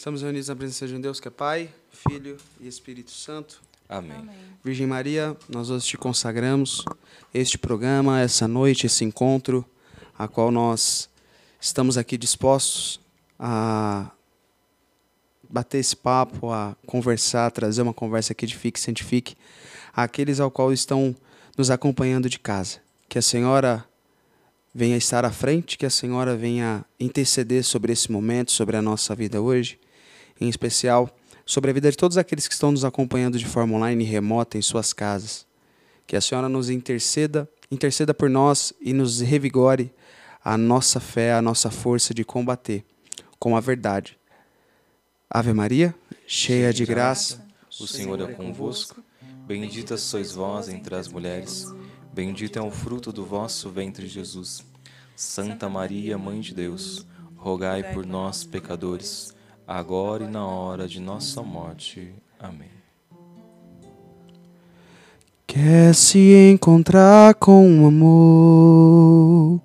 Estamos reunidos na presença de um Deus que é Pai, Filho e Espírito Santo. Amém. Amém. Virgem Maria, nós hoje te consagramos este programa, essa noite, esse encontro, a qual nós estamos aqui dispostos a bater esse papo, a conversar, trazer uma conversa que edifique santifique àqueles ao qual estão nos acompanhando de casa. Que a Senhora venha estar à frente, que a Senhora venha interceder sobre esse momento, sobre a nossa vida hoje, em especial sobre a vida de todos aqueles que estão nos acompanhando de forma online e remota em suas casas. Que a Senhora nos interceda, interceda por nós e nos revigore a nossa fé, a nossa força de combater com a verdade. Ave Maria, cheia de graça, O Senhor é convosco. Bendita sois vós entre as mulheres. Bendito é o fruto do vosso ventre, Jesus. Santa Maria, Mãe de Deus, rogai por nós, pecadores, agora e na hora de nossa morte. Amém. Quer se encontrar com o amor,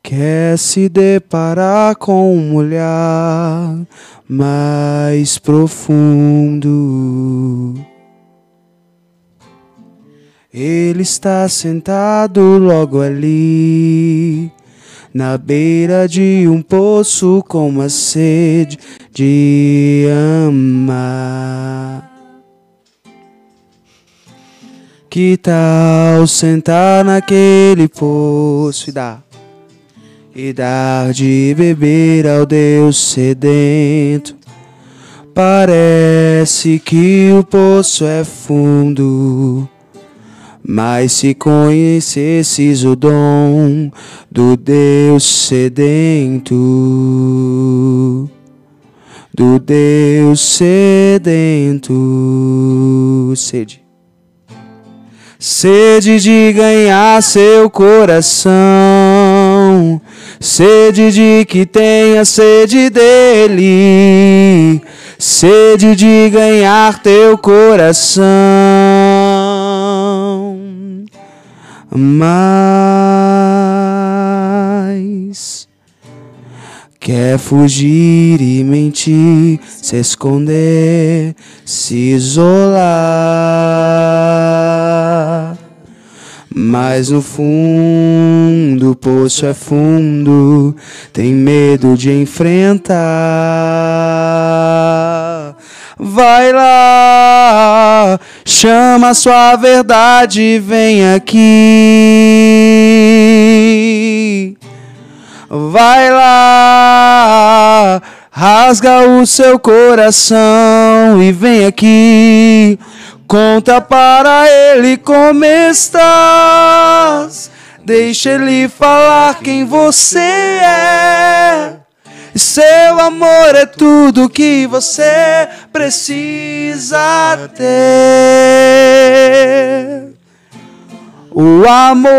quer se deparar com um olhar mais profundo. Ele está sentado logo ali, na beira de um poço com uma sede de amar. Que tal sentar naquele poço e dar, e dar de beber ao Deus sedento? Parece que o poço é fundo, mas se conhecesses o dom do Deus sedento, do Deus sedento, sede sede de ganhar seu coração, sede de que tenha sede dele, sede de ganhar teu coração. Mas Quer fugir e mentir, se esconder, se isolar. Mas no fundo o poço é fundo, tem medo de enfrentar. Vai lá, chama sua verdade vem aqui. Vai lá, rasga o seu coração e vem aqui. Conta para ele como estás. Deixa ele falar quem você é. Seu amor é tudo que você precisa ter. O amor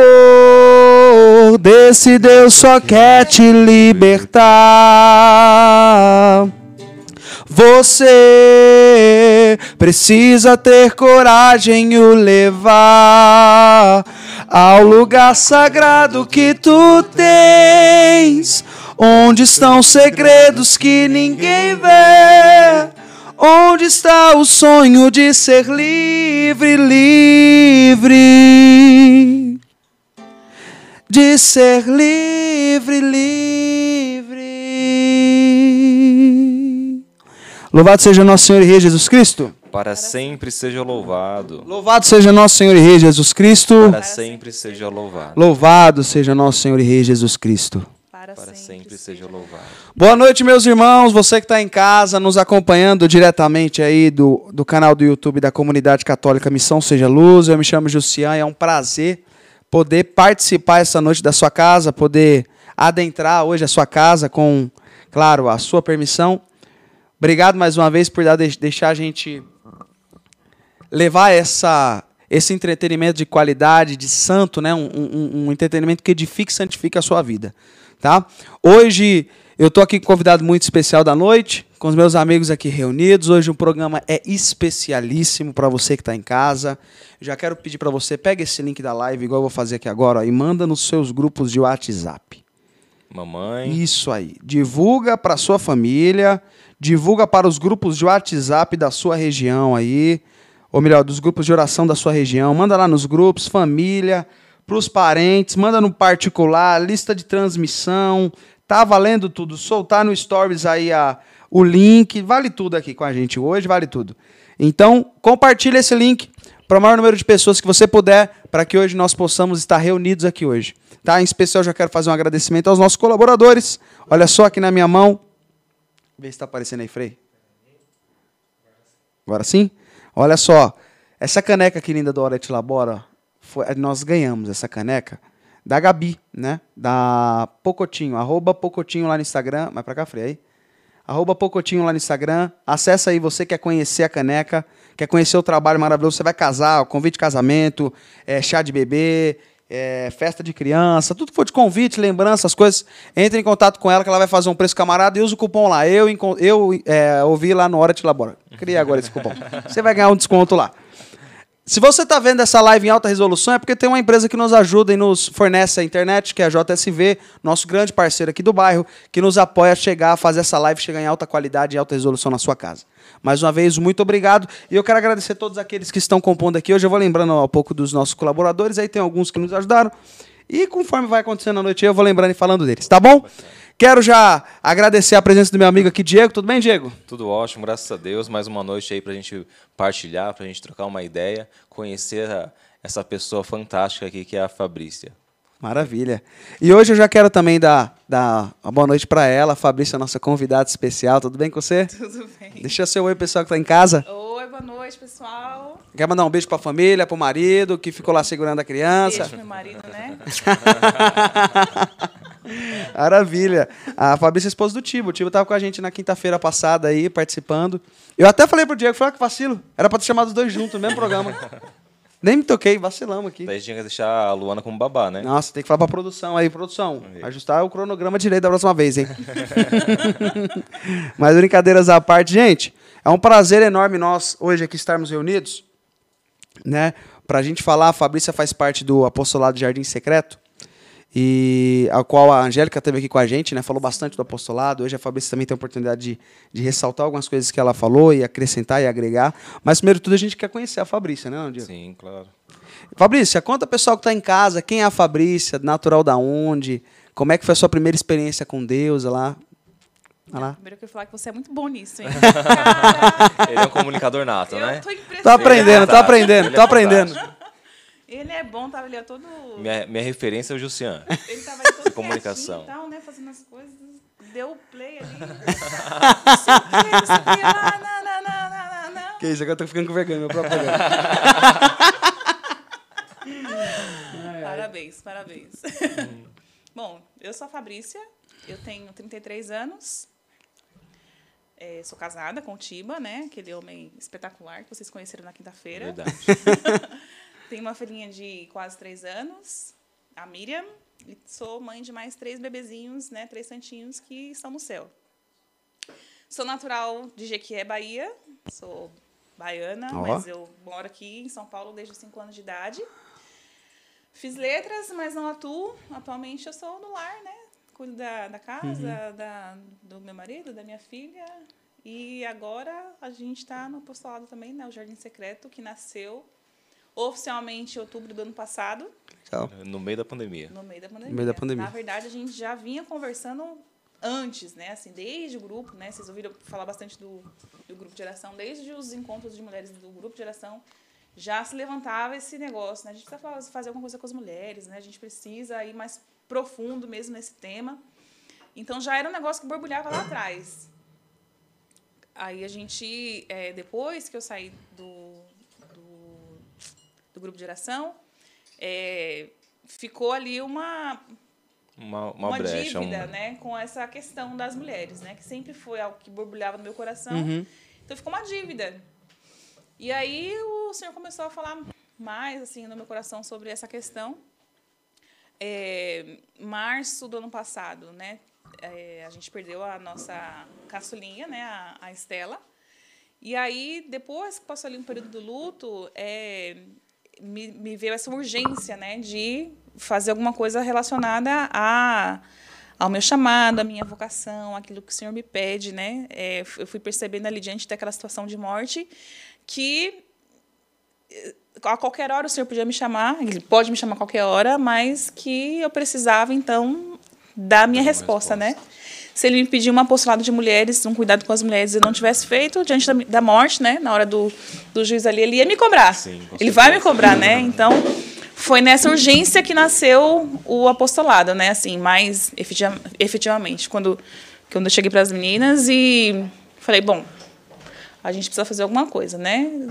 desse Deus só quer te libertar. Você precisa ter coragem e o levar ao lugar sagrado que tu tens, onde estão segredos que ninguém vê. Onde está o sonho de ser livre, livre? De ser livre, livre. Louvado seja nosso Senhor e Rei Jesus Cristo. Para sempre seja louvado. Louvado seja nosso Senhor e Rei Jesus Cristo. Para sempre seja louvado. Louvado seja nosso Senhor e Rei Jesus Cristo. Para, Para sempre seja louvado. Boa noite, meus irmãos. Você que está em casa, nos acompanhando diretamente aí do, do canal do YouTube da Comunidade Católica Missão Seja Luz. Eu me chamo Jussian e é um prazer poder participar essa noite da sua casa, poder adentrar hoje a sua casa com, claro, a sua permissão. Obrigado mais uma vez por dar, deixar a gente levar essa, esse entretenimento de qualidade, de santo, né? um, um, um entretenimento que edifique e santifique a sua vida. Tá? Hoje eu tô aqui com um convidado muito especial da noite, com os meus amigos aqui reunidos. Hoje o programa é especialíssimo para você que está em casa. Já quero pedir para você, pega esse link da live, igual eu vou fazer aqui agora, ó, e manda nos seus grupos de WhatsApp. Mamãe. Isso aí. Divulga para sua família, divulga para os grupos de WhatsApp da sua região aí, ou melhor, dos grupos de oração da sua região. Manda lá nos grupos, família, para os parentes, manda no particular, lista de transmissão. Tá valendo tudo. Soltar no Stories aí a, o link. Vale tudo aqui com a gente hoje, vale tudo. Então, compartilha esse link para o maior número de pessoas que você puder, para que hoje nós possamos estar reunidos aqui hoje. Tá? Em especial, já quero fazer um agradecimento aos nossos colaboradores. Olha só aqui na minha mão. Vê se está aparecendo aí, Frei. Agora sim? Olha só. Essa caneca aqui linda do Orete Labora, foi, nós ganhamos essa caneca da Gabi, né? Da Pocotinho, arroba Pocotinho lá no Instagram. Vai pra cá, Frei, aí. Arroba Pocotinho lá no Instagram. Acessa aí, você quer conhecer a caneca, quer conhecer o trabalho maravilhoso. Você vai casar, convite de casamento, é, chá de bebê, é, festa de criança, tudo que for de convite, lembrança, as coisas, entre em contato com ela que ela vai fazer um preço camarada e usa o cupom lá. Eu, eu é, ouvi lá no Hora de Labora. Criei agora esse cupom. Você vai ganhar um desconto lá. Se você está vendo essa live em alta resolução, é porque tem uma empresa que nos ajuda e nos fornece a internet, que é a JSV, nosso grande parceiro aqui do bairro, que nos apoia a chegar a fazer essa live chegar em alta qualidade e alta resolução na sua casa. Mais uma vez, muito obrigado. E eu quero agradecer a todos aqueles que estão compondo aqui. Hoje eu vou lembrando um pouco dos nossos colaboradores, aí tem alguns que nos ajudaram. E conforme vai acontecendo a noite, eu vou lembrando e falando deles, tá bom? Quero já agradecer a presença do meu amigo aqui, Diego. Tudo bem, Diego? Tudo ótimo, graças a Deus. Mais uma noite aí para a gente partilhar, para a gente trocar uma ideia, conhecer a, essa pessoa fantástica aqui que é a Fabrícia. Maravilha. E hoje eu já quero também dar, dar uma boa noite para ela, a Fabrícia, nossa convidada especial. Tudo bem com você? Tudo bem. Deixa seu oi, pessoal que está em casa. Oi, boa noite, pessoal. Quer mandar um beijo para a família, para o marido, que ficou lá segurando a criança? Beijo, meu marido, né? Maravilha. A Fabrícia é esposa do Tibo. O Tibo estava com a gente na quinta-feira passada aí, participando. Eu até falei pro Diego, falei, ah, que vacilo. Era para ter chamado os dois juntos no mesmo programa. Nem me toquei, vacilamos aqui. Daí tinha que deixar a Luana como babá, né? Nossa, tem que falar pra produção aí, produção. Ajustar o cronograma direito da próxima vez, hein? Mas brincadeiras à parte, gente, é um prazer enorme nós hoje aqui estarmos reunidos, né? Pra gente falar, a Fabrícia faz parte do Apostolado Jardim Secreto e a qual a Angélica esteve aqui com a gente, né? Falou bastante do apostolado. Hoje a Fabrícia também tem a oportunidade de, de ressaltar algumas coisas que ela falou e acrescentar e agregar. Mas primeiro de tudo a gente quer conhecer a Fabrícia, né, Diego? Sim, claro. Fabrícia, conta pessoal que está em casa, quem é a Fabrícia, natural da onde, como é que foi a sua primeira experiência com Deus lá? Olha lá. Primeiro que eu ia falar que você é muito bom nisso, hein? Ele é um comunicador nato, eu né? Tô. Tô aprendendo, tô aprendendo, Ele tô é aprendendo. Ele é bom, tava ali ó, todo. Minha, minha referência é o Jussian. Ele tava ali todo comunicação. e tal, né? Fazendo as coisas. Deu o play ali. Não sei o quê, não sei o quê, lá, não, não, não, não, não, não. Que isso, agora eu tô ficando com vergonha, meu próprio programa. Parabéns, parabéns. Bom, eu sou a Fabrícia, eu tenho 33 anos. É, sou casada com o Tiba, né? Aquele homem espetacular que vocês conheceram na quinta-feira. Verdade. Tenho uma filhinha de quase três anos, a Miriam, e sou mãe de mais três bebezinhos, né? Três santinhos que estão no céu. Sou natural de Jequié, Bahia. Sou baiana, mas eu moro aqui em São Paulo desde os cinco anos de idade. Fiz letras, mas não atuo. Atualmente eu sou do lar, né? Cuido da, da casa, da, do meu marido, da minha filha. E agora a gente está no apostolado também, né? O Jardim Secreto, que nasceu oficialmente em outubro do ano passado, Tchau. No meio da pandemia. no meio da pandemia. No meio da pandemia. Na verdade, a gente já vinha conversando antes, né? Assim, desde o grupo, né? Vocês ouviram falar bastante do, do grupo de oração, desde os encontros de mulheres do grupo de oração, já se levantava esse negócio, né? A gente precisa fa- fazer alguma coisa com as mulheres, né? A gente precisa ir mais profundo mesmo nesse tema. Então já era um negócio que borbulhava lá atrás. Aí a gente, é, depois que eu saí do, do grupo de oração, é, ficou ali uma, Uma, uma, uma, brecha. dívida, um... né, com essa questão das mulheres, né, que sempre foi algo que borbulhava no meu coração. Uhum. Então ficou uma dívida. E aí o senhor começou a falar mais assim no meu coração sobre essa questão. É, março do ano passado, né, é, a gente perdeu a nossa caçulinha, né, a, a Estela. E aí depois que passou ali um período do luto, é, me, me veio essa urgência, né, de fazer alguma coisa relacionada a ao meu chamado, à minha vocação, aquilo que o Senhor me pede, né? É, eu fui percebendo ali diante daquela situação de morte que eh, a qualquer hora o Senhor podia me chamar, ele pode me chamar a qualquer hora, mas que eu precisava então dar a minha resposta, resposta, né? Se ele me pedir um apostolado de mulheres, um cuidado com as mulheres, e eu não tivesse feito diante da, da morte, né? Na hora do, do juiz ali, ele ia me cobrar. Sim, ele vai me cobrar, né? Então foi nessa urgência que nasceu o apostolado, né? Assim, mais efetivamente, quando quando eu cheguei para as meninas e falei, bom, a gente precisa fazer alguma coisa, né?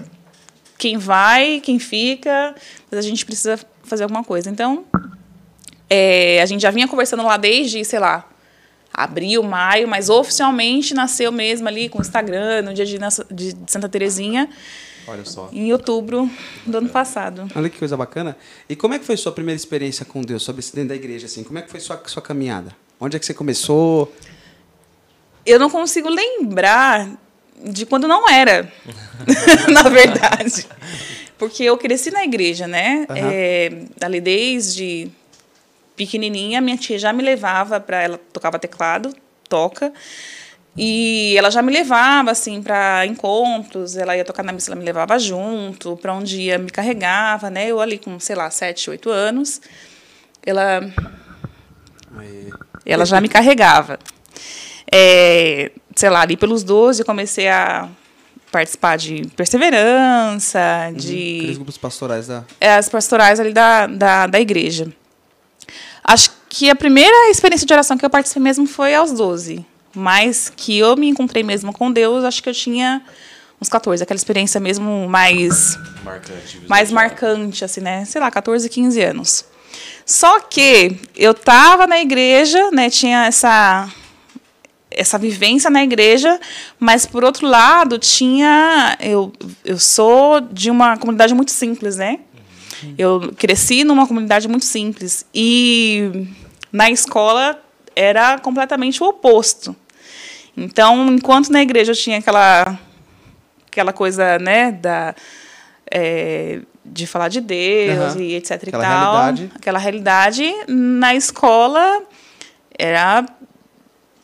Quem vai, quem fica, mas a gente precisa fazer alguma coisa. Então, é, a gente já vinha conversando lá desde, sei lá, abril, maio, mas oficialmente nasceu mesmo ali com o Instagram, no dia de, de Santa Terezinha. Olha só. Em outubro do ano passado. Olha que coisa bacana. E como é que foi sua primeira experiência com Deus, sobre esse dentro da igreja? Assim? Como é que foi sua, sua caminhada? Onde é que você começou? Eu não consigo lembrar de quando não era, na verdade. Porque eu cresci na igreja, né? Uhum. É, ali desde pequenininha, minha tia já me levava para ela tocava teclado, toca. E ela já me levava assim para encontros, ela ia tocar na missa, ela me levava junto, para um dia me carregava, né? Eu ali com, sei lá, sete, oito anos, ela Aí. ela já me carregava. É, sei lá, ali pelos 12 eu comecei a participar de perseverança, uhum, de aqueles grupos pastorais da é, as pastorais ali da, da, da igreja. Acho que a primeira experiência de oração que eu participei mesmo foi aos 12 mas que eu me encontrei mesmo com Deus, acho que eu tinha uns 14, aquela experiência mesmo mais marcante, mais marcante assim, né? Sei lá, 14, 15 anos. Só que eu estava na igreja, né, tinha essa essa vivência na igreja, mas por outro lado tinha eu eu sou de uma comunidade muito simples, né? Eu cresci numa comunidade muito simples e na escola era completamente o oposto. Então, enquanto na igreja eu tinha aquela, aquela coisa, né, da, é, de falar de Deus uhum. e etc aquela e tal, realidade. aquela realidade, na escola era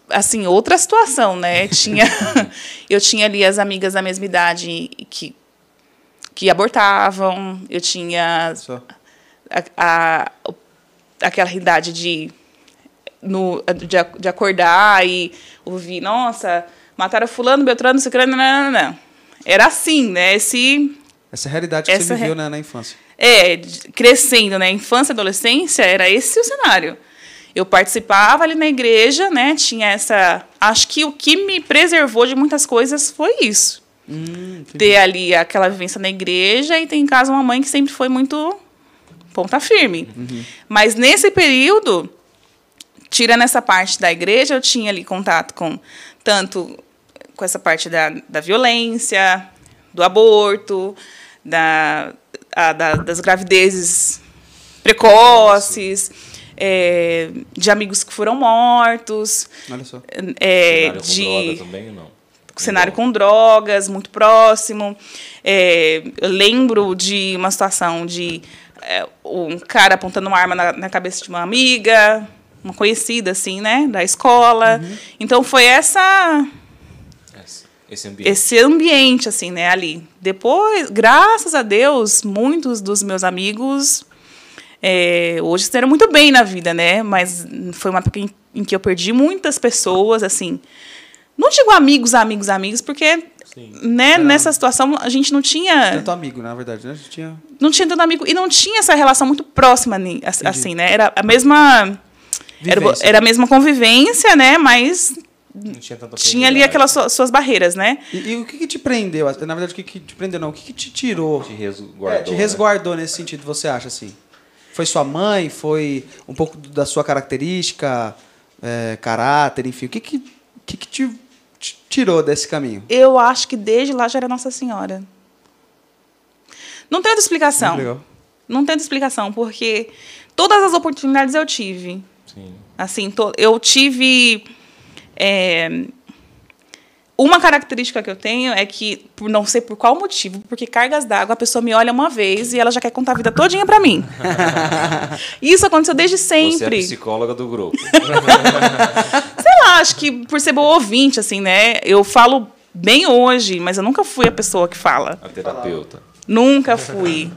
assim outra situação, né? Tinha, eu tinha ali as amigas da mesma idade que que abortavam, eu tinha a, a, aquela realidade de no, de, de acordar e ouvir, nossa, mataram fulano, Beltrano, Cicrano, não, não, não. Era assim, né? Esse, essa realidade que essa você viveu re... na, na infância. É, crescendo, né? Infância e adolescência, era esse o cenário. Eu participava ali na igreja, né? Tinha essa. Acho que o que me preservou de muitas coisas foi isso. Hum, ter ali aquela vivência na igreja e ter em casa uma mãe que sempre foi muito ponta firme. Uhum. Mas nesse período, tirando essa parte da igreja, eu tinha ali contato com tanto com essa parte da, da violência, do aborto, da, a, da das gravidezes precoces, é, de amigos que foram mortos. Olha só. É, de, também, não? Cenário com drogas, muito próximo. É, eu lembro de uma situação de é, um cara apontando uma arma na, na cabeça de uma amiga, uma conhecida, assim, né? Da escola. Uhum. Então, foi essa... Esse ambiente. Esse ambiente, assim, né? Ali. Depois, graças a Deus, muitos dos meus amigos é, hoje estão muito bem na vida, né? Mas foi uma época em, em, que eu perdi muitas pessoas, assim. Não digo amigos, amigos, amigos, porque Sim. né, nessa situação a gente não tinha. Tanto amigo, na verdade, né? A gente tinha. Não tinha tanto amigo. E não tinha essa relação muito próxima, assim, né? Era a mesma era, era a mesma convivência, né? Mas tinha, tinha, ali aquelas suas barreiras, né? E, e, o que, que, te prendeu? Na verdade, o que, que te prendeu, não? O que, que te tirou? Te resguardou. É, te né? resguardou né? nesse sentido, você acha assim? Foi sua mãe? Foi um pouco da sua característica, é, caráter, enfim? O que, que, que, que te tirou desse caminho? Eu acho que desde lá já era Nossa Senhora. Não tem outra explicação. Não tem outra explicação, porque todas as oportunidades eu tive. Sim. Assim, to, eu tive é, Uma característica que eu tenho é que, por não sei por qual motivo, porque cargas d'água, a pessoa me olha uma vez e ela já quer contar a vida todinha pra mim. Isso aconteceu desde sempre. Você é a psicóloga do grupo. lá, acho que por ser boa ouvinte, assim, né? Eu falo bem hoje, mas eu nunca fui a pessoa que fala. A terapeuta. Nunca fui.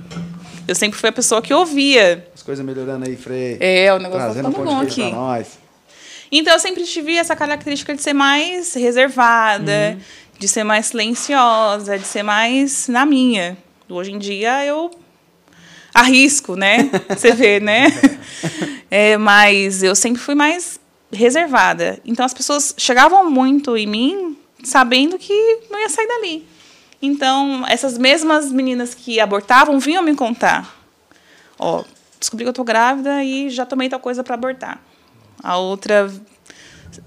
Eu sempre fui a pessoa que ouvia. As coisas melhorando aí, Frei. É, o negócio tá ficando bom aqui. nós. Então eu sempre tive essa característica de ser mais reservada, uhum. de ser mais silenciosa, de ser mais na minha. Hoje em dia eu arrisco, né? Você vê, né? É, mas eu sempre fui mais reservada. Então as pessoas chegavam muito em mim sabendo que não ia sair dali. Então, essas mesmas meninas que abortavam vinham me contar. Ó, descobri que eu tô grávida e já tomei tal coisa para abortar. A outra.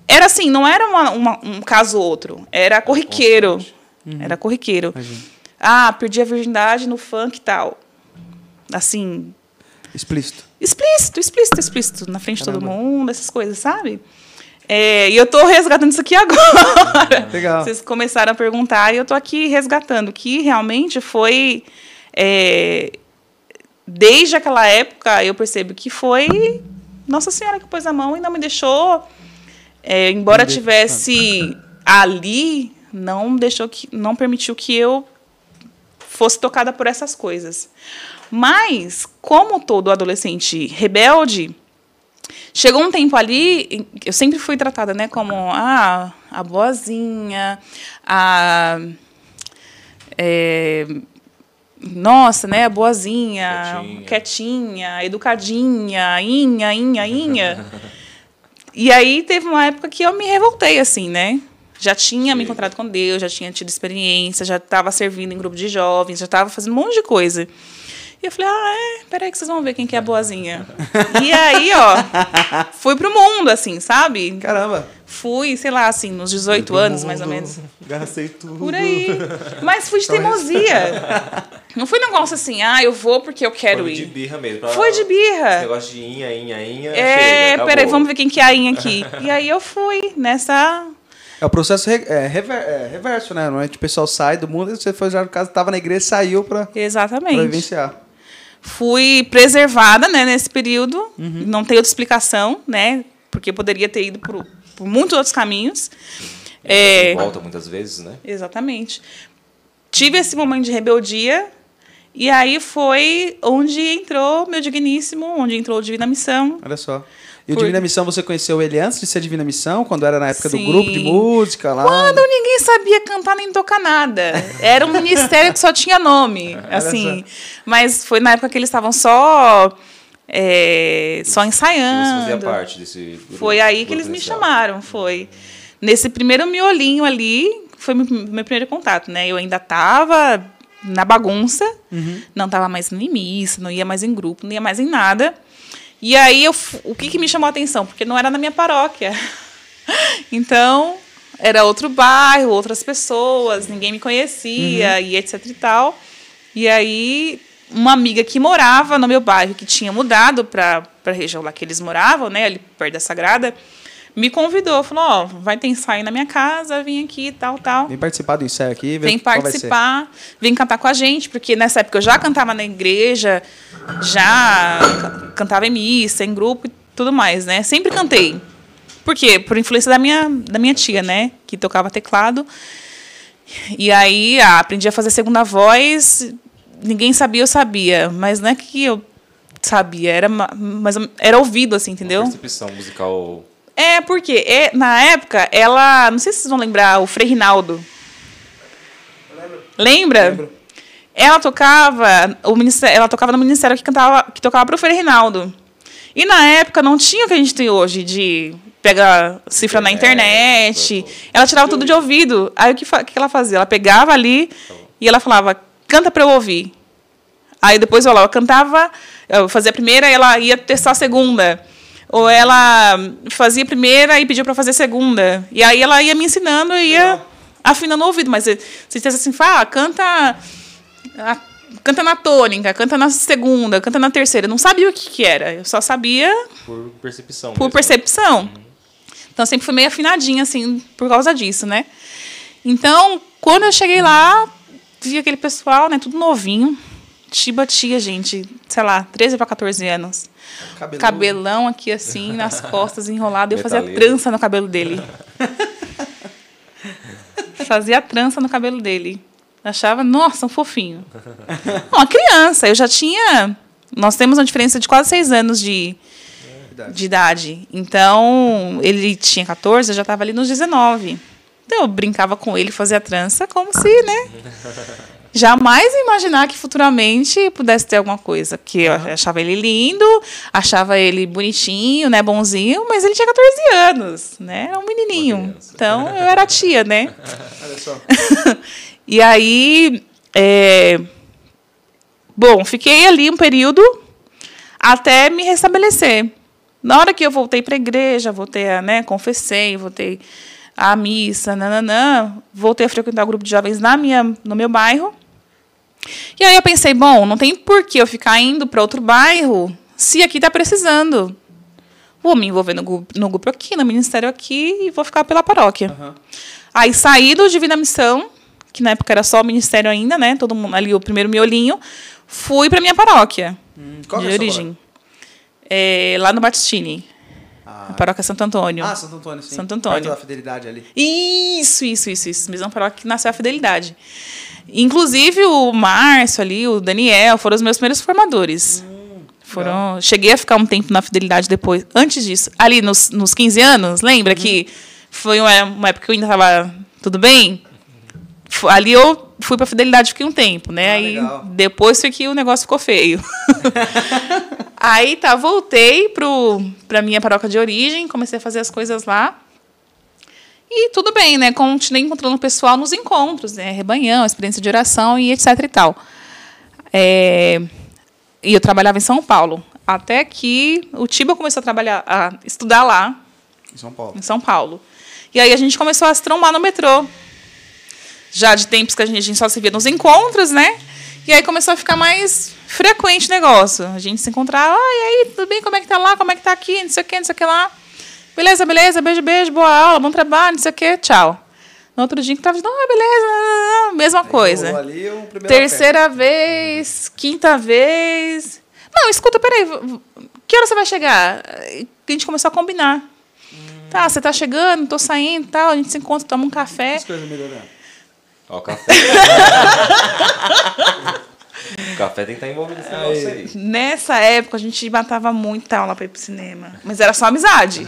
Era assim, não era uma, uma, um caso outro. Era corriqueiro. Uhum. Era corriqueiro. Imagina. Ah, perdi a virgindade no funk e tal. Assim. Explícito. Explícito, explícito, explícito. Na frente Caramba. de todo mundo, essas coisas, sabe? É, e eu estou resgatando isso aqui agora. Legal. Vocês começaram a perguntar e eu estou aqui resgatando, que realmente foi. É, desde aquela época, eu percebo que foi Nossa Senhora que pôs a mão e não me deixou. É, embora tivesse ali, não deixou que, não permitiu que eu fosse tocada por essas coisas. Mas, como todo adolescente rebelde, Chegou um tempo ali, eu sempre fui tratada né, como ah, a boazinha, a. É, nossa, né, boazinha, quietinha, quietinha educadinha, inha, inha, inha. e aí teve uma época que eu me revoltei, assim, né? Já tinha Sim. me encontrado com Deus, já tinha tido experiência, já estava servindo em grupo de jovens, já estava fazendo um monte de coisa. E eu falei, ah, é, peraí que vocês vão ver quem que é a boazinha. e aí, ó, fui pro mundo, assim, sabe? Caramba. Fui, sei lá, assim, nos 18 anos, mundo, mais ou menos. Gastei tudo. Por aí. Mas fui de teimosia. Não foi um negócio assim, ah, eu vou porque eu quero foi ir. Foi de birra mesmo. Pra... Foi de birra. Esse negócio de inha, inha, inha. É, chega, peraí, vamos ver quem que é a inha aqui. e aí eu fui nessa é o processo re, é, rever, é, reverso, né? Normalmente o pessoal sai do mundo e você foi já no caso, estava na igreja saiu para vivenciar fui preservada né, nesse período, uhum. não tem outra explicação, né? Porque poderia ter ido por, por muitos outros caminhos. É, volta muitas vezes, né? Exatamente. Tive esse momento de rebeldia e aí foi onde entrou meu digníssimo, onde entrou o Divina Missão. Olha só. E o Divina Missão, você conheceu ele antes de ser Divina Missão, quando era na época Sim. do grupo de música lá? Quando ninguém sabia cantar nem tocar nada. Era um ministério que só tinha nome, assim. Mas foi na época que eles estavam só é, só ensaiando. Você fazia parte desse grupo, Foi aí que eles me chamaram, foi. Nesse primeiro miolinho ali, foi meu, meu primeiro contato, né? Eu ainda estava na bagunça, uhum. não estava mais em missa, não ia mais em grupo, não ia mais em nada. E aí, eu, o que, que me chamou a atenção? Porque não era na minha paróquia. Então, era outro bairro, outras pessoas, ninguém me conhecia uhum. e etc e tal. E aí, uma amiga que morava no meu bairro, que tinha mudado para a região lá que eles moravam, né, ali perto da Sagrada, me convidou, falou, ó, oh, vai ter ensaio na minha casa, vim aqui, tal, tal. Vem participar do ensaio aqui. Vem participar, vem cantar com a gente, porque nessa época eu já cantava na igreja, já cantava em missa, em grupo e tudo mais, né? Sempre cantei. Por quê? Por influência da minha, da minha tia, né? Que tocava teclado. E aí, ah, aprendi a fazer segunda voz. Ninguém sabia, eu sabia. Mas não é que eu sabia, era, mas era ouvido, assim, entendeu? Uma percepção musical é, porque é, na época, ela. Não sei se vocês vão lembrar, o Frei Rinaldo. Lembro. Lembra? Lembro. Ela tocava. O ministério, ela tocava no ministério que, cantava, que tocava para o Frei Rinaldo. E na época não tinha o que a gente tem hoje de pegar cifra na internet. Ela tirava tudo de ouvido. Aí o que, que ela fazia? Ela pegava ali e ela falava, canta para eu ouvir. Aí depois ela cantava, eu fazia a primeira, ela ia testar a segunda. Ou ela fazia primeira e pediu para fazer segunda. E aí ela ia me ensinando e ia Legal. afinando o ouvido. Mas se dissesse assim, ah, canta, a, canta na tônica, canta na segunda, canta na terceira. Eu não sabia o que, que era. Eu só sabia. Por percepção. Por mesmo. percepção. Uhum. Então sempre fui meio afinadinha, assim, por causa disso, né? Então, quando eu cheguei lá, vi aquele pessoal, né, tudo novinho. Chiba tia, gente, sei lá, 13 para 14 anos. Cabeludo. Cabelão aqui assim, nas costas, enrolado. Eu fazia trança no cabelo dele. fazia trança no cabelo dele. Achava, nossa, um fofinho. Uma criança, eu já tinha. Nós temos uma diferença de quase seis anos de, Idade. de idade. Então, ele tinha 14, eu já estava ali nos 19. Então, eu brincava com ele, fazia trança como se, né? Jamais imaginar que futuramente pudesse ter alguma coisa. Porque eu achava ele lindo, achava ele bonitinho, né? Bonzinho, mas ele tinha 14 anos, né? Era um menininho. Então, eu era tia, né? Olha só. E aí, é, bom, fiquei ali um período até me restabelecer. Na hora que eu voltei para a igreja, voltei a, né, confessei, voltei à missa, nananã, voltei a frequentar o grupo de jovens na minha, no meu bairro. E aí eu pensei, bom, não tem por que eu ficar indo para outro bairro se aqui está precisando. Vou me envolver no grupo, no grupo aqui, no ministério aqui e vou ficar pela paróquia. Aham. Aí saí do Divina Missão, que na época era só o ministério ainda, né? Todo mundo ali, o primeiro miolinho. Fui para minha paróquia Hum, qual de é origem. É, lá no Batistini, Ah, a paróquia Santo Antônio. ah, Santo Antônio, sim. Santo Antônio. Perto da Fidelidade ali. Isso, isso, isso, isso. Mesma paróquia que nasceu a Fidelidade. Inclusive o Márcio ali, o Daniel, foram os meus primeiros formadores. foram, cheguei a ficar um tempo na Fidelidade depois. Antes disso, ali nos, nos 15 anos, lembra que foi uma, uma época que eu ainda estava tudo bem? Ali eu fui para Fidelidade fiquei um tempo, né? Ah, Aí legal. depois foi que o negócio ficou feio. Aí tá, voltei pro para minha paróquia de origem, comecei a fazer as coisas lá. E tudo bem, né? Continuei encontrando o pessoal nos encontros, né? Rebanhão, experiência de oração e etc e tal. É, E eu trabalhava em São Paulo. Até que o Tiba começou a trabalhar, a estudar lá, Em São Paulo. em São Paulo. E aí a gente começou a se trombar no metrô. Já de tempos que a gente, a gente só se via nos encontros, né? E aí começou a ficar mais frequente o negócio. A gente se encontrava, ah, e aí, tudo bem? Como é que tá lá? Como é que tá aqui? Não sei o que, não sei o que lá. Beleza, beleza, beijo, beijo, boa aula, bom trabalho, não sei o que, tchau. No outro dia que tava dizendo, ah, beleza, mesma coisa. Ali um Terceira vez, quinta vez. Não, escuta, peraí. Que hora você vai chegar? A gente começou a combinar. Tá, você tá chegando, tô saindo e tal. A gente se encontra, toma um café. As coisas melhorando. Ó, o café. o café tem que estar envolvido nesse negócio aí. Nessa época, a gente matava muita aula pra ir pro cinema. Mas era só amizade.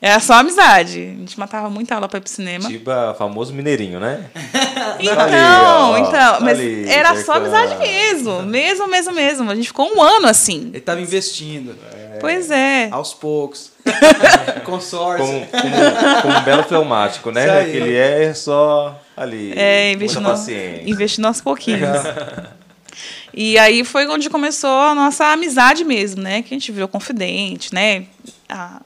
Era só amizade. A gente matava muita aula pra ir pro cinema. Tiba, famoso mineirinho, né? Então, Ali, ó, então. Mas ali, era só amizade mesmo. Mesmo, mesmo, mesmo. A gente ficou um ano assim. Ele tava investindo. Pois é. Aos poucos. Consórcio. Como, como, como um belo fleumático, né? Que ele é só ali. É, investindo, paciência. investindo aos pouquinhos. E aí foi onde começou a nossa amizade mesmo, né? Que a gente virou confidente, né? A-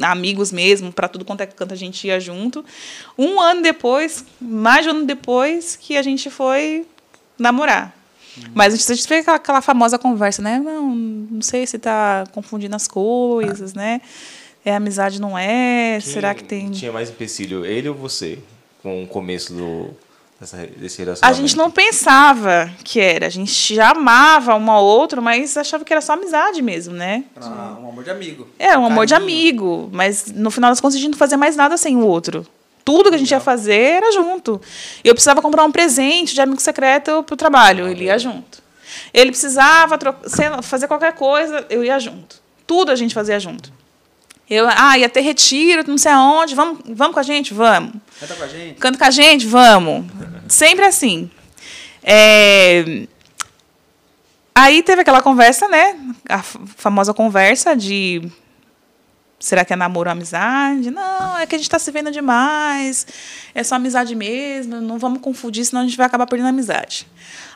amigos mesmo, para tudo quanto é canto a gente ia junto. Um ano depois, mais de um ano depois, que a gente foi namorar. Mas a gente fez aquela, aquela famosa conversa, né? Não, não sei se tá confundindo as coisas, né? É amizade, não é? Quem Será que tem. Tinha mais empecilho, ele ou você? Com o começo do, dessa, desse A relacionamento? gente não pensava que era. A gente já amava um ao outro, mas achava que era só amizade mesmo, né? Ah, um amor de amigo. É, um amor de Carinho. amigo. Mas no final das contas a gente não fazia mais nada sem o outro. Tudo que a gente ia fazer era junto. Eu precisava comprar um presente de amigo secreto pro trabalho, ele ia junto. Ele precisava fazer qualquer coisa, eu ia junto. Tudo a gente fazia junto. Eu, ah, ia ter retiro, não sei aonde, vamos, vamos com a gente? Vamos. Canta com a gente. Canta com a gente? Vamos. Sempre assim. É, Aí teve aquela conversa, né? A famosa conversa de. Será que é namoro ou amizade? Não, é que a gente está se vendo demais. É só amizade mesmo. Não vamos confundir, senão a gente vai acabar perdendo a amizade.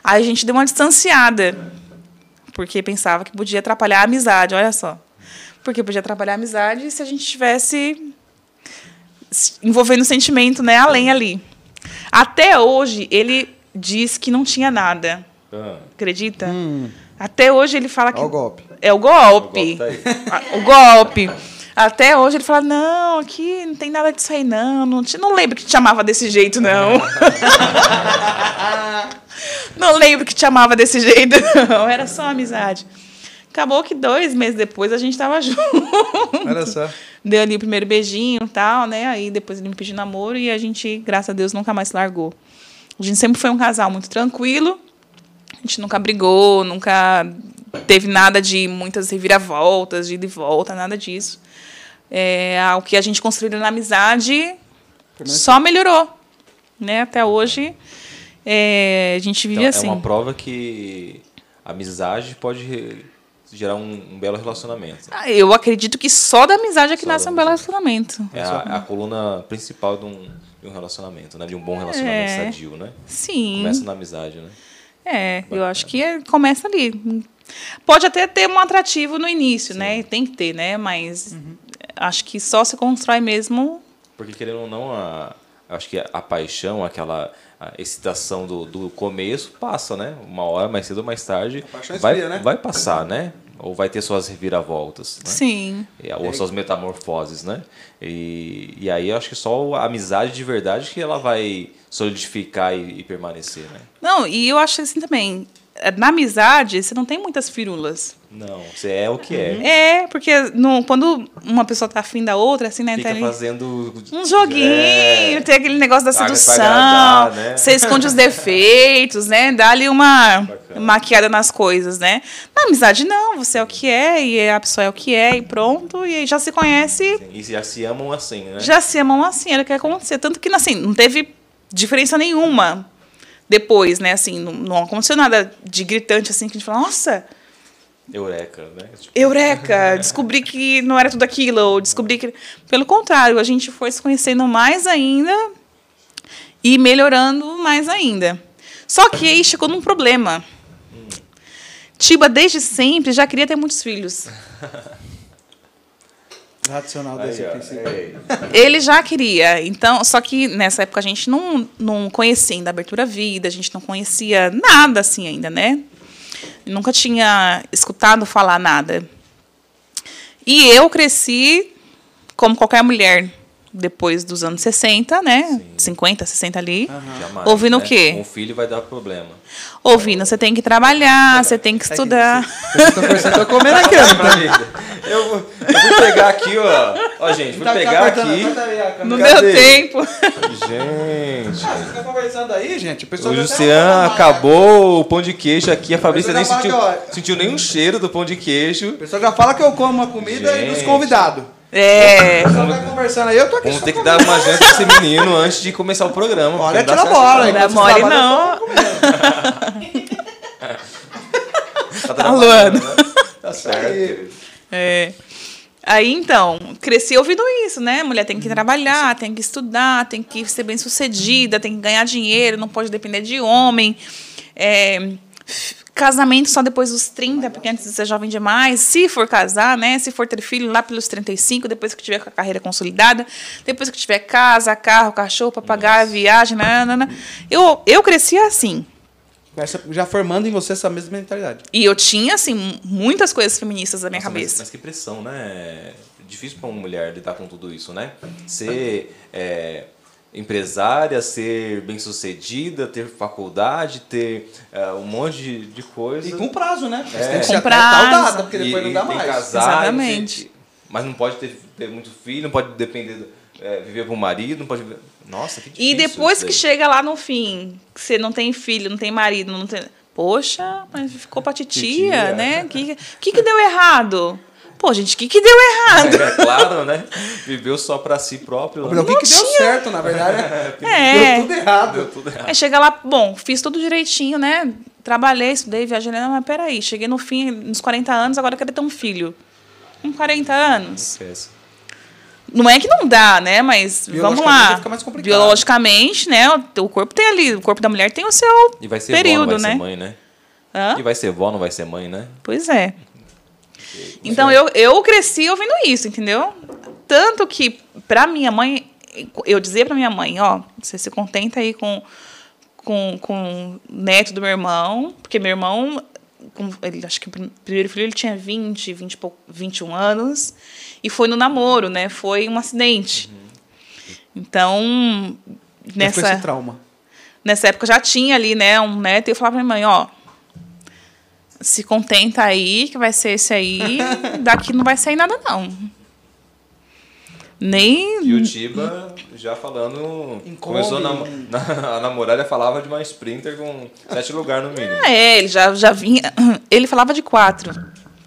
Aí a gente deu uma distanciada. Porque pensava que podia atrapalhar a amizade, olha só. Porque podia atrapalhar a amizade se a gente tivesse se envolvendo sentimento, né, além ali. Até hoje ele diz que não tinha nada. Ah, Acredita? Até hoje ele fala que Olha o golpe. é o o golpe. golpe tá aí. Ah, O golpe. Até hoje ele fala: não, aqui não tem nada disso aí, não. Não, te- não lembro que te chamava desse jeito, não. não lembro que te chamava desse jeito, não. Era só amizade. Acabou que dois meses depois a gente tava junto. Olha só. Deu ali o primeiro beijinho e tal, né? Aí depois ele me pediu namoro e a gente, graças a Deus, nunca mais se largou. A gente sempre foi um casal muito tranquilo. A gente nunca brigou, nunca teve nada de muitas reviravoltas, de ida e volta, nada disso. É, o que a gente construiu na amizade só melhorou. Né? Até hoje, é, a gente vive Então, assim. É uma prova que a amizade pode gerar um, um belo relacionamento. Ah, Eu acredito que só da amizade é que Só nasce um belo relacionamento. É a, a coluna principal de um, de um relacionamento, né? De um bom relacionamento É. sadio, né? Sim. Começa na amizade, né? É, eu acho que é- começa ali. Pode até ter um atrativo no início, né? Tem que ter, né? Mas acho que só se constrói mesmo. Porque querendo ou não, a, acho que a, a paixão, aquela a excitação do, do começo passa, né? Uma hora, mais cedo ou mais tarde, paixão vai, esfria, né? vai passar, né? Ou vai ter suas reviravoltas, né? Sim. E- Ou suas metamorfoses, né? E, e aí eu acho que só a amizade de verdade que ela vai solidificar e, e permanecer, né? Não, e eu acho assim também. Na amizade, você não tem muitas firulas. Não, você é o que é. É, porque no, quando uma pessoa tá afim da outra, assim, né? Fica tá fazendo... Um joguinho, É. tem aquele negócio da sedução. agradar, né? Você esconde os defeitos, né? Dá ali uma Bacana. maquiada nas coisas, né? Na amizade, não. Você é o que é, e a pessoa é o que é, e pronto. E aí já se conhece, E já se amam assim, né? já se amam assim, era o que ia acontecer. Tanto que, assim, não teve diferença nenhuma depois, né? Assim, não, não aconteceu nada de gritante, assim, que a gente fala, nossa, Eureka, né? Tipo, Eureka! Descobri que não era tudo aquilo, ou descobri que. Pelo contrário, a gente foi se conhecendo mais ainda e melhorando mais ainda. Só que aí chegou num problema. Tiba, desde sempre, já queria ter muitos filhos. Racional desse princípio. é. Ele já queria. Então, só que nessa época a gente não, não conhecia ainda a abertura vida, a gente não conhecia nada assim ainda, né? Nunca tinha escutado falar nada. E eu cresci como qualquer mulher depois dos anos 60, né? 50, 60 ali. Jamais, Ouvindo né? o quê? Um filho vai dar problema. Ouvindo, você tem que trabalhar, você tem que estudar. Vocês estão conversando, tô comendo aqui, ó. Mim, eu, vou- eu vou pegar aqui, ó. Ó, gente, vou Tá- tá pegar aqui. corta aí a câmera. Não Cadê? deu tempo. Gente. Ah, vocês estão conversando aí, gente? O, O já tá Lucian falando, acabou o pão de queijo aqui. A Fabrícia nem sentiu, sentiu nenhum cheiro do pão de queijo. O pessoal já fala que eu como a comida e dos Gente. convidados. É. Tá conversando aí, eu tô aqui Vamos só ter que dar uma janta pra esse menino antes de começar o programa. Olha, tira a certo, bola. Não mole, não. Tá trabalhando, Tá certo. aí. querido. É. Aí, então, cresci ouvindo isso, né? Mulher tem que trabalhar, tem que estudar, tem que ser bem sucedida, tem que ganhar dinheiro, não pode depender de homem. É, casamento só depois dos 30, porque antes de ser jovem demais. Se for casar, né? Se for ter filho lá pelos 35, depois que tiver com a carreira consolidada, depois que tiver casa, carro, cachorro, papagaio, viagem, nanana. Eu, eu cresci assim. Essa- Já formando em você essa mesma mentalidade. E eu tinha, assim, muitas coisas feministas na minha Nossa, mas- cabeça. Mas, que pressão, né? Difícil para uma mulher lidar com tudo isso, né? Ser é, empresária, ser bem-sucedida, ter faculdade, ter é, um monte de, de coisa. E com prazo, né? Você É. tem que Com prazo. data, porque depois E- não dá e tem mais. que casar, Exatamente. e tem- mas não pode ter, ter muito filho, não pode depender, do- é, viver com o marido, não pode viver... Nossa, que difícil E depois que chega lá no fim, que você não tem filho, não tem marido, não tem. Poxa, mas ficou pra titia, Titia. né? O que, que, que deu errado? Pô, gente, o que, que deu errado? É claro, né? Viveu só pra si próprio. O né? que, que deu certo, na verdade? É. Deu tudo errado. Deu tudo errado. Aí chega lá, bom, fiz tudo direitinho, né? Trabalhei, estudei, viajei, não, mas peraí, cheguei no fim, nos 40 anos, agora eu quero ter um filho. Com 40 anos. Esquece. Não é que não dá, né? Mas vamos lá. fica mais complicado. Biologicamente, né? O, o corpo tem ali, o corpo da mulher tem o seu E vai ser período, vó, não vai né? ser mãe, né? Hã? E vai ser vó, não vai ser mãe, né? Pois é. Então eu, eu cresci ouvindo isso, entendeu? Tanto que pra minha mãe, eu dizia pra minha mãe, ó, você se contenta aí com, com, com o neto do meu irmão, porque meu irmão com- ele, acho que o prim- primeiro filho ele tinha 20, 20 e pouco- 21 anos. E foi no namoro, né? Foi um acidente. Então, Ficou esse nessa, trauma. nessa época eu já tinha ali, né, um neto. E eu falava pra minha mãe, ó... Se contenta aí, que vai ser esse aí. Daqui não vai sair nada, não. Nem... E o Tiba já falando. Em começou a, nam Kombi. na- a namorar, já falava de uma Sprinter com sete lugares no mínimo. É, ele já, já vinha. Ele falava de quatro.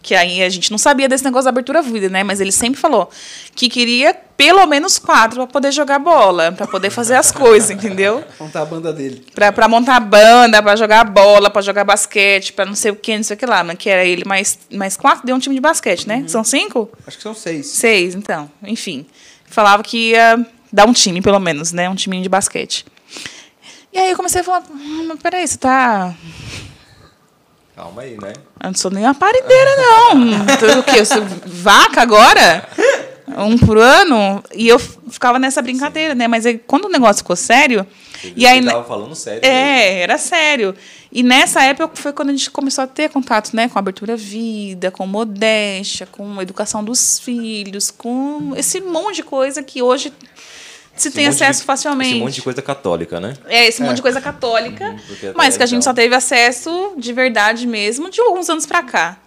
Que aí a gente não sabia desse negócio da abertura vida, né? Mas ele sempre falou que queria pelo menos quatro para poder jogar bola, para poder fazer as coisas, entendeu? Montar a banda dele. Pra, pra montar banda, pra jogar bola, pra jogar basquete, pra não sei o que, não sei o que lá. Mas que era ele mais, mais quatro, deu um time de basquete, né? São cinco? Acho que são seis. Seis, então. Enfim. Falava que ia dar um time, pelo menos, né? Um timinho de basquete. E aí eu comecei a falar, hum, peraí, você tá Calma aí, né? Eu não sou nem uma parideira, não. O quê? Eu sou vaca agora? Um por ano? E eu ficava nessa brincadeira, né? Mas aí, quando o negócio ficou sério. E aí, tava falando sério. mesmo. é, era sério. E nessa época foi quando a gente começou a ter contato, né? Com a abertura vida, com modéstia, com educação dos filhos, com esse monte de coisa que hoje se tem monte de- acesso facilmente. Esse monte de coisa católica, né? É, esse monte de coisa católica, até mas que a gente então- só teve acesso de verdade mesmo de alguns anos pra cá.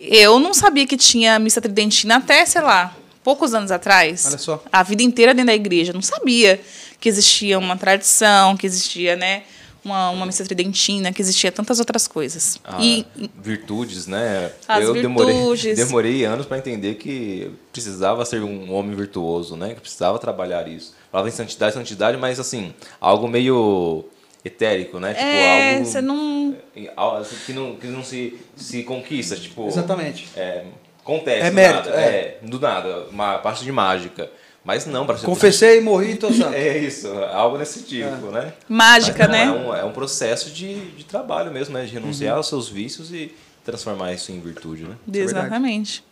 Eu não sabia que tinha missa tridentina até, sei lá, poucos anos atrás. Olha só. A vida inteira dentro da igreja. Não sabia que existia uma tradição, que existia, né, uma, uma missa tridentina, que existia tantas outras coisas. Ah, E virtudes, né? As eu demorei, virtudes. demorei anos para entender que precisava ser um homem virtuoso, né? Que precisava trabalhar isso. Falava em santidade, santidade, mas assim, algo meio etérico, né? Tipo, é, algo você não. algo assim, que não, que não se, se conquista, tipo... Exatamente. É, acontece É do mérito, nada, é. do nada, uma parte de mágica. Mas não, para Confessei, morri, tô santo. É isso, algo desse tipo, né? Mágica, não, né? É um, é um processo de, de trabalho mesmo, né? De renunciar Uhum. aos seus vícios e transformar isso em virtude, né? é. Exatamente.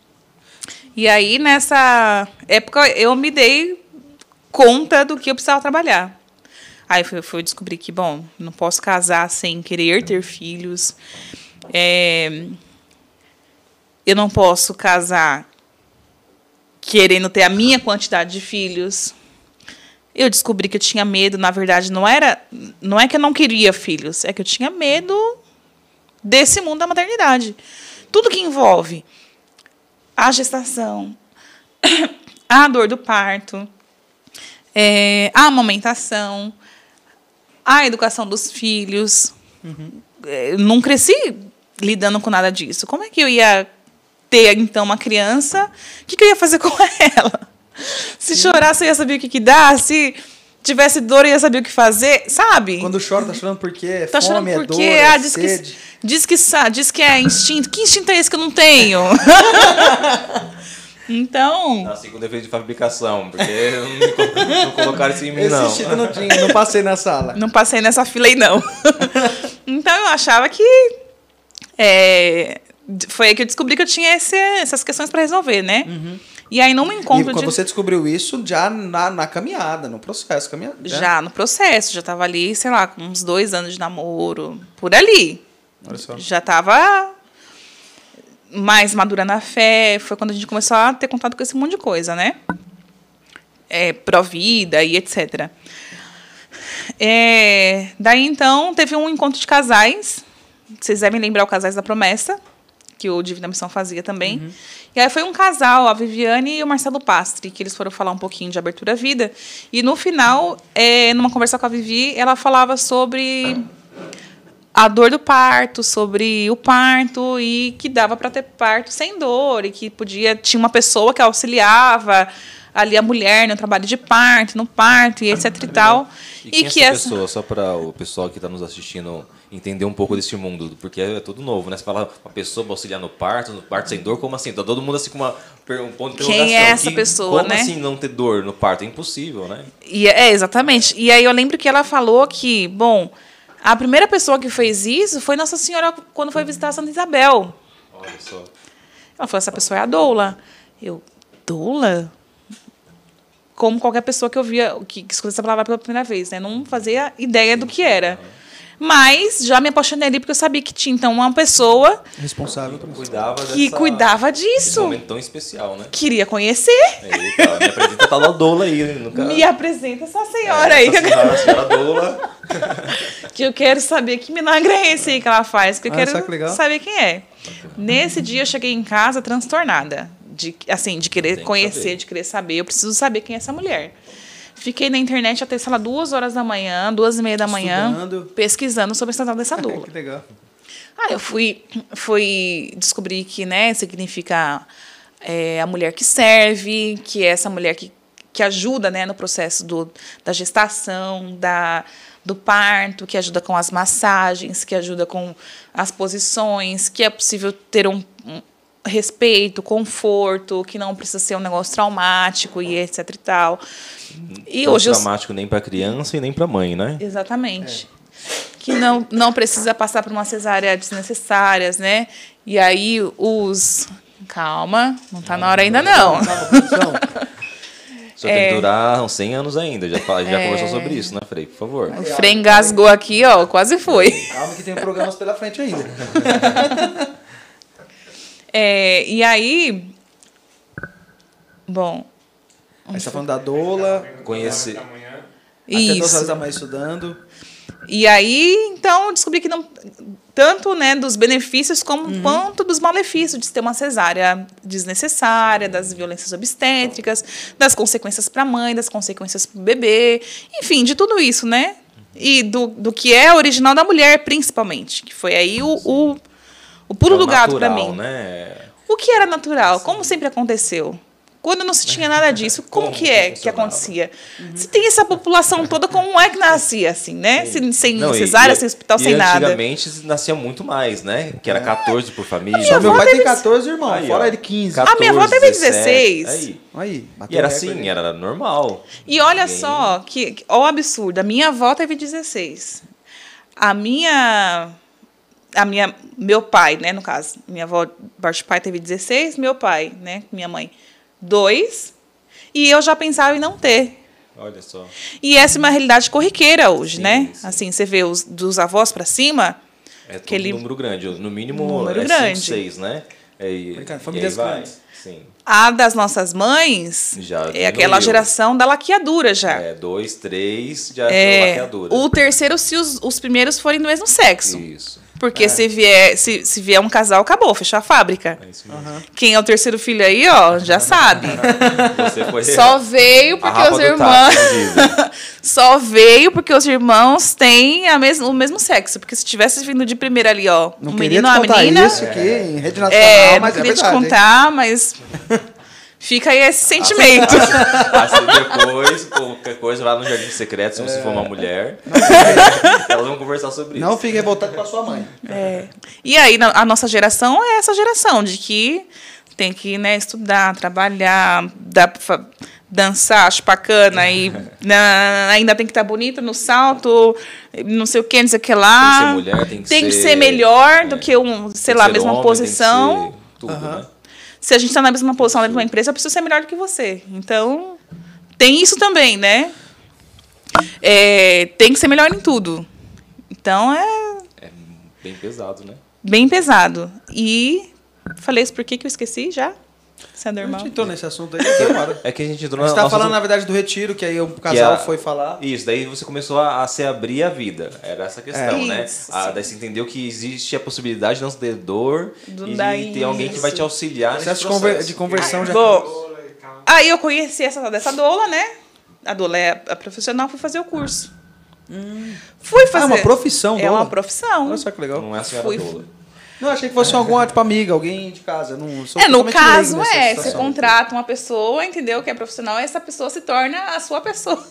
E aí, nessa época, eu me dei conta do que eu precisava trabalhar. Aí foi, foi descobrir que, bom, não posso casar sem querer ter filhos. É, eu não posso casar querendo ter a minha quantidade de filhos. Eu descobri que eu tinha medo, na verdade, não era, não é que eu não queria filhos, é que eu tinha medo desse mundo da maternidade. Tudo que envolve a gestação, a dor do parto, é, a amamentação, a educação dos filhos. É, Eu não cresci lidando com nada disso. Como é que eu ia ter, então, uma criança? O que, que eu ia fazer com ela? Se chorasse, eu ia saber o que, que dá. Se tivesse dor, eu ia saber o que fazer. Sabe? Chora, tá chorando por quê? É Tá fome, achando é por dor, quê? é Ah, diz que, diz, que, diz que é instinto. Que instinto é esse que eu não tenho? então, Nasci com defeito de fabricação, porque não, não colocaram isso em mim, Esse não. eu não tinha, não passei na sala. não passei nessa fila aí, não. então, eu achava que... é, foi aí que eu descobri que eu tinha esse- essas questões para resolver, né? E aí, num Uhum. E encontro quando de... você descobriu isso, já na, na caminhada, no processo, caminhada. Já no processo, já estava ali, sei lá, com uns dois anos de namoro, por ali. Olha só. já estava mais madura na fé. Foi quando a gente começou a ter contato com esse monte de coisa, né? É, pró-vida e etc. É, daí, então, teve um encontro de casais. Vocês devem lembrar o Casais da Promessa, que o Divina Missão fazia também. E aí foi um casal, a Viviane e o Marcelo Pastre, que eles foram falar um pouquinho de abertura à vida. E no final, é, numa conversa com a Vivi, ela falava sobre a dor do parto, sobre o parto e que dava para ter parto sem dor e que podia tinha uma pessoa que auxiliava ali a mulher no trabalho de parto, no parto e etc e tal. E, quem é essa pessoa, só para o pessoal que está nos assistindo entender um pouco desse mundo, porque é tudo novo, né? Você fala uma pessoa pra auxiliar no parto, no parto sem dor, como assim? Tá todo mundo assim com uma, um ponto de Quem é essa Que- pessoa, como né? assim não ter dor no parto? É impossível, né? E, é, exatamente. E aí eu lembro que ela falou que, bom, a primeira pessoa que fez isso foi Nossa Senhora quando foi visitar Santa Isabel. Olha só. Ela falou, essa pessoa é a doula. Eu, doula? Como qualquer pessoa que eu via, que, que escuta essa palavra pela primeira vez, né? Não fazia ideia do que era. Mas já me apaixonei ali porque eu sabia que tinha então uma pessoa Responsável por isso. Cuidava que dessa- cuidava disso. momento tão especial, né? Queria conhecer. Eita, me apresenta da Dola aí. né? Nunca... Me apresenta essa senhora É, aí, essa que senhora, a senhora Dola. que eu quero saber que milagre é esse aí que ela faz, que eu Ah, quero que saber quem é. Nesse dia eu cheguei em casa transtornada, de assim, de querer conhecer, saber. de querer saber. Eu preciso saber quem é essa mulher. Fiquei na internet até, sei lá, duas horas da manhã, duas e meia da manhã, Estudando. pesquisando sobre essa tal dessa doula. que legal. Ah, eu fui, fui descobrir que, né, significa é, a mulher que serve, que é essa mulher que, que ajuda, né, no processo do, da gestação, da, do parto, que ajuda com as massagens, que ajuda com as posições, que é possível ter um respeito, conforto, que não precisa ser um negócio traumático e etc e tal. E Não hoje eu, traumático nem pra criança e nem pra mãe, né? Exatamente. Que não, não precisa passar por uma cesárea desnecessárias, né? E aí os. Calma, não tá na hora ainda, não. Calma, produção. Só tem que durar uns 100 anos ainda. Já, fala- já conversou sobre isso, né, Frei? Por favor. O Frei engasgou aqui, ó, quase foi. Calma que tem programas pela frente ainda. É, e aí. Bom, Aí você tá falando da doula, Conhecer. Até duas horas da manhã estudando. E aí, então, eu descobri que não. Tanto né, dos benefícios como quanto dos malefícios de ter uma cesárea desnecessária, das violências obstétricas, das consequências para a mãe, das consequências para o bebê, enfim, de tudo isso, né? E do, do que é original da mulher, principalmente. Que foi aí o, o, o pulo É o do gato para mim. Né? O que era natural? Como sempre aconteceu? Quando não se tinha nada disso, como, Como que é que acontecia? Se tem essa população toda, como é que nascia assim, né? Sem, sem Não, cesárea, e- sem hospital, e sem nada. Antigamente nascia muito mais, né? Que era 14 por família. Só meu pai tem teve- 14 irmãos, Aí, fora ó. ele 15. A minha avó teve 17, 16. Aí. Aí, E era assim, era normal. E olha Ninguém- só, que, que- ó o absurdo. A minha avó teve 16. A minha. A minha, meu pai, né, no caso. Minha avó, parte pai, teve 16, meu pai, né, minha mãe, 2. E eu já pensava em não ter. Olha só. E essa é uma realidade corriqueira hoje, Sim, né? sim. Assim, você vê os dos avós para cima, É Aquele- número grande. No mínimo Número é grande. 5, 6, né? E, e famílias grandes. Sim. a das nossas mães Já é aquela geração da laqueadura já. É, dois, três, já É, é, laqueadura. o terceiro se os, os primeiros forem do mesmo sexo. Isso. Porque se, vier, se, se vier um casal, acabou, fechou a fábrica. É isso mesmo. Quem é o terceiro filho aí, ó, já sabe. Você foi Só veio porque os irmãos. dizem. Só veio porque os irmãos têm a mes o mesmo sexo. Porque se tivesse vindo de primeira ali, ó, Não um menino te ou uma contar menina. isso aqui em rede nacional, É, não mas é queria te verdade. hein? contar, mas fica aí esse sentimento. Assim, depois, qualquer coisa, vai no Jardim Secreto, se você for uma mulher. Elas vão conversar sobre Não isso. fique revoltado com a sua mãe. É. E aí, a nossa geração é essa geração de que tem que né, estudar, trabalhar, fa- dançar, chupacana e na- ainda tem que estar bonita no salto, não sei o que, não sei o que lá. Tem que ser mulher, tem que Tem ser- melhor do é. que um, sei Tem que lá, a ser mesma homem, posição. Tem que ser tudo, né? Se a gente está na mesma posição dentro de uma empresa, eu preciso ser melhor do que você. Então, tem isso também, né? É, tem que ser melhor em tudo. Então, é É bem pesado, né? bem pesado. E falei isso por que que eu esqueci já? Isso é A normal. gente entrou nesse assunto aí. É que a gente entrou A gente tá falando, na verdade, do retiro, que aí o casal a- foi falar. Isso, daí você começou a, a se abrir a vida. Era essa a questão, É. né? Isso, Ah, sim. daí você entendeu que existe a possibilidade de não ter dor Do- e da de ter alguém que vai te isso. auxiliar nesse Processo de, processo. conver- de conversão já. Bom, Doula e aí eu conheci essa dessa doula, né? A doula é a profissional, fui fazer o curso. Fui Ah, fazer. é uma profissão, É uma doula? profissão. Olha só que legal. Não é a senhora Fui- doula. Não, achei que fosse alguma, tipo, amiga, alguém de casa. Não, sou É, no caso, é. Você situação. contrata uma pessoa, entendeu? Que é profissional, e essa pessoa se torna a sua pessoa.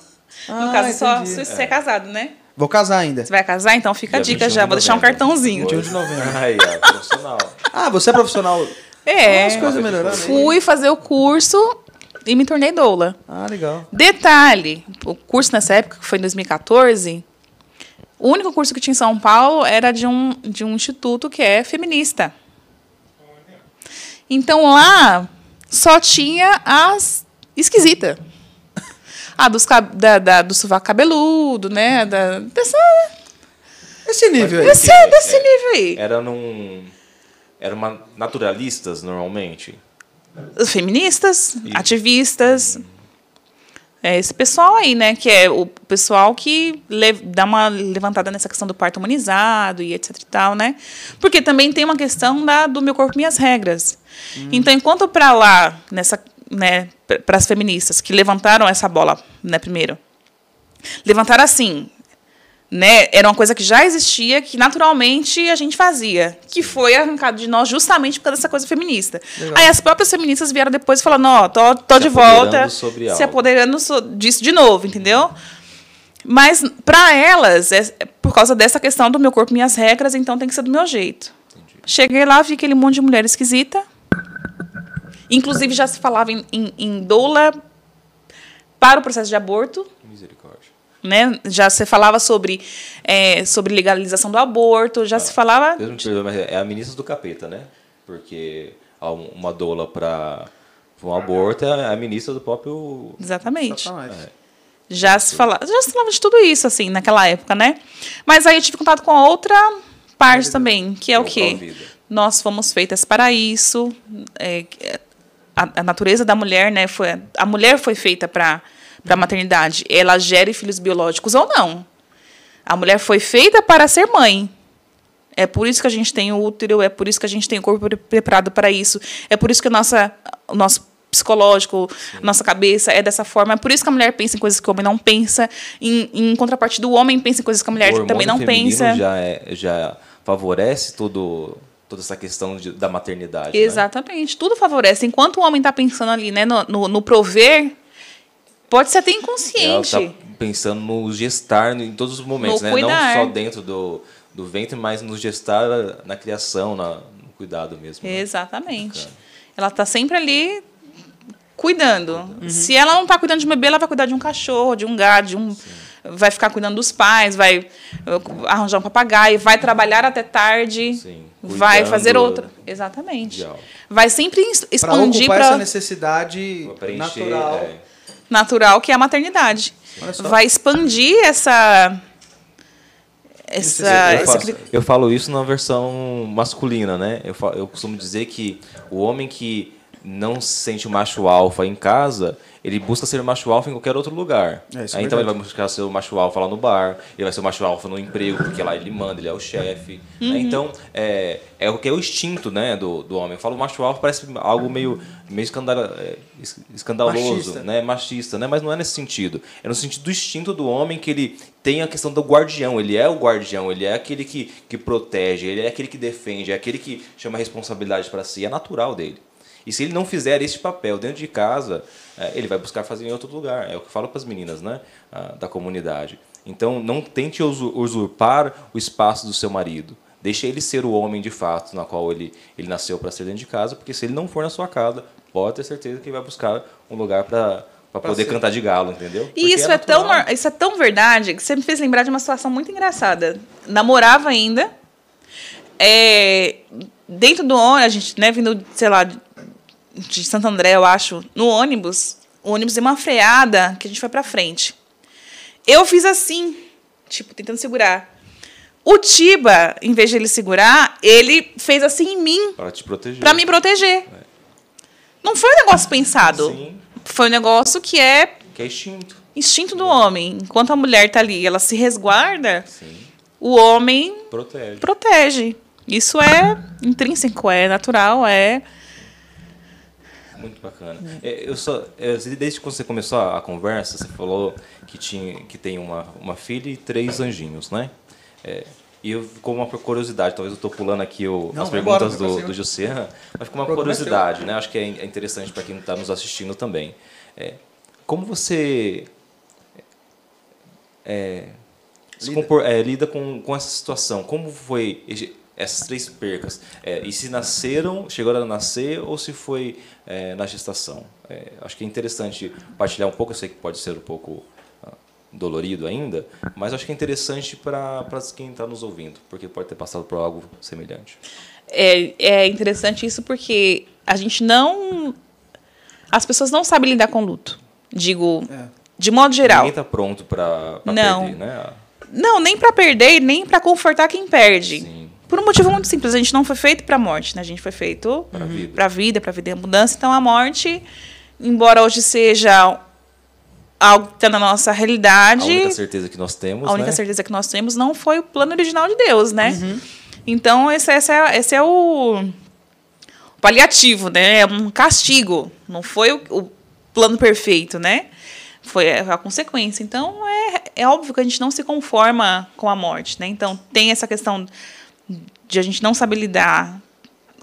Ah, no caso, só se você é casado, né? Vou casar ainda. Você vai casar, então fica a Dia dica 21 já. de Vou deixar um cartãozinho. 21 de novembro. Aí, ó, profissional. Ah, você é profissional. É. As coisas melhorando. aí. Fui fazer o curso e me tornei doula. Ah, legal. Detalhe, o curso nessa época, que foi em 2014, o único curso que tinha em São Paulo era de um, de um instituto que é feminista. Então lá só tinha as esquisitas. A dos, da, da- do sovaco cabeludo, né? Da, dessa, Esse nível aí. Mas- Desse, desse nível aí. Era num. Era uma naturalistas, normalmente. Feministas, ativistas. É esse pessoal aí, né? Que é o pessoal que dá uma levantada nessa questão do parto humanizado e etc e tal, né? Porque também tem uma questão da, do meu corpo, minhas regras. Então, enquanto para lá, nessa, né, para as feministas que levantaram essa bola, né, primeiro, levantaram assim, né? Era uma coisa que já existia, que naturalmente a gente fazia, que foi arrancado de nós justamente por causa dessa coisa feminista. Aí as próprias feministas vieram depois falando, ó, tô, tô Se de volta, sobre se algo. apoderando so- disso de novo, entendeu? Mas para elas, é, por causa dessa questão do meu corpo, minhas regras, então tem que ser do meu jeito. Cheguei lá, vi aquele monte de mulher esquisita. Inclusive já se falava em, em, em doula para o processo de aborto Misericórdia. Né? Já se falava sobre, é, sobre legalização do aborto, já se falava. Deus me perdoe, mas é a ministra do capeta, né? Porque há um- uma doula para um aborto é a ministra do próprio. Exatamente. Satanás. Já se falava, já se falava de tudo isso, assim, naquela época, né? Mas aí eu tive contato com outra parte também, que é o quê? Nós fomos feitas para isso. é, a, a natureza da mulher, né? Foi, a mulher foi feita para a maternidade. Ela gere filhos biológicos ou não. A mulher foi feita para ser mãe. É por isso que a gente tem o útero, é por isso que a gente tem o corpo pre- preparado para isso. É por isso que a nossa, o nosso psicológico, a nossa cabeça é dessa forma. É por isso que a mulher pensa em coisas que o homem não pensa. Em, em contrapartida, o homem pensa em coisas que a mulher também não pensa. Já, é- já favorece todo, toda essa questão de- da maternidade. né? Exatamente. Tudo favorece. Enquanto o homem está pensando ali, né, no, no, no prover, pode ser até Ela inconsciente. está pensando no gestar em todos os momentos, No né? cuidar. Não só dentro do, do ventre, mas no gestar na criação, na, no cuidado mesmo. né? Exatamente. Bacana. Ela está sempre ali cuidando. Uhum. Se ela não está cuidando de um bebê, ela vai cuidar de um cachorro, de um gado, de um vai ficar cuidando dos pais, vai uh, arranjar um papagaio, vai trabalhar até tarde, Sim. vai fazer outra. Exatamente. Vai sempre Para expandir ocupar essa para necessidade natural. é. Natural que é a maternidade. Vai expandir essa essa, eu, essa falo, eu falo isso na versão masculina, né? Eu, fa- eu costumo dizer que o homem que não se sente macho alfa em casa, ele busca ser macho alfa em qualquer outro lugar. É, isso é Aí, então ele verdade. vai buscar ser o macho alfa lá no bar, ele vai ser o macho alfa no emprego, porque lá ele manda, ele é o chefe. né? Então, é, é o que é o instinto né, do, do homem. Eu falo macho alfa, parece algo meio, meio é, es- escandaloso, Machista. né? machista, né? mas não é nesse sentido. É no sentido do instinto do homem que ele tem a questão do guardião. Ele é o guardião, ele é aquele que, que protege, ele é aquele que defende, é aquele que chama a responsabilidade para si. É natural dele. E se ele não fizer esse papel dentro de casa, é, ele vai buscar fazer em outro lugar. É o que eu falo para as meninas né, ah, da comunidade. Então, não tente usu- usurpar o espaço do seu marido. Deixe ele ser o homem de fato, na qual ele, ele nasceu para ser dentro de casa, porque se ele não for na sua casa, pode ter certeza que ele vai buscar um lugar para poder ser. cantar de galo, entendeu? E Porque isso é, tão, natural. nor- isso é tão verdade que você me fez lembrar de uma situação muito engraçada. Namorava ainda. é, dentro do ônibus, a gente, né, vindo, sei lá, de- Santo André, eu acho, no ônibus, o ônibus deu uma freada que a gente foi pra frente. Eu fiz assim, tipo, tentando segurar. O Tiba, em vez de ele segurar, ele fez assim em mim, Para te proteger. pra me proteger. Não foi um negócio pensado. Sim, Foi um negócio que é que é instinto. instinto do homem. Enquanto a mulher tá ali, ela se resguarda, Sim, o homem protege. protege. Isso é intrínseco, é natural, é. Muito bacana. É, Eu só, é, desde que você começou a, conversa, você falou que, tinha, que tem uma, uma filha e três anjinhos, né? É, e eu ficou uma curiosidade, talvez eu estou pulando aqui o, Não, as perguntas embora, do, do José, mas ficou uma é curiosidade, né? Acho que é é interessante para quem está nos assistindo também. Como você é, se Lida. compor- é, lida com, com essa situação? Como foi essas três percas? É, e se nasceram, chegaram a nascer ou se foi é, na gestação? É, acho que é interessante partilhar um pouco, eu sei que pode ser um pouco ah, dolorido ainda, mas acho que é interessante para quem está nos ouvindo, porque pode ter passado por algo semelhante. É, é interessante isso porque a gente não. As pessoas não sabem lidar com luto. Digo, É. de modo geral. Ninguém está pronto para Não. perder, né? Não, nem para perder, nem para confortar quem perde. Sim. Por um motivo muito simples, a gente não foi feito para a morte, né? A gente foi feito Pra vida. para a vida, para a vida em abundância. Então a morte, embora hoje seja algo que está na nossa A realidade, única certeza que nós temos, a única né? certeza que nós temos não foi o plano original de Deus, né? Então, esse, esse, é, esse é o paliativo, né? É um castigo. Não foi o, o plano perfeito, né? Foi a consequência. Então, é, é óbvio que a gente não se conforma com a morte, né? Então, tem essa questão de a gente não saber lidar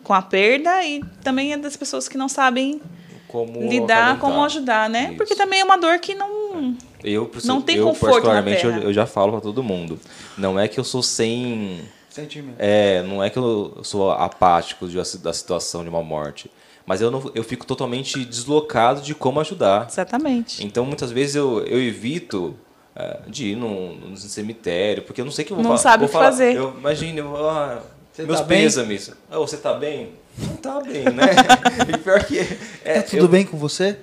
com a perda e também é das pessoas que não sabem Como lidar, acalentar. como ajudar, né? Isso. Porque também é uma dor que não... Eu, Não tem eu, conforto na particularmente, eu, Terra. eu já falo pra todo mundo. Não é que eu sou sem... Sentimento. É, não é que eu sou apático de- da situação de uma morte. Mas eu, não, eu fico totalmente deslocado de como ajudar. Exatamente. Então, muitas vezes eu, eu evito é, de ir num, num cemitério, porque eu não sei o que eu vou Não falar. sabe vou o que falar- fazer. Eu, imagine, eu, ah, Você meus tá pêsames. Ah, você tá bem? Não tá bem, né? e pior que... É, Tá tudo eu- bem com você?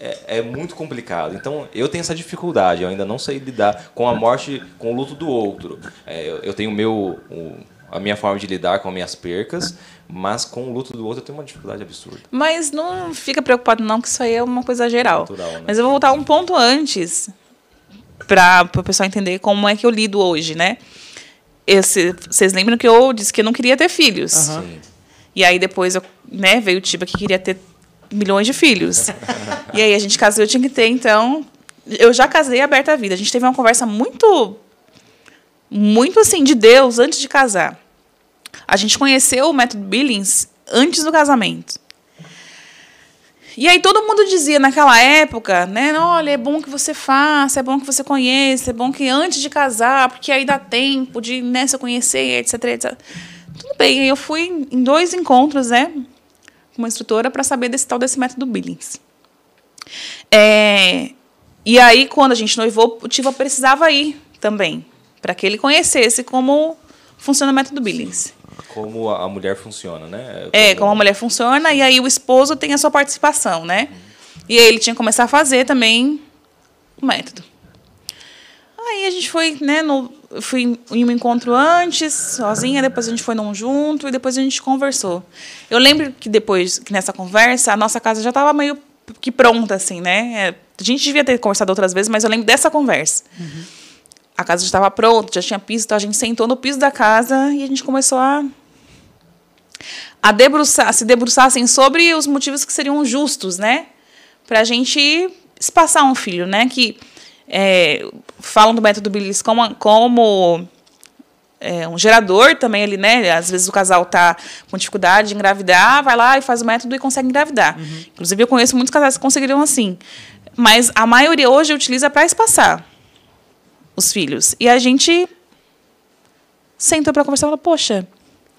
é, é muito complicado. Então, eu tenho essa dificuldade. Eu ainda não sei lidar com a morte, com o luto do outro. É, eu, eu tenho o meu, o- a minha forma de lidar com as minhas percas, mas com o luto do outro eu tenho uma dificuldade absurda. Mas não fica preocupado não, que isso aí é uma coisa geral. Natural, né? Mas eu vou voltar um ponto antes para o pessoal entender como é que eu lido hoje, né? Esse, vocês lembram que eu disse que eu não queria ter filhos. Sim. E aí depois eu, né, veio o Tiba que queria ter milhões de filhos. e aí a gente casou, eu tinha que ter, então. Eu já casei aberta à vida. A gente teve uma conversa muito. Muito assim, de Deus antes de casar. A gente conheceu o método Billings antes do casamento. E aí todo mundo dizia naquela época, né? Olha, é bom que você faça, é bom que você conheça, é bom que antes de casar, porque aí dá tempo de né, se conhecer, etc, etc. Tudo bem, eu fui em dois encontros, né? Com uma instrutora para saber desse tal desse método Billings. É, e aí, quando a gente noivou, o Tiva precisava ir também, para que ele conhecesse como funciona o método Billings. Como a mulher funciona, né? É, como a mulher funciona, e aí o esposo tem a sua participação, né? E aí ele tinha que começar a fazer também o método. Aí a gente foi, né, no, eu fui em um encontro antes, sozinha, depois a gente foi num junto e depois a gente conversou. Eu lembro que depois, que nessa conversa, a nossa casa já estava meio que pronta, assim, né? É, A gente devia ter conversado outras vezes, mas eu lembro dessa conversa. A casa já estava pronta, já tinha piso, então a gente sentou no piso da casa e a gente começou a a debruçar, a se debruçar assim, sobre os motivos que seriam justos, né? Para a gente espaçar um filho, né? Que é, falam do método Billis como, como é, um gerador também ali, né? Às vezes o casal tá com dificuldade de engravidar, vai lá e faz o método e consegue engravidar. Inclusive, eu conheço muitos casais que conseguiriam assim. Mas a maioria hoje utiliza para espaçar os filhos. E a gente sentou para conversar e falou, poxa,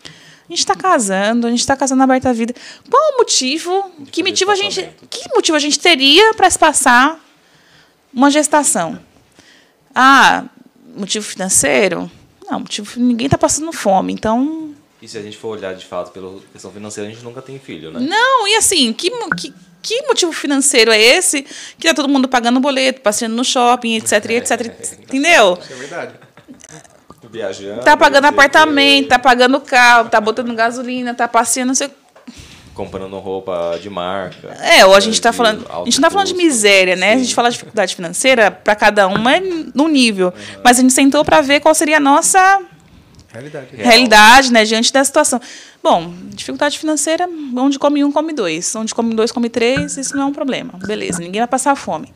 a gente está casando, a gente está casando aberta a vida. Qual o motivo? Que motivo a gente, que motivo a gente teria para espaçar uma gestação? Ah, motivo financeiro? Não, motivo ninguém está passando fome, então E se a gente for olhar de fato pela questão financeira, a gente nunca tem filho, né? não. E assim, que, que, que motivo financeiro é esse que tá todo mundo pagando boleto, passeando no shopping, etc, etc, entendeu? Isso é verdade. Viajando. Tá pagando apartamento, tá pagando carro, tá botando gasolina, tá passeando, não sei Comprando roupa de marca. É, ou a gente está de falando. A gente não tá falando de miséria, né? A Sim. gente fala de dificuldade financeira para cada uma é num nível. Mas a gente sentou para ver qual seria a nossa Realidade. Real. realidade, né, diante da situação. Bom, dificuldade financeira, onde come um, come dois. Onde come dois, come três, isso não é um problema. Beleza, ninguém vai passar fome.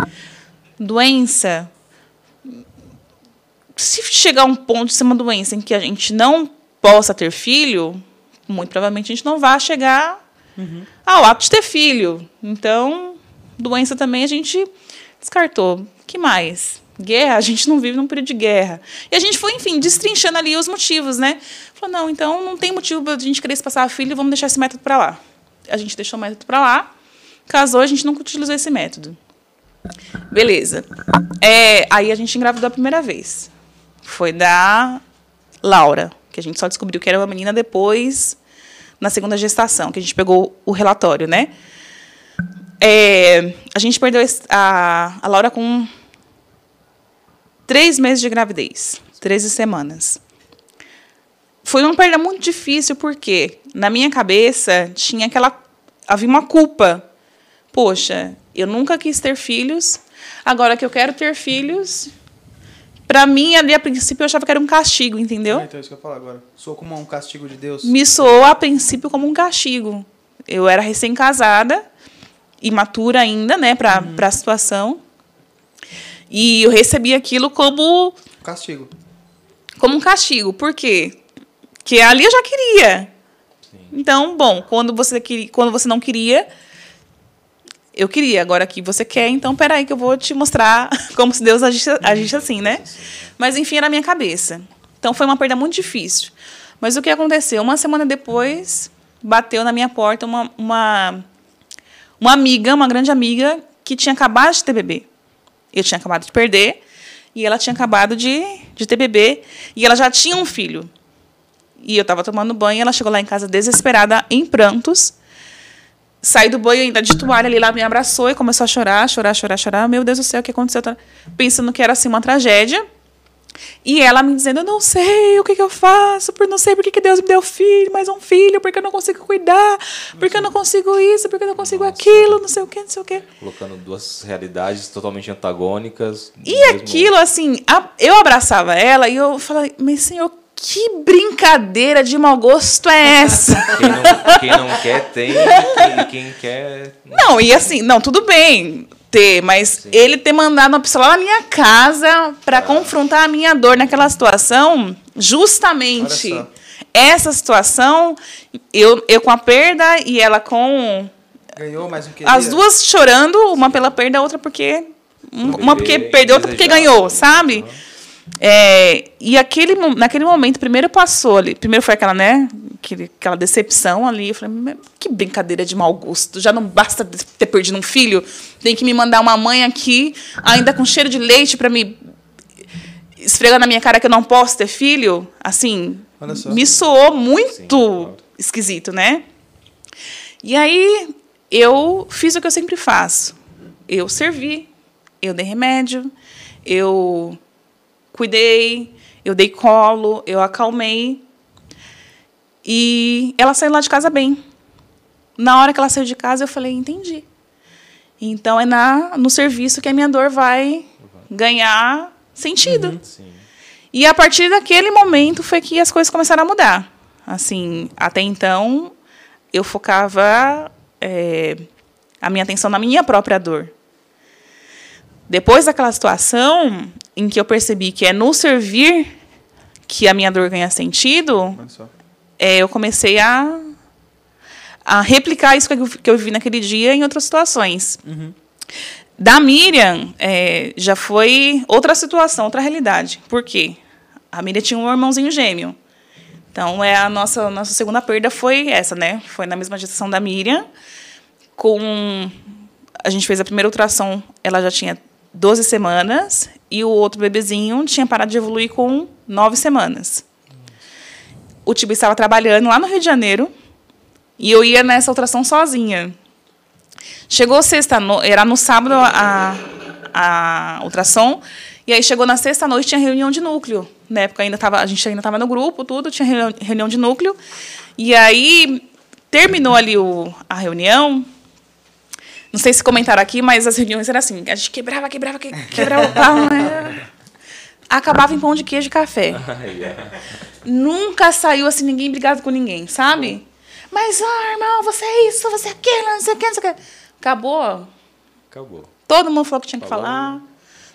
Doença. Se chegar a um ponto de ser uma doença em que a gente não possa ter filho, muito provavelmente a gente não vai chegar ao ato de ter filho. Então, doença também a gente descartou. que mais? Guerra, a gente não vive num período de guerra. E a gente foi, enfim, destrinchando ali os motivos, né? Falou, não, então não tem motivo para a gente querer se passar filho, vamos deixar esse método para lá. A gente deixou o método para lá, casou, a gente nunca utilizou esse método. Beleza. É, aí a gente engravidou a primeira vez. Foi da Laura, que a gente só descobriu que era uma menina depois, na segunda gestação, que a gente pegou o relatório, né? É, a gente perdeu a, a Laura com três meses de gravidez. 13 semanas. Foi uma perda muito difícil porque na minha cabeça tinha aquela havia uma culpa. Poxa, eu nunca quis ter filhos, agora que eu quero ter filhos, para mim ali a princípio eu achava que era um castigo, entendeu? Ah, então é isso que eu falo agora. Sou como um castigo de Deus. Me soou a princípio como um castigo. Eu era recém-casada, imatura ainda, né, para uhum. a situação. E eu recebi aquilo como castigo. Como um castigo. Por quê? Porque ali eu já queria. Sim. Então, bom, quando você queria, quando você não queria, eu queria. Agora que você quer, então peraí que eu vou te mostrar como se Deus agisse, agisse assim, né? Mas enfim, era a minha cabeça. Então foi uma perda muito difícil. Mas o que aconteceu? Uma semana depois, bateu na minha porta uma, uma, uma amiga, uma grande amiga, que tinha acabado de ter bebê. Eu tinha acabado de perder e ela tinha acabado de, de ter bebê e ela já tinha um filho. E eu estava tomando banho, ela chegou lá em casa desesperada, em prantos. Saí do banho ainda de toalha ali, lá me abraçou e começou a chorar, chorar, chorar, chorar. Meu Deus do céu, o que aconteceu? Pensando que era assim uma tragédia. E ela me dizendo, eu não sei o que, que eu faço, por não sei por que, que Deus me deu filho, mais um filho, porque eu não consigo cuidar, porque eu não consigo isso, porque eu não consigo Nossa. aquilo, não sei o que, não sei o que. Colocando duas realidades totalmente antagônicas. E mesmo... aquilo, assim, eu abraçava ela e eu falei, mas senhor, que brincadeira de mau gosto é essa? Quem não, quem não quer tem, quem, quem quer. Não, e assim, não, tudo bem ter, mas Sim. ele ter mandado uma pessoa lá na minha casa para ah. confrontar a minha dor naquela situação, justamente essa situação, eu, eu com a perda e ela com. Ganhou mais um que As duas chorando, uma pela perda, a outra porque. Uma porque perdeu, outra porque ganhou, sabe? Uhum. É, e aquele, naquele momento, primeiro passou ali, primeiro foi aquela, né, aquele, aquela decepção ali, eu falei, que brincadeira de mau gosto, já não basta ter perdido um filho, tem que me mandar uma mãe aqui, ainda com cheiro de leite para me esfregar na minha cara que eu não posso ter filho, assim, me soou muito Sim, claro. esquisito, né? E aí eu fiz o que eu sempre faço, eu servi, eu dei remédio, eu cuidei, eu dei colo, eu acalmei. E ela saiu lá de casa bem. Na hora que ela saiu de casa, eu falei, entendi. Então é na no serviço que a minha dor vai ganhar sentido. Uhum, e a partir daquele momento foi que as coisas começaram a mudar. Assim, até então eu focava é, a minha atenção na minha própria dor. Depois daquela situação, em que eu percebi que é no servir que a minha dor ganha sentido, é, eu comecei a, a replicar isso que eu, que eu vi naquele dia em outras situações. Uhum. Da Miriam, é, já foi outra situação, outra realidade. Por quê? A Miriam tinha um irmãozinho gêmeo. Então, é a nossa, nossa segunda perda foi essa, né? Foi na mesma gestação da Miriam. Com, a gente fez a primeira ultrassom, ela já tinha 12 semanas e o outro bebezinho tinha parado de evoluir com 9 semanas. O Tibi estava trabalhando lá no Rio de Janeiro e eu ia nessa ultrassom sozinha. Chegou sexta, no... era no sábado a, a ultrassom, e aí chegou na sexta noite tinha reunião de núcleo. Na época ainda tava, a gente ainda estava no grupo, tudo, tinha reunião de núcleo. E aí terminou ali o, a reunião, não sei se comentaram aqui, mas as reuniões eram assim: a gente quebrava, quebrava, quebrava o pau. Né? Acabava em pão de queijo e café. Nunca saiu assim, ninguém brigado com ninguém, sabe? Mas, ah, irmão, você é isso, você é aquilo, não sei o que, não sei o que. Acabou. Acabou. Todo mundo falou o que tinha que Falou. falar.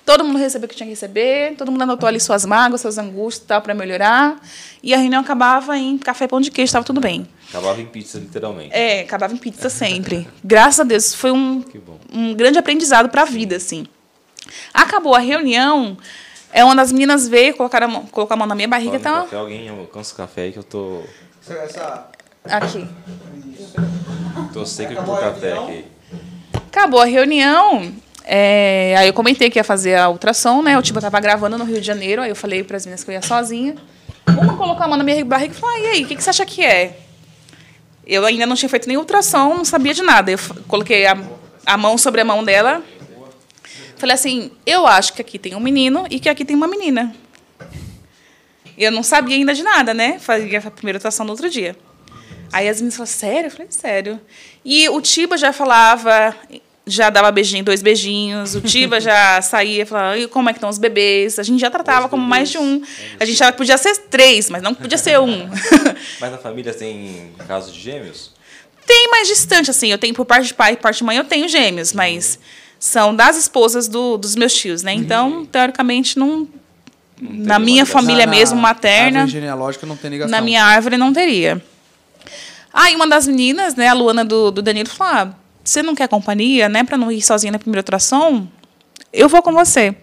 Todo mundo recebeu o que tinha que receber, todo mundo anotou ali suas mágoas, suas angústias e tal para melhorar. E a reunião acabava em café e pão de queijo, estava tudo bem. Acabava em pizza, literalmente. É, acabava em pizza sempre. Graças a Deus, foi um, um grande aprendizado para a vida, assim. Acabou a reunião, é uma das meninas veio colocar a mão, colocar a mão na minha barriga. Tá... Café, alguém alcança o café aí que eu tô... Aqui. Tô seco por café aqui. Acabou a reunião, é, aí eu comentei que ia fazer a ultrassom, né? O tipo tava gravando no Rio de Janeiro, aí eu falei para as meninas que eu ia sozinha. Uma colocou a mão na minha barriga e falou: ah, e aí, o que, que você acha que é? Eu ainda não tinha feito nem ultrassom, não sabia de nada. Eu coloquei a, a mão sobre a mão dela. Falei assim: eu acho que aqui tem um menino e que aqui tem uma menina. Eu não sabia ainda de nada, né? Fazia a primeira atuação no outro dia. Aí as meninas falaram, sério? Eu falei, sério. E o Tiba já falava, já dava beijinho, dois beijinhos. O Tiba já saía e falava, e como é que estão os bebês? A gente já tratava Os como bebês. mais de um. A gente achava que podia ser três, mas não podia ser um. Mas na família tem casos de gêmeos? tem mais distante, assim. Eu tenho por parte de pai e parte de mãe, eu tenho gêmeos, mas são das esposas do, dos meus tios, né? Então, teoricamente, não. Não Na minha família Na- mesmo, na materna. árvore genealógica não tem ligação. Na minha árvore não teria. Aí uma das meninas, né, a Luana do, do Danilo, falou: ah, você não quer companhia, né, para não ir sozinha na primeira ultrassom? Eu vou com você.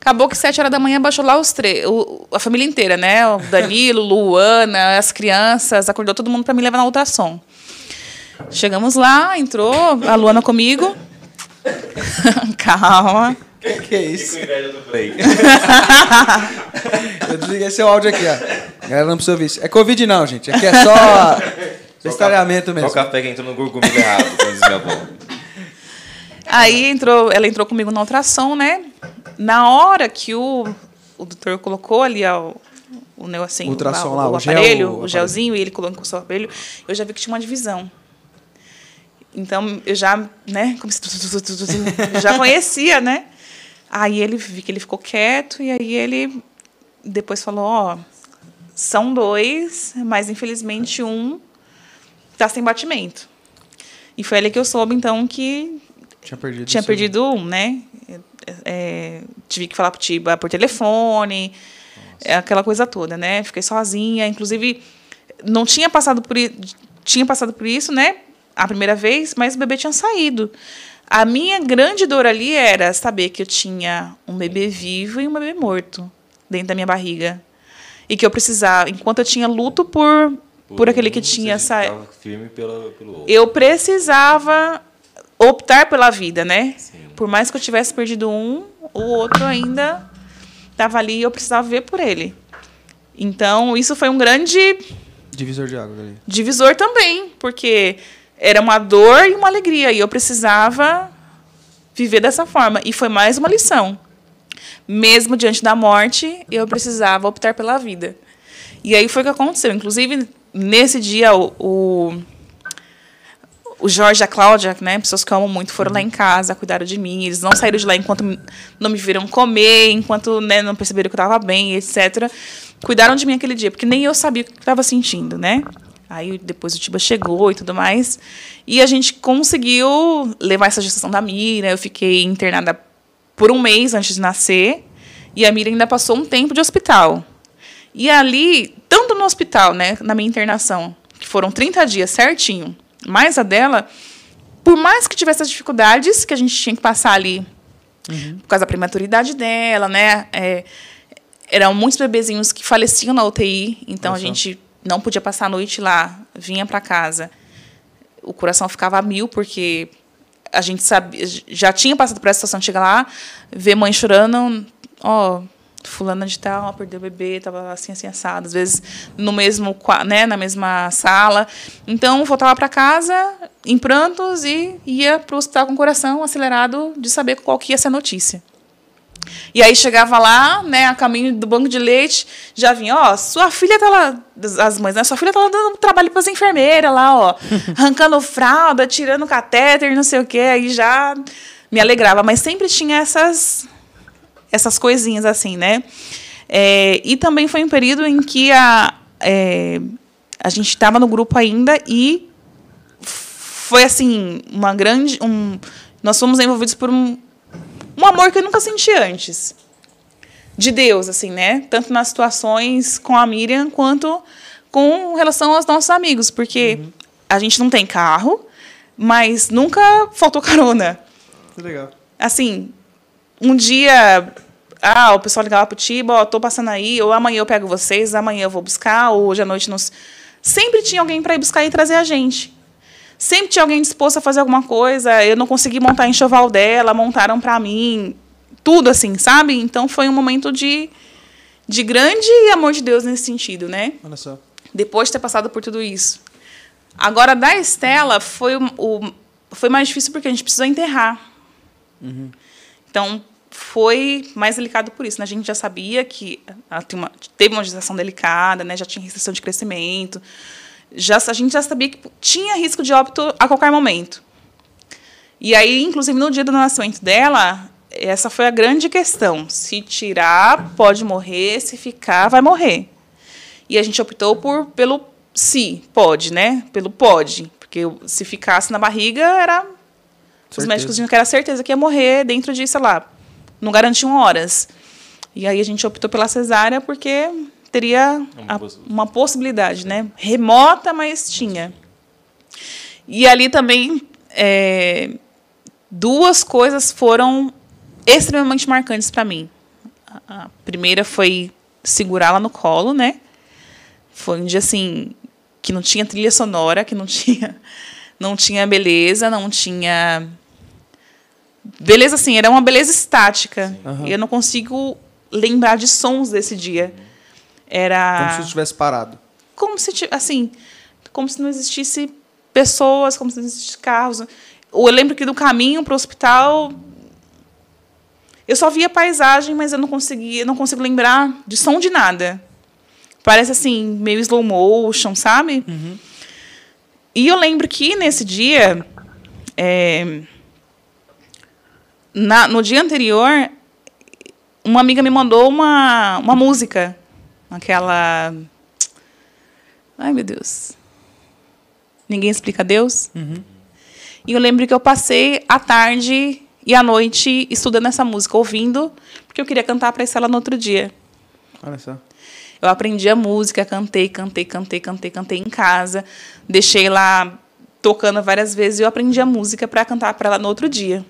Acabou que sete horas da manhã baixou lá os três, a família inteira, né? O Danilo, Luana, as crianças, acordou todo mundo para me levar na ultrassom. Chegamos lá, entrou a Luana comigo. Calma. Que, que é isso? Com inveja do Clay. Eu desliguei seu áudio aqui, ó. A galera não precisa ouvir isso. É Covid não, gente. Aqui é só estalhamento Só mesmo. o café que entrou no gurgumilho errado, como diz minha avó. Aí entrou, ela entrou comigo na ultrassom, né? Na hora que o, o doutor colocou ali ó, o negocinho, Ultrassom o, lá, o o gel, aparelho, o o, aparelho. gelzinho, e ele colocou o aparelho, eu já vi que tinha uma divisão. Então, eu já, né, já conhecia, né? Aí ele vi que ele ficou quieto e aí ele depois falou, ó, são dois, mas infelizmente um tá sem batimento. E foi ali que eu soube, então, que Tinha perdido. tinha perdido um, né? É, tive que falar pro Tiba por telefone, é, aquela coisa toda, né? Fiquei sozinha, inclusive não tinha passado por tinha passado por isso, né? A primeira vez, mas o bebê tinha saído. A minha grande dor ali era saber que eu tinha um bebê vivo e um bebê morto dentro da minha barriga. E que eu precisava, enquanto eu tinha luto por por aquele que tinha saído, ficava firme pelo, pelo outro. eu precisava optar pela vida, né? Sim. Por mais que eu tivesse perdido um, o outro ainda estava ali e eu precisava ver por ele. Então, isso foi um grande Divisor de água ali. divisor também, porque era uma dor e uma alegria e eu precisava viver dessa forma. E foi mais uma lição. Mesmo diante da morte, eu precisava optar pela vida. E aí foi o que aconteceu. Inclusive, nesse dia, o, o, Jorge e a Cláudia, né, pessoas que eu amo muito, foram lá em casa, cuidaram de mim. Eles não saíram de lá enquanto não me viram comer, enquanto né, não perceberam que eu estava bem, etc. Cuidaram de mim aquele dia, porque nem eu sabia o que estava sentindo, né? Aí depois o Tiba chegou e tudo mais. E a gente conseguiu levar essa gestação da Mira. Eu fiquei internada por um mês antes de nascer. E a Mira ainda passou um tempo de hospital. E ali, tanto no hospital, né, na minha internação, que foram 30 dias certinho, mais a dela, por mais que tivesse as dificuldades que a gente tinha que passar ali, por causa da prematuridade dela, né? é, eram muitos bebezinhos que faleciam na UTI, então a Olha só. gente não podia passar a noite lá, vinha para casa. O coração ficava a mil, porque a gente sabia, já tinha passado por essa situação, chega lá, ver mãe chorando, ó, fulana de tal, perdeu o bebê, tava assim, assim, assado. Às vezes no mesmo, né, na mesma sala. Então, voltava para casa em prantos e ia para o hospital com o coração acelerado de saber qual que ia ser a notícia. E aí chegava lá, né, a caminho do banco de leite, já vinha, ó, sua filha tá lá, as mães, né, sua filha tá lá dando trabalho para as enfermeiras lá, ó, arrancando fralda, tirando catéter, não sei o quê, aí já me alegrava, mas sempre tinha essas essas coisinhas assim, né? É, e também foi um período em que a, é, a gente estava no grupo ainda e foi assim uma grande um, nós fomos envolvidos por um, um amor que eu nunca senti antes de Deus assim né tanto nas situações com a Miriam quanto com relação aos nossos amigos porque a gente não tem carro mas nunca faltou carona Que legal. assim, um dia, ah, o pessoal ligava pro Tiba, ó, tô passando aí, ou amanhã eu pego vocês, amanhã eu vou buscar, ou hoje à noite nos. Sempre tinha alguém para ir buscar e trazer a gente. Sempre tinha alguém disposto a fazer alguma coisa. Eu não consegui montar enxoval dela, montaram para mim. Tudo assim, sabe? Então foi um momento de, de grande amor de Deus nesse sentido, né? Olha só. depois de ter passado por tudo isso. Agora, da Estela, foi, o, o- foi mais difícil porque a gente precisou enterrar. Então, foi mais delicado por isso. Né? A gente já sabia que ela uma, teve uma gestação delicada, né? já tinha restrição de crescimento, já, a gente já sabia que tinha risco de óbito a qualquer momento. E aí, inclusive, no dia do nascimento dela, essa foi a grande questão. Se tirar, pode morrer, se ficar, vai morrer. E a gente optou por pelo se, pode, né? Pelo pode. Porque se ficasse na barriga, era. Certeza. Os médicos diziam que era certeza que ia morrer dentro de, sei lá, não garantiam horas. E aí a gente optou pela cesárea porque teria uma, a, uma possibilidade, né? Remota, mas tinha. E ali também é, duas coisas foram extremamente marcantes para mim. A primeira foi segurá-la no colo, né? Foi um dia assim que não tinha trilha sonora, que não tinha não tinha beleza, não tinha beleza assim, era uma beleza estática. Uhum. Eu não consigo lembrar de sons desse dia. Era como se estivesse parado. Como se assim, como se não existisse pessoas, como se não existisse carros. Eu lembro que do caminho para o hospital eu só via paisagem, mas eu não conseguia, não consigo lembrar de som de nada. Parece assim, meio slow motion, sabe? Uhum. E eu lembro que nesse dia, é, na, no dia anterior, uma amiga me mandou uma, uma música. Aquela. Ai, meu Deus. Ninguém explica Deus. Uhum. E eu lembro que eu passei a tarde e a noite estudando essa música, ouvindo, porque eu queria cantar para ela no outro dia. Olha só. Eu aprendi a música, cantei, cantei, cantei, cantei, cantei em casa, deixei lá tocando várias vezes e eu aprendi a música para cantar para ela no outro dia.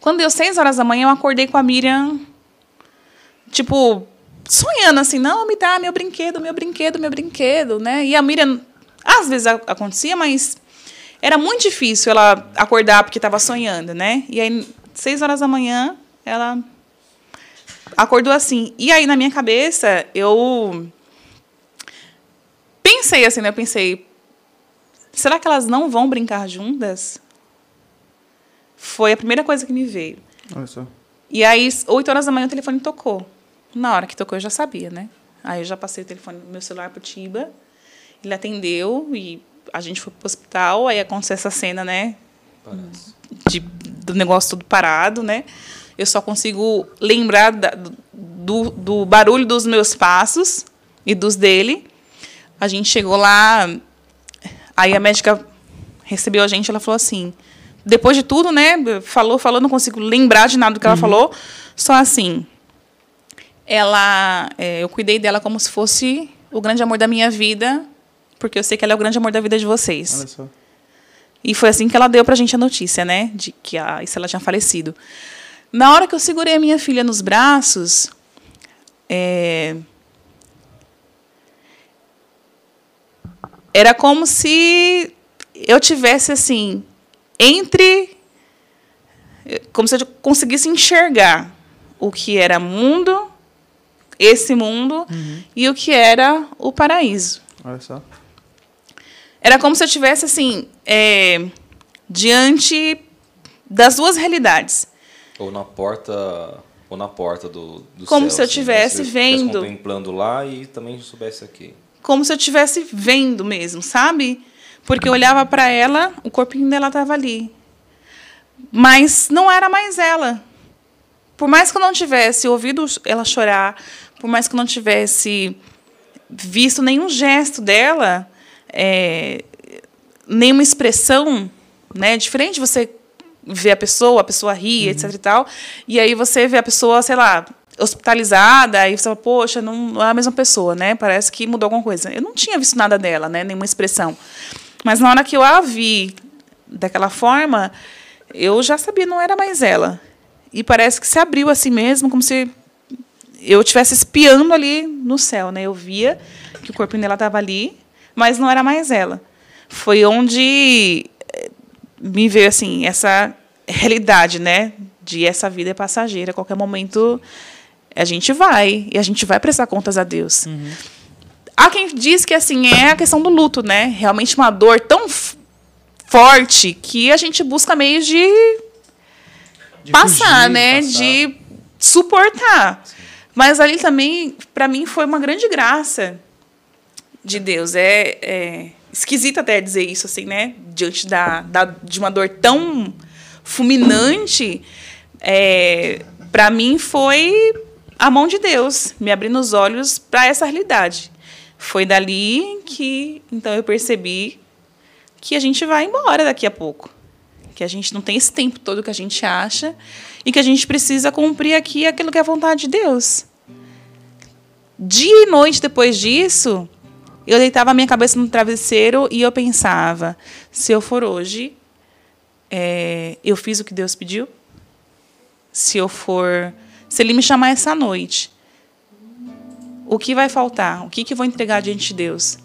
Quando deu seis horas da manhã, eu acordei com a Miriam, tipo, sonhando assim, não, me dá meu brinquedo, meu brinquedo, meu brinquedo, né? E a Miriam, às vezes acontecia, mas era muito difícil ela acordar porque estava sonhando, né? E aí, seis horas da manhã, ela acordou assim. E aí, na minha cabeça, eu pensei assim, né? Eu pensei, será que elas não vão brincar juntas? Foi a primeira coisa que me veio. Olha só. E aí, 8 horas da manhã, o telefone tocou. Na hora que tocou, eu já sabia, né? Aí eu já passei o telefone meu celular pro Tiba. Ele atendeu e a gente foi pro hospital. Aí aconteceu essa cena, né? De, do negócio todo parado, né? Eu só consigo lembrar da, do, do barulho dos meus passos e dos dele. A gente chegou lá, aí a médica recebeu a gente, ela falou assim: depois de tudo, né? Falou, falou, não consigo lembrar de nada do que ela uhum. falou. Só assim. Ela, é, eu cuidei dela como se fosse o grande amor da minha vida, porque eu sei que ela é o grande amor da vida de vocês. Olha só. E foi assim que ela deu pra gente a notícia, né? De que a ela tinha falecido. Na hora que eu segurei a minha filha nos braços, é, era como se eu tivesse assim entre como se eu conseguisse enxergar o que era mundo, esse mundo, uhum. e o que era o paraíso. Olha só. Era como se eu tivesse assim é, diante das duas realidades. Ou na porta ou na porta do, do como céu, se eu estivesse assim, vendo contemplando lá e também soubesse aqui como se eu estivesse vendo mesmo sabe porque eu olhava para ela, o corpinho dela estava ali. Mas não era mais ela. Por mais que eu não tivesse ouvido ela chorar, por mais que eu não tivesse visto nenhum gesto dela, é, nenhuma expressão, né? Diferente de você ver a pessoa, a pessoa rir, uhum. etc e tal, e aí você vê a pessoa, sei lá, hospitalizada, aí você fala, poxa, não é a mesma pessoa, né? Parece que mudou alguma coisa. Eu não tinha visto nada dela, né? Nenhuma expressão. Mas na hora que eu a vi daquela forma, eu já sabia, não era mais ela. E parece que se abriu assim mesmo, como se eu estivesse espiando ali no céu, né? Eu via que o corpinho dela estava ali, mas não era mais ela. Foi onde eh, me veio assim essa realidade, né? De essa vida é passageira. A qualquer momento a gente vai e a gente vai prestar contas a Deus. Uhum. Há quem diz que assim é a questão do luto, né? Realmente uma dor tão forte que a gente busca meios de de passar, fugir, né? Passar. De suportar. Sim. Mas ali também, para mim, foi uma grande graça de Deus. É, é, esquisito até dizer isso, assim, né? Diante da, da de uma dor tão fulminante, é, para mim foi a mão de Deus me abrindo os olhos para essa realidade. Foi dali que então eu percebi que a gente vai embora daqui a pouco. Que a gente não tem esse tempo todo que a gente acha e que a gente precisa cumprir aqui aquilo que é a vontade de Deus. Dia e noite depois disso, eu deitava a minha cabeça no travesseiro e eu pensava: se eu for hoje, é, eu fiz o que Deus pediu? Se eu for. Se Ele me chamar essa noite, o que vai faltar? O que, que eu vou entregar diante de Deus?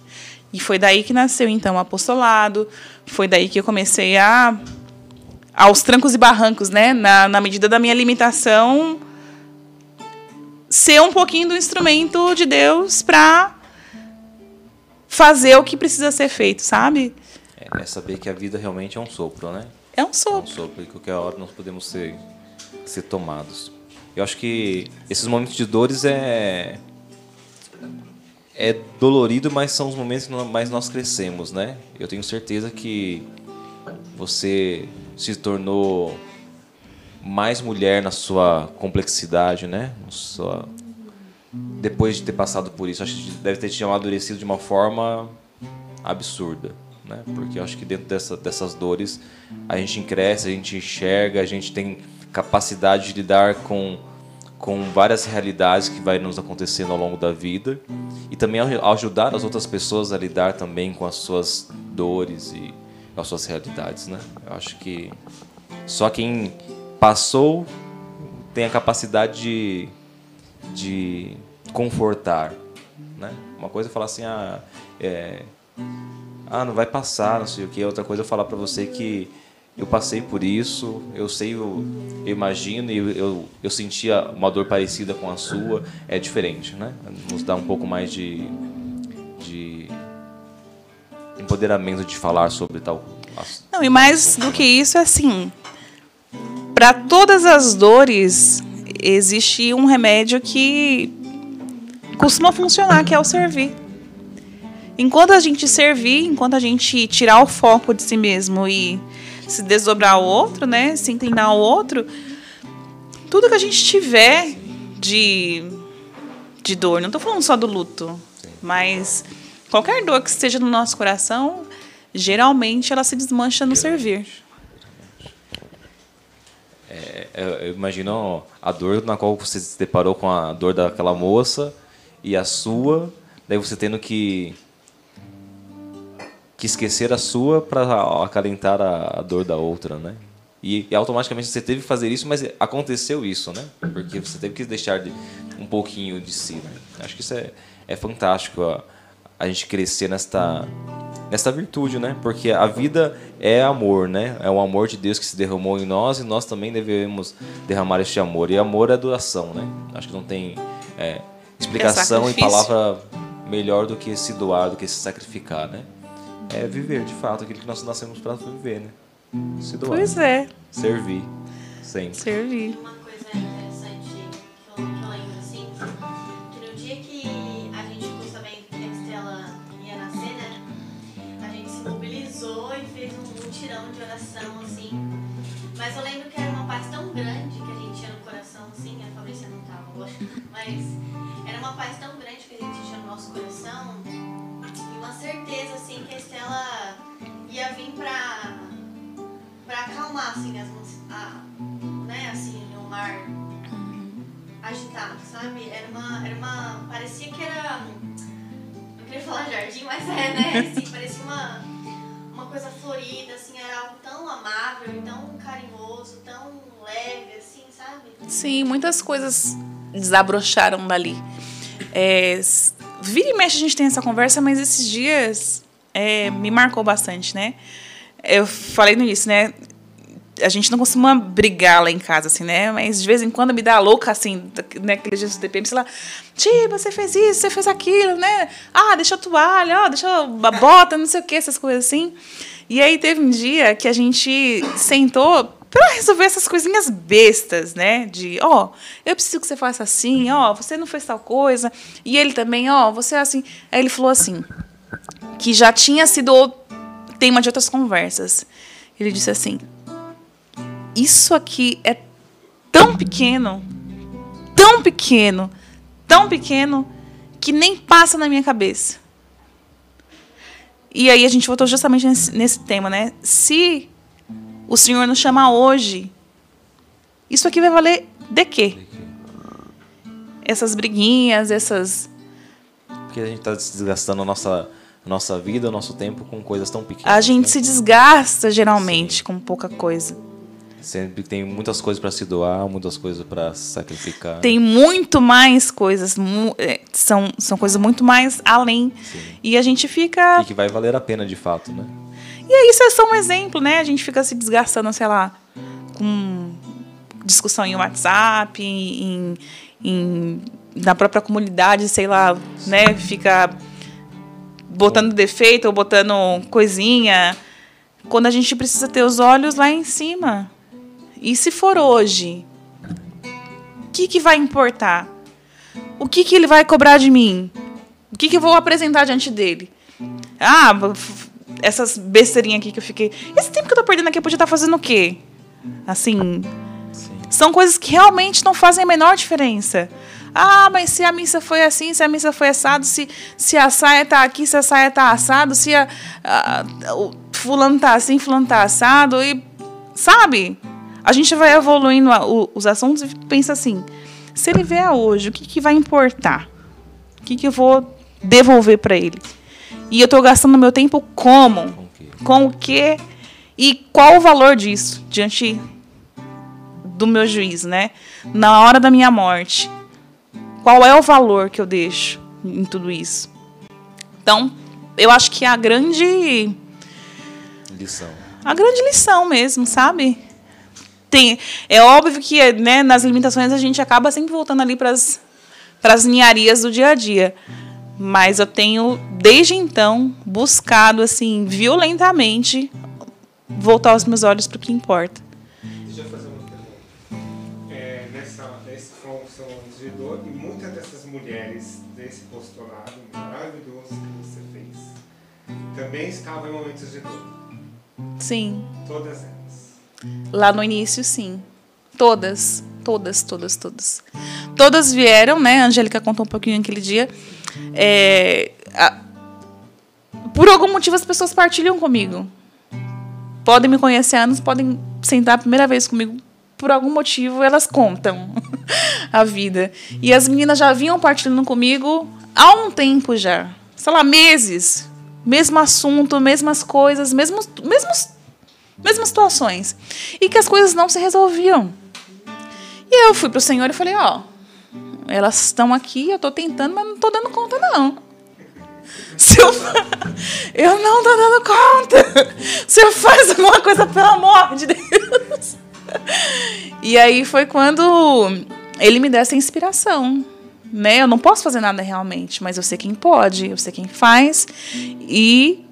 E foi daí que nasceu, então, o apostolado. Foi daí que eu comecei a. aos trancos e barrancos, né? Na, na medida da minha limitação, ser um pouquinho do instrumento de Deus para fazer o que precisa ser feito, sabe? É, é, saber que a vida realmente é um sopro, né? É um sopro. É um sopro e qualquer hora nós podemos ser, ser tomados. Eu acho que esses momentos de dores é é dolorido, mas são os momentos que mais nós crescemos, né? Eu tenho certeza que você se tornou mais mulher na sua complexidade, né? Sua... Depois de ter passado por isso, acho que deve ter te amadurecido de uma forma absurda, né? Porque acho que dentro dessa, dessas dores a gente cresce, a gente enxerga, a gente tem capacidade de lidar com com várias realidades que vai nos acontecendo ao longo da vida e também ajudar as outras pessoas a lidar também com as suas dores e as suas realidades, né? Eu acho que só quem passou tem a capacidade de, de confortar, né? Uma coisa é falar assim, ah, é, ah, não vai passar, não sei o que. Outra coisa é falar para você que eu passei por isso, eu sei, eu, eu imagino eu, eu, eu, sentia uma dor parecida com a sua, é diferente, né? Nos dá um pouco mais de, de empoderamento de falar sobre tal. Não, e mais do que isso, é assim, para todas as dores existe um remédio que costuma funcionar, que é o servir. Enquanto a gente servir, enquanto a gente tirar o foco de si mesmo e se desdobrar ao outro, né? Se inclinar ao outro, tudo que a gente tiver de, de dor, não estou falando só do luto, mas qualquer dor que esteja no nosso coração, geralmente ela se desmancha no servir. É, é, eu imagino a dor na qual você se deparou com a dor daquela moça e a sua, daí você tendo que que esquecer a sua para acalentar a, dor da outra, né? E, e, automaticamente você teve que fazer isso, mas aconteceu isso, né? Porque você teve que deixar de, um pouquinho de si. Né? Acho que isso é, é fantástico a, a gente crescer nesta nesta virtude, né? Porque a vida é amor, né? É o amor de Deus que se derramou em nós e nós também devemos derramar este amor. E amor é doação, né? Acho que não tem é, explicação é em palavra melhor do que se doar, do que se sacrificar, né? é viver de fato aquilo que nós nascemos para viver, né? Se doar. Pois é. Servir. Sempre. Servir. Mutirão de oração, assim. Mas eu lembro que era uma paz tão grande que a gente tinha no coração, assim, a Fabrícia não tava, lógico. Mas era uma paz tão grande que a gente tinha no nosso coração uma certeza assim que a Estela ia vir pra, pra acalmar assim as a, né, assim, o mar agitado, sabe? Era uma, era uma. Parecia que era. Não queria falar jardim, mas é, né? Assim, parecia uma, uma coisa florida, assim, era algo tão amável, tão carinhoso, tão leve, assim, sabe? Sim, muitas coisas desabrocharam dali. É, Vira e mexe a gente tem essa conversa, mas esses dias é, me marcou bastante, né? Eu falei no início, né? A gente não costuma brigar lá em casa, assim, né? Mas de vez em quando me dá louca, assim, naquele dia do TPM, sei lá, tia, você fez isso, você fez aquilo, né? Ah, deixa a toalha, ó, deixa a bota, não sei o que, essas coisas assim. E aí teve um dia que a gente sentou para resolver essas coisinhas bestas, né? De, ó, oh, eu preciso que você faça assim, ó, oh, você não fez tal coisa. E ele também, ó, oh, você é assim. Aí ele falou assim, que já tinha sido tema de outras conversas. Ele disse assim: Isso aqui é tão pequeno, tão pequeno, tão pequeno, que nem passa na minha cabeça. E aí a gente voltou justamente nesse, nesse tema, né? Se o Senhor nos chama hoje, isso aqui vai valer de quê? Essas briguinhas, essas. Porque a gente está desgastando a nossa, nossa vida, o nosso tempo com coisas tão pequenas. A gente né? se desgasta geralmente Sim. com pouca coisa. Sempre tem muitas coisas para se doar, muitas coisas para sacrificar. Tem muito mais coisas, é, são, são coisas muito mais além. Sim. E a gente fica. E que vai valer a pena de fato, né? E aí isso é só um exemplo, né? A gente fica se desgastando, sei lá, com discussão em WhatsApp, em, em na própria comunidade, sei lá, né? Fica botando defeito ou botando coisinha. Quando a gente precisa ter os olhos lá em cima. E se for hoje, o que, que vai importar? O que, que ele vai cobrar de mim? O que, que eu vou apresentar diante dele? Ah, essas besteirinhas aqui que eu fiquei. Esse tempo que eu tô perdendo aqui, eu podia estar tá fazendo o quê? Assim. Sim. São coisas que realmente não fazem a menor diferença. Ah, mas se a missa foi assim, se a missa foi assado, se, se a saia tá aqui, se a saia tá assado, se a, a, o fulano tá assim, fulano tá assado, e sabe? A gente vai evoluindo os assuntos e pensa assim: se ele vier hoje, o que, que vai importar? O que, que eu vou devolver para ele? E eu estou gastando meu tempo como? Com o quê? E qual o valor disso diante do meu juiz, né? Na hora da minha morte. Qual é o valor que eu deixo em tudo isso? Então, eu acho que a grande lição. A grande lição mesmo, sabe? Tem, é óbvio que né, nas limitações a gente acaba sempre voltando ali para as ninharias do dia a dia. Mas eu tenho, desde então, buscado, assim, violentamente, voltar os meus olhos para o que importa. Deixa eu fazer uma pergunta. É, nessa, nesse função de dor, e muitas dessas mulheres desse postulado maravilhoso que você fez também estavam em momentos de dor? Sim. Todas elas? Lá no início, sim. Todas. Todas, todas, todas. Todas vieram, né? A Angélica contou um pouquinho aquele dia. É, a, por algum motivo as pessoas partilham comigo. Podem me conhecer há anos, podem sentar a primeira vez comigo. Por algum motivo elas contam a vida. E as meninas já vinham partilhando comigo há um tempo já. Sei lá, meses. Mesmo assunto, mesmas coisas, mesmos, mesmos, mesmas situações. E que as coisas não se resolviam. E eu fui pro Senhor e falei, ó, elas estão aqui, eu estou tentando, mas não estou dando conta, não. Se eu, eu não estou dando conta. Se eu faz alguma coisa, pelo amor de Deus. E aí foi quando ele me deu essa inspiração. Né? Eu não posso fazer nada realmente, mas eu sei quem pode, eu sei quem faz. E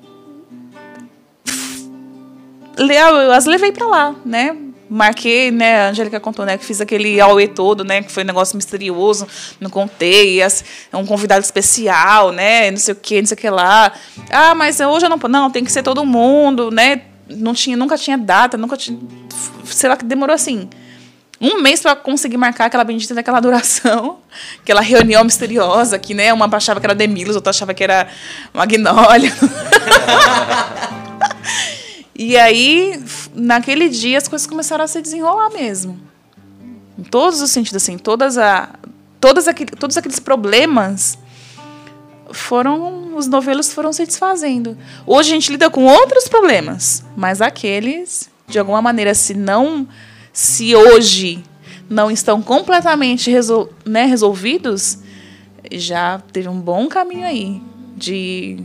as levei para lá, né? marquei, né, a Angélica contou, né, que fiz aquele auê todo, né, que foi um negócio misterioso, não contei, as, um convidado especial, né, não sei o que, não sei o que lá. Ah, mas hoje eu não, não, tem que ser todo mundo, né, não tinha, nunca tinha data, nunca tinha, sei lá, que demorou assim, um mês para conseguir marcar aquela bendita daquela duração, aquela reunião misteriosa que, né, uma achava que era Demilos, outra achava que era Magnólia. E aí, naquele dia, as coisas começaram a se desenrolar mesmo. Em todos os sentidos, assim, todas a, todas aquele, todos aqueles problemas foram, os novelos foram se desfazendo. Hoje a gente lida com outros problemas, mas aqueles, de alguma maneira, se não, se hoje não estão completamente resol, né, resolvidos, já teve um bom caminho aí de,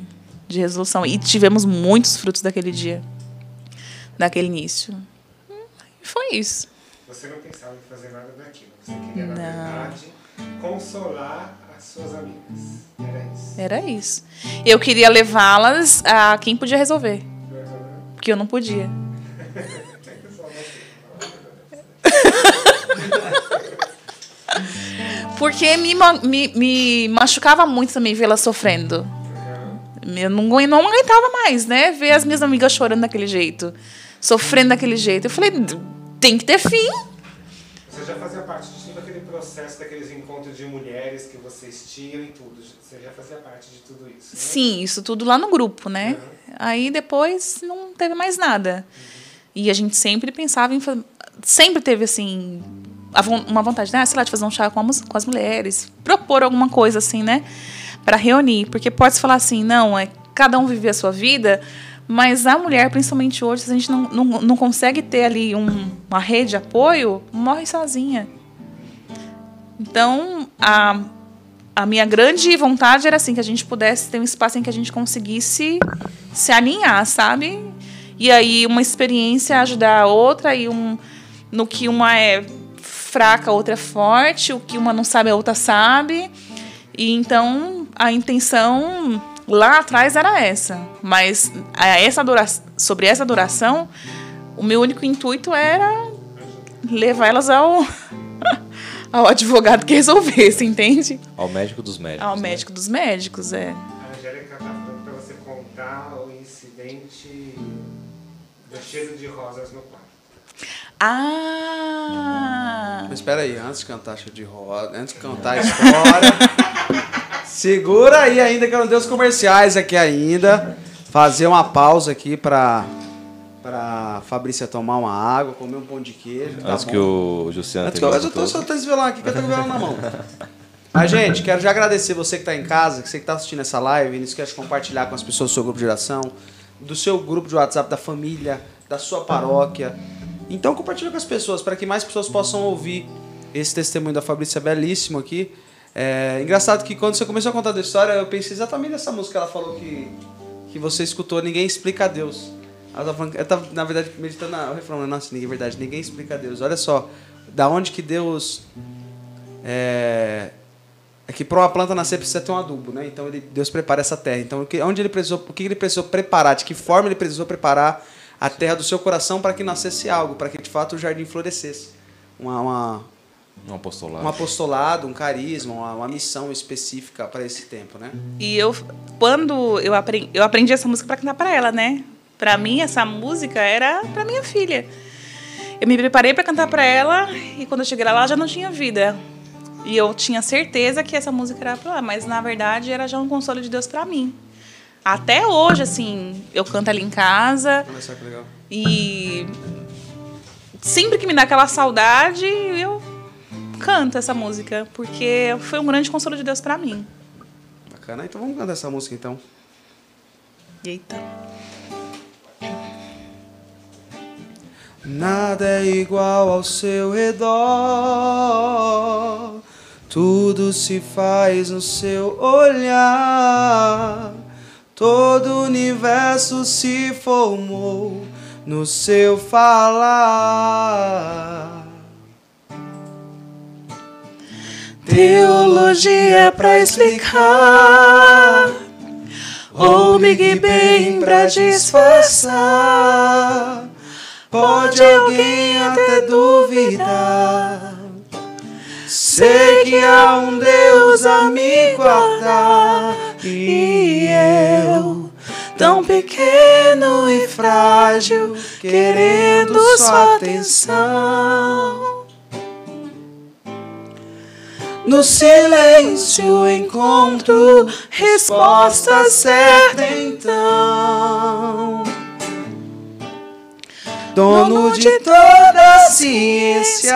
de resolução. E tivemos muitos frutos daquele dia naquele início. E foi isso. Você não pensava em fazer nada daquilo. Você queria, não. na verdade, consolar as suas amigas. Era isso. Era isso. Eu queria levá-las a quem podia resolver. Porque eu não podia. Porque me, me, me machucava muito também vê-las sofrendo. Eu não, não aguentava mais, né? Ver as minhas amigas chorando daquele jeito. Sofrendo daquele jeito. Eu falei, tem que ter fim. Você já fazia parte de todo aquele processo daqueles encontros de mulheres que vocês tinham e tudo. Você já fazia parte de tudo isso, né? Sim, isso tudo lá no grupo, né? Aí depois não teve mais nada. E a gente sempre pensava em. Sempre teve, assim, uma vontade, né? Sei lá, de fazer um chá com, com as mulheres. Propor alguma coisa, assim, né? Para reunir. Porque pode-se falar assim, não, é cada um viver a sua vida. Mas a mulher, principalmente hoje, se a gente não, não, não consegue ter ali um- uma rede de apoio, morre sozinha. Então, a, a minha grande vontade era assim que a gente pudesse ter um espaço em que a gente conseguisse se alinhar, sabe? E aí uma experiência ajudar a outra e um no que uma é fraca, a outra é forte, o que uma não sabe, a outra sabe. E então a intenção lá atrás era essa, mas essa dura sobre essa duração, o meu único intuito era levar elas ao ao advogado que resolvesse, entende? Ao médico dos médicos. Ao né? médico dos médicos, é. A Angélica tá falando pra você contar o incidente do cheiro de rosas no quarto. Ah! Mas espera aí, antes de cantar cheio de roda, antes de cantar a história. segura aí ainda que eu não dei os comerciais aqui ainda. Fazer uma pausa aqui pra, pra Fabrícia tomar uma água, comer um pão de queijo. tá Antes bom. que o Luciano Antes que eu, tô só tô esse violão aqui, que eu tô com o violão na mão. Mas, gente, quero já agradecer você que está em casa, que você que está assistindo essa live. Não esquece de compartilhar com as pessoas do seu grupo de oração, do seu grupo de WhatsApp, da família, da sua paróquia. Então, compartilha com as pessoas, para que mais pessoas possam ouvir esse testemunho da Fabrícia belíssimo aqui. É engraçado que quando você começou a contar da história, eu pensei exatamente nessa música. Ela falou que, que você escutou Ninguém Explica a Deus. Ela tava eu tava, na verdade, meditando o refrão, né? Nossa, ninguém, verdade, ninguém explica a Deus. Olha só, da onde que Deus é, é que para uma planta nascer precisa ter um adubo, né? Então ele, Deus prepara essa terra. Então onde ele precisou, o que ele precisou preparar, de que forma ele precisou preparar a terra do seu coração para que nascesse algo, para que de fato o jardim florescesse. Uma, uma, Um apostolado. um apostolado, um carisma, uma, uma missão específica para esse tempo, né? E eu, quando eu aprendi, eu aprendi essa música para cantar para ela, né? Para mim, essa música era para minha filha. Eu me preparei para cantar para ela e quando eu cheguei lá, ela já não tinha vida. E eu tinha certeza que essa música era para ela, mas na verdade era já um consolo de Deus para mim. Até hoje, assim, eu canto ali em casa só que legal. e sempre que me dá aquela saudade, eu canto essa música, porque foi um grande consolo de Deus para mim. Bacana. Então vamos cantar essa música então. Eita. Nada é igual ao seu redor, tudo se faz no seu olhar, todo o universo se formou no seu falar. Teologia pra explicar, ou Big Bang pra disfarçar. Pode alguém até duvidar. Sei que há um Deus a me guardar. E eu, tão pequeno e frágil, querendo sua atenção. No silêncio encontro resposta certa então. Dono de toda a ciência,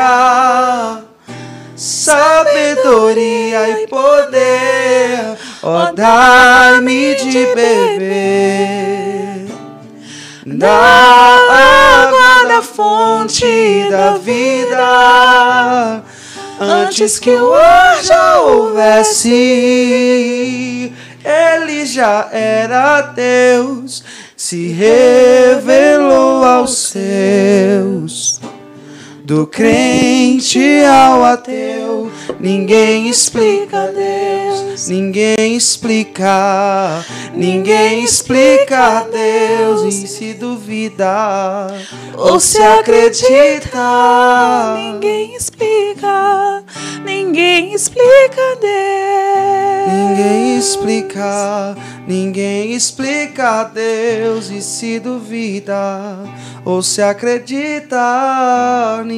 sabedoria e poder, ó dai-me de beber da água da fonte da vida. Antes que o ar já houvesse, ele já era Deus, se revelou aos seus. Do crente ao ateu, ninguém explica Deus, ninguém explica, ninguém explica Deus. E se duvida ou se acredita, Ninguém explica, ninguém explica Deus. Ninguém explica, ninguém explica Deus e se duvida ou se acredita, ninguém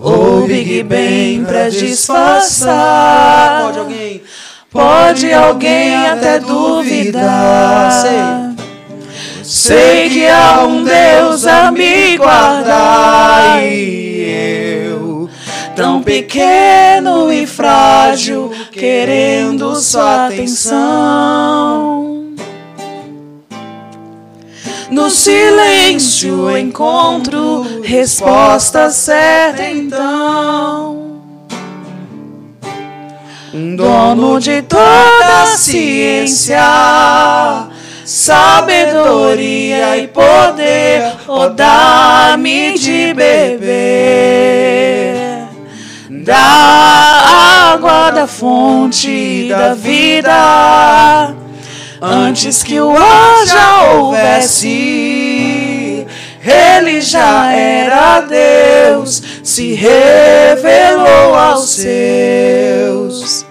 Ou Big Bang pra disfarçar. Pode alguém? Pode alguém até duvidar. Sei. Sei que há um Deus a me guardar e eu, tão pequeno e frágil, querendo sua atenção. No silêncio encontro resposta certa então. Um dono de toda ciência, sabedoria e poder, oh, dá-me de beber da água da fonte da vida. Antes que o ar já houvesse, ele já era Deus, se revelou aos seus.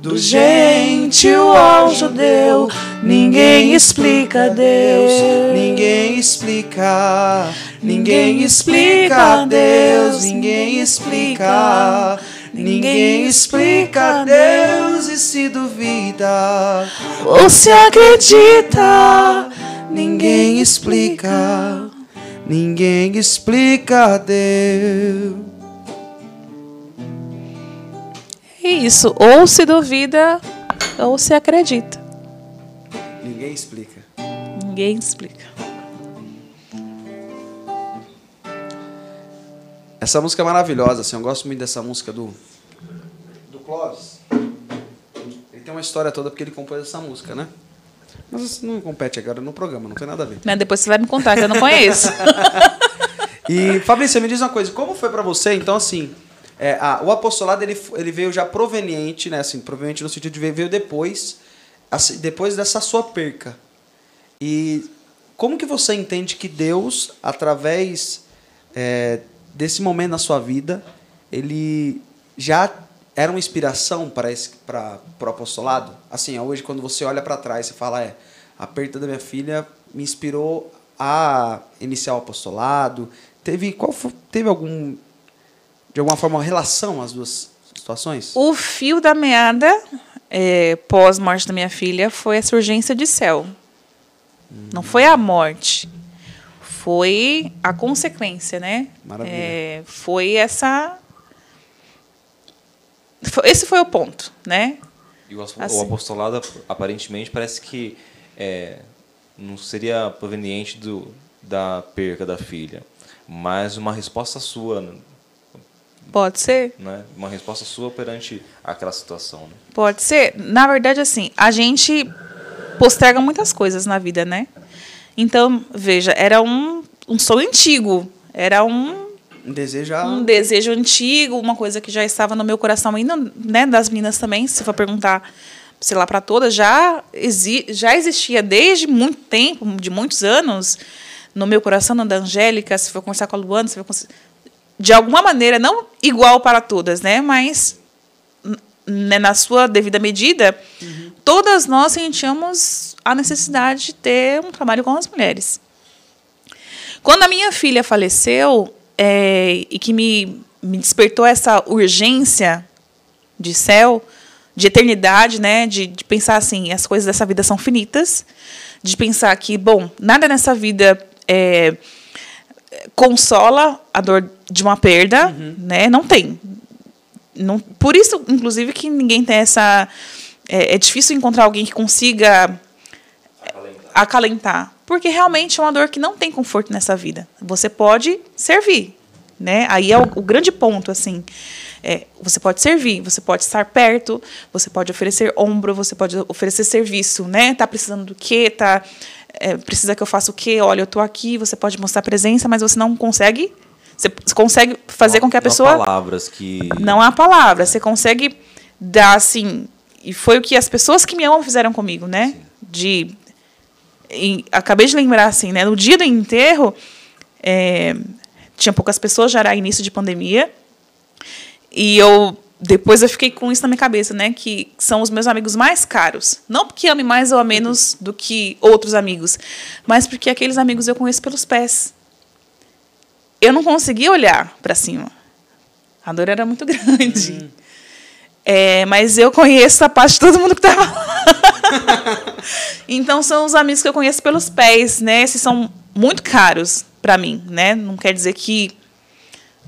Do gentil ao judeu, ninguém explica Deus, ninguém explica, ninguém explica Deus, ninguém explica. Ninguém explica Deus e se duvida ou se acredita. Ninguém explica, ninguém explica Deus. É isso, ou se duvida, ou se acredita. Ninguém explica. Ninguém explica. Essa música é maravilhosa, assim, eu gosto muito dessa música do do Clóvis. Ele tem uma história toda porque ele compôs essa música, né? Mas isso não compete agora no programa, não tem nada a ver. Depois você vai me contar, que eu não conheço. E Fabrício, me diz uma coisa, como foi pra você, então assim, é, o apostolado ele, ele veio já proveniente, né, assim, proveniente no sentido de veio, veio depois, assim, depois dessa sua perca. E como que você entende que Deus, através é, desse momento na sua vida, ele já era uma inspiração para esse para o apostolado? Assim, hoje quando você olha para trás, você fala, é, a perda da minha filha me inspirou a iniciar o apostolado. Teve qual foi, teve algum de alguma forma uma relação as duas situações? O fio da meada, é, pós-morte da minha filha, foi essa urgência de céu. Não foi a morte. Foi a consequência, né? Maravilha. É, foi essa. Esse foi o ponto, né? E o as- Assim. o apostolado, aparentemente, parece que é, não seria proveniente do, da perca da filha, mas uma resposta sua, Pode ser? né? Uma resposta sua perante aquela situação, né? Pode ser. Na verdade, assim, a gente posterga muitas coisas na vida, né? Então, veja, era um, um sonho antigo. Era um, Um desejo a- um desejo antigo, uma coisa que já estava no meu coração ainda, né? Das meninas também, se for perguntar, sei lá, para todas, já, exi já existia desde muito tempo, de muitos anos, no meu coração, na da Angélica, se for conversar com a Luana, se for conversar- de alguma maneira, não igual para todas, né? Mas né, na sua devida medida, todas nós sentíamos a necessidade de ter um trabalho com as mulheres. Quando a minha filha faleceu é, e que me, me despertou essa urgência de céu, de eternidade, né, de, de pensar assim, as coisas dessa vida são finitas, de pensar que, bom, nada nessa vida é, consola a dor de uma perda, né? Não tem. não, por isso, inclusive, que ninguém tem essa. É, é difícil encontrar alguém que consiga acalentar. Porque realmente é uma dor que não tem conforto nessa vida. Você pode servir. Né? Aí é o, o grande ponto, assim. É, você pode servir, você pode estar perto, você pode oferecer ombro, você pode oferecer serviço, né? Tá precisando do quê? Tá, é, precisa que eu faça o quê? Olha, eu estou aqui, você pode mostrar presença, mas você não consegue. Você consegue fazer não, com que a pessoa. Não há palavras que. Não há palavras. Você consegue dar assim. E foi o que as pessoas que me amam fizeram comigo, né? Sim. De. E, acabei de lembrar, assim, né? No dia do enterro, é, tinha poucas pessoas, já era início de pandemia. E eu depois eu fiquei com isso na minha cabeça, né? Que são os meus amigos mais caros. Não porque ame mais ou a menos do que outros amigos, mas porque aqueles amigos eu conheço pelos pés. Eu não conseguia olhar para cima. A dor era muito grande. Hum. É, mas eu conheço a parte de todo mundo que estava lá. então são os amigos que eu conheço pelos pés, né? Esses são muito caros para mim, né? Não quer dizer que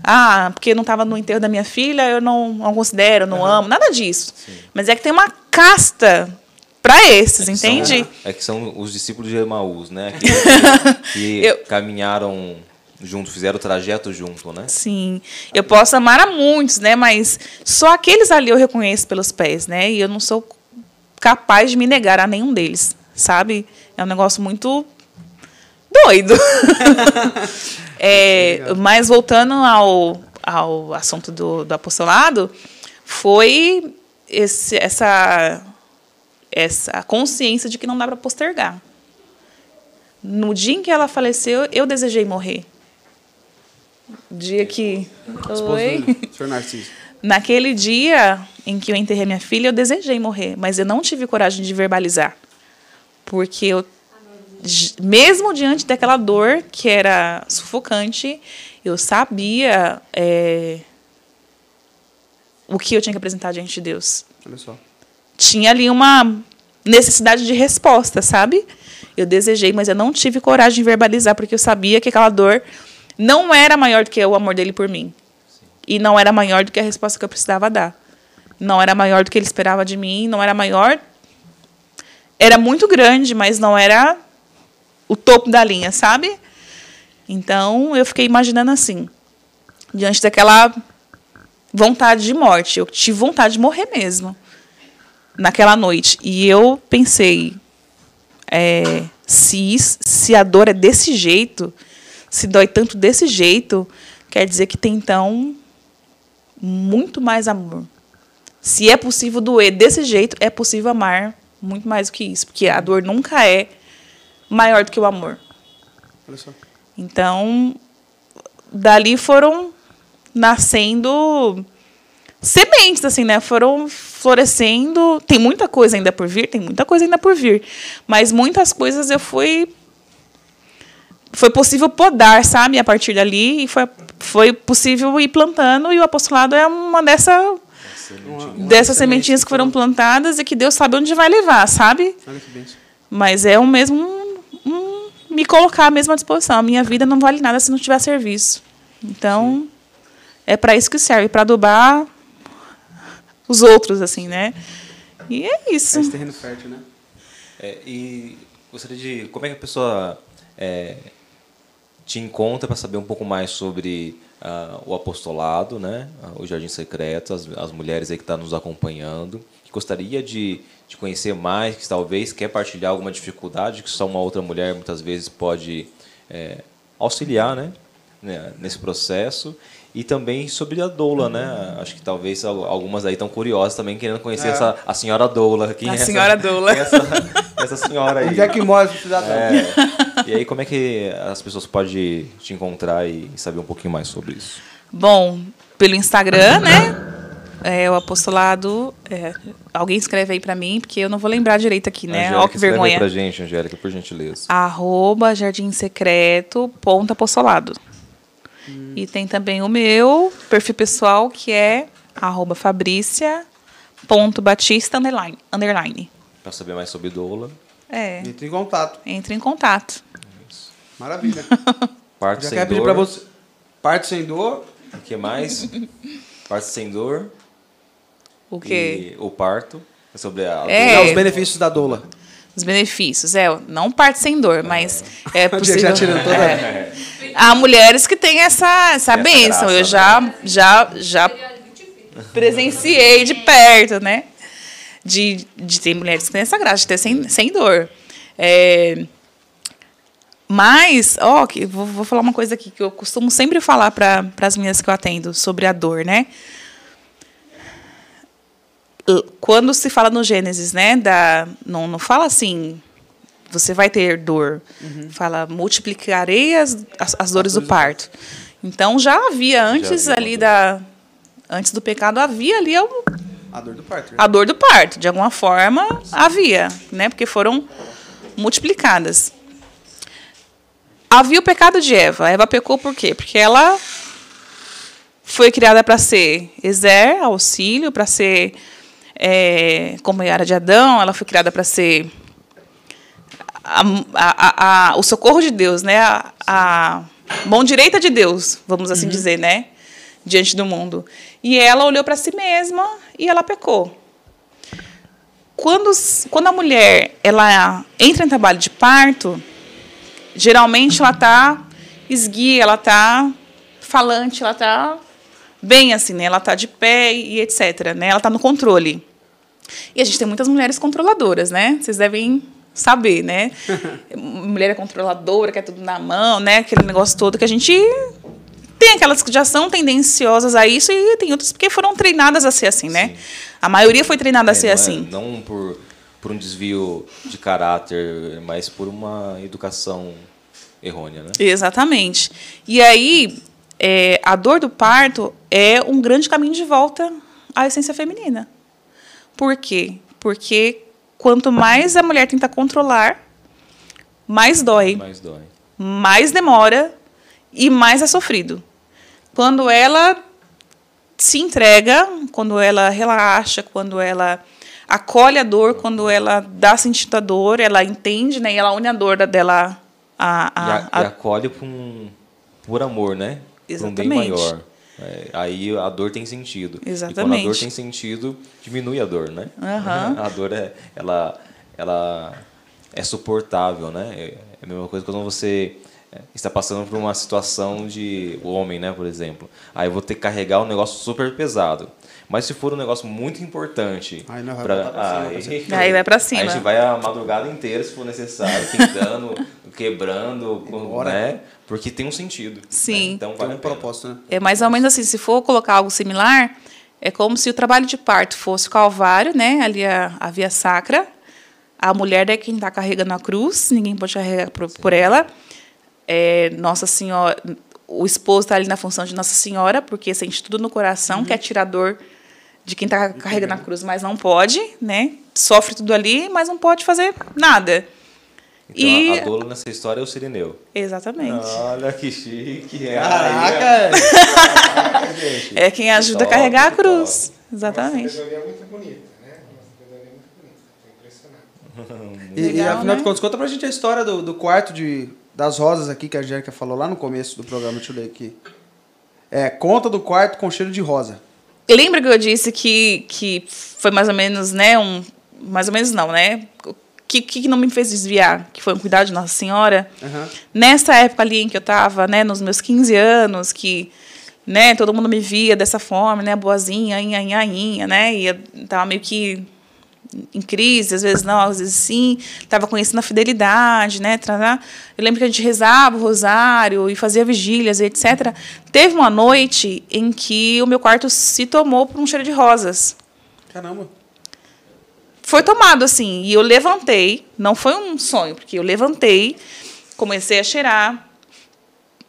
ah, porque não estava no enterro da minha filha, eu não, não considero, não uhum. amo, nada disso. Sim. Mas é que tem uma casta para esses, é entende? São, é que são os discípulos de Emaús, né? Que, que eu, caminharam junto, fizeram o trajeto junto, né? Sim. Eu posso amar a muitos, né? Mas só aqueles ali eu reconheço pelos pés, né? E eu não sou capaz de me negar a nenhum deles, sabe? É um negócio muito doido. é, mas voltando ao, ao assunto do, do apostolado, foi esse, essa, essa consciência de que não dá para postergar. No dia em que ela faleceu, eu desejei morrer. Dia que. Oi? Senhor Narciso. Naquele dia em que eu enterrei minha filha, eu desejei morrer, mas eu não tive coragem de verbalizar. Porque eu mesmo diante daquela dor que era sufocante, eu sabia é, o que eu tinha que apresentar diante de Deus. Olha só. Tinha ali uma necessidade de resposta, sabe? Eu desejei, mas eu não tive coragem de verbalizar, porque eu sabia que aquela dor não era maior do que o amor dele por mim. Sim. E não era maior do que a resposta que eu precisava dar. Não era maior do que ele esperava de mim, não era maior. Era muito grande, mas não era o topo da linha, sabe? Então eu fiquei imaginando assim, diante daquela vontade de morte, eu tive vontade de morrer mesmo naquela noite. E eu pensei, é, se, se a dor é desse jeito, se dói tanto desse jeito, quer dizer que tem então muito mais amor. Se é possível doer desse jeito, é possível amar muito mais do que isso, porque a dor nunca é maior do que o amor. Olha só. Então, dali foram nascendo sementes, assim, né? Foram florescendo. Tem muita coisa ainda por vir, tem muita coisa ainda por vir. Mas muitas coisas eu fui. Foi possível podar, sabe? A partir dali. E foi, foi possível ir plantando. E o apostolado é uma dessa. Uma, dessas sementinhas que foram plantadas e que Deus sabe onde vai levar, sabe? Mas é o mesmo me colocar à mesma disposição. A minha vida não vale nada se não tiver serviço. Então, Sim. é para isso que serve, para adubar os outros, assim, né? E é isso. É esse terreno fértil, né? É, e gostaria de... Como é que a pessoa é, te encontra para saber um pouco mais sobre uh, o apostolado, né? O Jardim Secreto, as, as mulheres aí que estão tá nos acompanhando. Gostaria de de conhecer mais, que talvez quer partilhar alguma dificuldade, que só uma outra mulher muitas vezes pode é, auxiliar né, né, nesse processo. E também sobre a doula, né? Acho que talvez algumas aí estão curiosas também, querendo conhecer é. essa, a senhora doula. Quem a é senhora essa, doula. Essa, essa senhora aí. Onde é que mora esse cidadão? É. E aí, como é que as pessoas podem te encontrar e saber um pouquinho mais sobre isso? Bom, pelo Instagram, né? é, o apostolado. É, alguém escreve aí para mim, porque eu não vou lembrar direito aqui, né? Olha que vergonha. Escreve pra gente, Angélica, por gentileza. Arroba Jardim Secreto, ponto apostolado. Hum. E tem também o meu perfil pessoal, que é arroba Fabrícia ponto Batista underline. underline. Para saber mais sobre Doula. É. Entre em contato. Entre em contato. Isso. Maravilha. Parte Já sem quer dor. pedir para você. Parte sem dor. O que mais? Parte sem dor. O quê? E o parto, sobre a É. É, os benefícios da doula. Os benefícios. É, não parte sem dor, mas é possível. Já tirando toda- é. Há mulheres que têm essa, essa Essa bênção. graça, Eu né? já, já, já presenciei de perto, né? De, de ter mulheres que têm essa graça, de ter sem, sem dor. É, mas, ó, que- vou, vou falar uma coisa aqui que eu costumo sempre falar para as meninas que eu atendo sobre a dor, né? Quando se fala no Gênesis, né, da, não, não fala assim, você vai ter dor. Fala, multiplicarei as, as, as dores do parto. Então já havia antes havia ali da antes do pecado havia ali o- A dor do parto. né? a dor do parto, de alguma forma havia, né? Porque foram multiplicadas. Havia o pecado de Eva. Eva pecou por quê? Porque ela foi criada para ser exer, auxílio, para ser é, como era de Adão, ela foi criada para ser a, a- a- o socorro de Deus, né? A, a mão direita de Deus, vamos assim dizer, né? Diante do mundo. E ela olhou para si mesma e ela pecou. Quando, quando a mulher ela entra em trabalho de parto, geralmente ela está esguia, ela está falante, ela está bem assim, né? Ela está de pé e etc, né? Ela está no controle. E a gente tem muitas mulheres controladoras, né? Vocês devem saber, né? Mulher é controladora, quer tudo na mão, né? Aquele negócio todo que a gente tem aquelas que já são tendenciosas a isso e tem outras porque foram treinadas a ser assim, né? A maioria foi treinada a É, ser não é- assim. não por, por um desvio de caráter, mas por uma educação errônea, né? Exatamente. E aí, é, a dor do parto é um grande caminho de volta à essência feminina. Por quê? Porque quanto mais a mulher tenta controlar, mais dói, Mais dói. mais demora e mais é sofrido. Quando ela se entrega, quando ela relaxa, quando ela acolhe a dor, quando ela dá sentido à dor, ela entende, né? E ela une a dor da- dela a, e, a, a, a- e acolhe por, um, por amor, né? Por um bem Exatamente. maior. É, aí a dor tem sentido. E quando a Exatamente. dor tem sentido, diminui a dor, né? Aham. A dor é, ela, ela é suportável, né? É a mesma coisa quando você é, está passando por uma situação de o homem, né, por exemplo. Aí eu vou ter que carregar um negócio super pesado. Mas se for um negócio muito importante, Aí nós vai pra- pra cima, aí, Aí vai pra cima. A gente vai a madrugada inteira, se for necessário, tentando, quebrando, Bora. né? Porque tem um sentido. né? Sim. Então Tem vale um a pena. propósito, né? É mais ou menos assim, se for colocar algo similar, é como se o trabalho de parto fosse o calvário, né? Ali a, a via sacra. A mulher é quem está carregando a cruz, ninguém pode carregar por, por ela. É, Nossa Senhora, o esposo está ali na função de Nossa Senhora, porque sente tudo no coração, quer tirar a dor de quem está carregando a cruz, mas não pode, né? Sofre tudo ali, mas não pode fazer nada. Então E- a doula nessa história é o Sirineu. Exatamente. Olha que chique. é. Caraca! É quem ajuda Top, a carregar a top. cruz. Uma Exatamente. sabedoria muito bonita, né? Uma sabedoria muito bonita. Estou impressionado. E, e Legal, afinal né? de contas, conta pra gente a história do, do quarto de, das rosas aqui que a Angélica falou lá no começo do programa. Deixa eu ler aqui. É, conta do quarto com cheiro de rosa. Lembra que eu disse que, que foi mais ou menos, né? Um, mais ou menos não, né? O que, que não me fez desviar? Que foi um cuidado de Nossa Senhora. Aham. Nessa época ali em que eu estava, né, nos meus 15 anos, que né, todo mundo me via dessa forma, né, boazinha, inha, inha, inha, né, e eu tava meio que em crise, às vezes não, às vezes sim, estava conhecendo a fidelidade, né, eu lembro que a gente rezava o rosário e fazia vigílias, etc. Teve uma noite em que o meu quarto se tomou por um cheiro de rosas Caramba. foi tomado assim. E eu levantei, não foi um sonho, porque eu levantei, comecei a cheirar,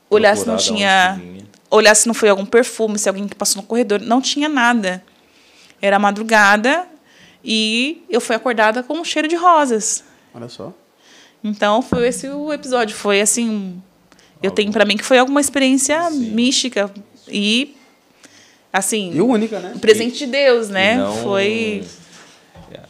olhar se não tinha. Olhar se não foi algum perfume, se alguém que passou no corredor. Não tinha nada. Era madrugada e eu fui acordada com um cheiro de rosas. Olha só. Então foi esse o episódio. Foi assim. Eu tenho para mim que foi alguma experiência mística. E. Assim. E única, né? um presente de Deus, né? E não- Foi.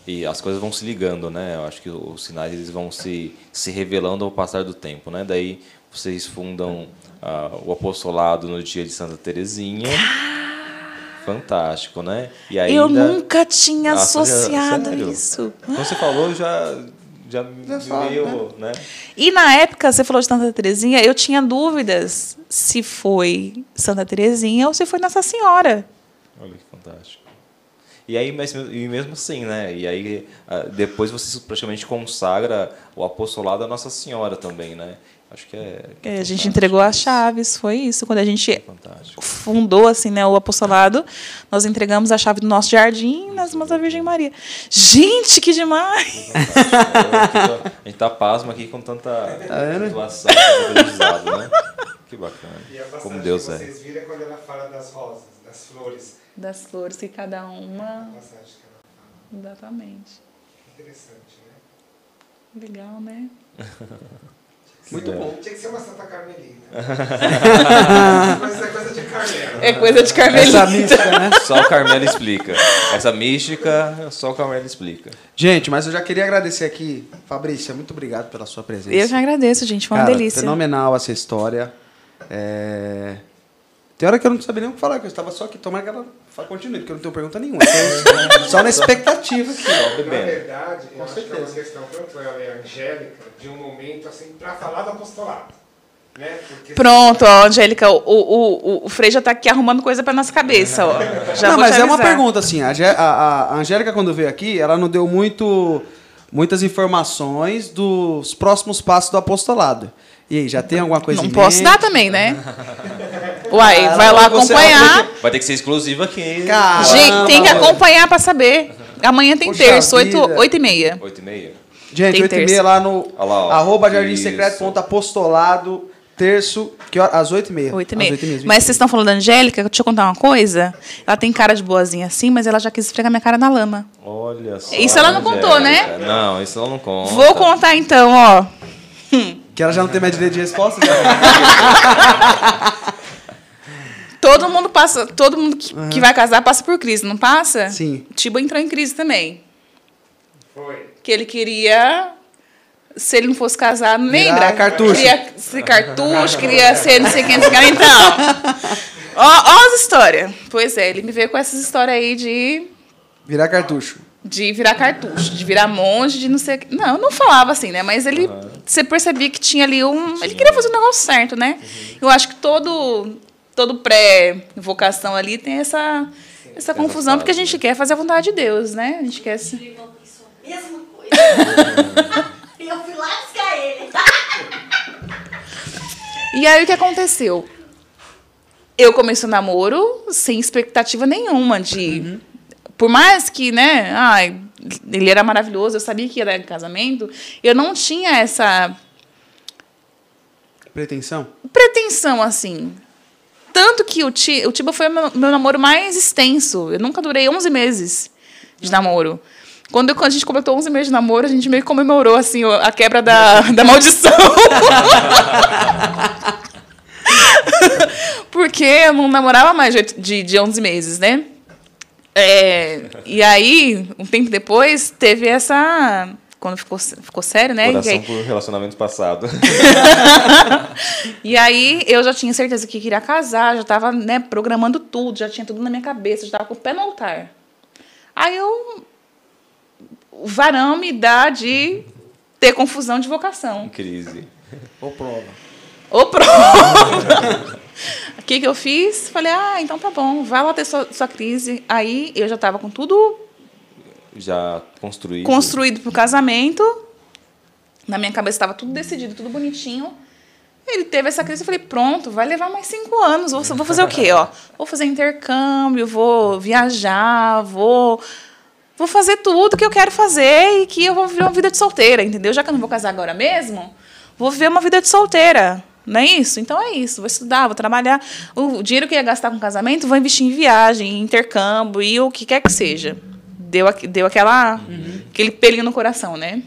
E as coisas vão se ligando, né? Eu acho que os sinais eles vão se, se revelando ao passar do tempo, né? Daí vocês fundam ah, o apostolado no dia de Santa Teresinha. Fantástico, né? E aí eu ainda- nunca tinha Nossa, associado sério? isso. Quando você falou, já, já me Já sabe, veio, né? E na época, você falou de Santa Terezinha, eu tinha dúvidas se foi Santa Terezinha ou se foi Nossa Senhora. Olha que fantástico. E aí, mas, e mesmo assim, né? E aí, ah, depois você praticamente consagra o apostolado à Nossa Senhora também, né? Acho que é. que é É, a gente entregou as chaves, foi isso. Quando a gente Fantástico. fundou assim, né, o apostolado, nós entregamos a chave do nosso jardim nas mãos da Virgem Maria. Gente, que demais! A gente tá pasmo aqui com tanta doação, tanto aprendizado, né? Que bacana. E a passagem Como Deus que é. vocês viram é quando ela fala das rosas, das flores. Das flores que cada uma, A exatamente. Interessante, né? Legal, né? Muito bom. Tinha que ser uma Santa Carmelina. Mas isso é coisa de Carmela. É coisa de Essa Carmelita. mística, né? Só o Carmelo explica. Essa mística, só o Carmelo explica. Gente, mas eu já queria agradecer aqui, Fabrícia, muito obrigado pela sua presença. Eu que agradeço, gente. Foi uma Cara, delícia. Fenomenal essa história. É... Tem hora que eu não sabia nem o que falar, que eu estava só aqui. Tomara que ela fa- continue, porque eu não tenho pergunta nenhuma. Então, só na expectativa aqui. Só Na verdade, eu Com acho que é uma certeza. questão tanto ela e a Angélica de um momento assim para falar do apostolado. Né? Porque Pronto, ó, Angélica, o, o, o, o Frei já tá aqui arrumando coisa pra nossa cabeça, ó. Já não, mas é uma pergunta assim. A, a, a Angélica, quando veio aqui, ela não deu muito, muitas informações dos próximos passos do apostolado. E aí, já tem alguma coisa Não em posso mente? dar também, né? Uai, Cara, vai lá você- acompanhar. Vai ter que ser exclusivo aqui. Cara. Gente, tem que acompanhar pra saber. Amanhã tem Poxa terço, 8, vida. 8 e meia. 8 e meia? Gente, Tem 8 e meia lá no Olha lá, ó. arroba jardim Isso. secreto ponto apostolado, terço, que hora? às 8 e meia. 8 e Às meia. oito e meia, Mas vocês estão falando da Angélica, deixa eu contar uma coisa. Ela tem cara de boazinha assim, mas ela já quis esfregar minha cara na lama. Olha só. Isso ela não contou, né? Angélica. Não, isso ela não conta. Vou contar então, ó. Que ela já não tem mais direito de resposta? né? Todo mundo passa, todo mundo que, que vai casar passa por crise, não passa? Sim. Tibo entrou em crise também. foi. Que ele queria. Se ele não fosse casar, lembra? cartucho. Queria ser cartucho, queria ser não sei quem, não sei quem. Então. Ó, ó as histórias. Pois é, ele me veio com essas histórias aí de, Virar cartucho. de virar cartucho, de virar monge, de não sei. Não, eu não falava assim, né? Mas ele. Você percebia que tinha ali um. Ele queria fazer o negócio certo, né? Eu acho que todo. Todo pré-vocação ali tem essa. Essa confusão, porque a gente quer fazer a vontade de Deus, né? A gente quer se. É mesma coisa. e eu fui lá buscar ele. E aí o que aconteceu? Eu comecei o namoro sem expectativa nenhuma de. Por mais que, né, ai, ele era maravilhoso, eu sabia que ia dar em casamento, eu não tinha essa Pretensão? pretensão assim. Tanto que o, Ti, o Tiba foi o meu, meu namoro mais extenso. Eu nunca durei 11 meses de namoro. Quando, eu- quando a gente completou 11 meses de namoro, a gente meio que comemorou assim, a quebra da, da maldição. Porque eu não namorava mais de, de, de 11 meses, né? É, e aí, um tempo depois, teve essa. Quando ficou, ficou sério, né? Coração aí- por relacionamento passado. e aí eu já tinha certeza que queria casar, já estava né, programando tudo, já tinha tudo na minha cabeça, já estava com o pé no altar. Aí eu. O varão me dá de ter confusão de vocação. Crise. Ou prova? Ô, pronto! O que, que eu fiz? Falei, ah, então tá bom, vai lá ter sua, sua crise. Aí eu já estava com tudo Já construído. construído para o casamento. Na minha cabeça estava tudo decidido, tudo bonitinho. Ele teve essa crise, eu falei, pronto, vai levar mais cinco anos. Vou, vou fazer o quê? Ó? Vou fazer intercâmbio, vou viajar, vou, vou fazer tudo que eu quero fazer e que eu vou viver uma vida de solteira, entendeu? Já que eu não vou casar agora mesmo, vou viver uma vida de solteira. Não é isso? Então é isso. Vou estudar, vou trabalhar. O dinheiro que eu ia gastar com casamento, vou investir em viagem, em intercâmbio e o que quer que seja. Deu, deu aquela, aquele pelinho no coração, né?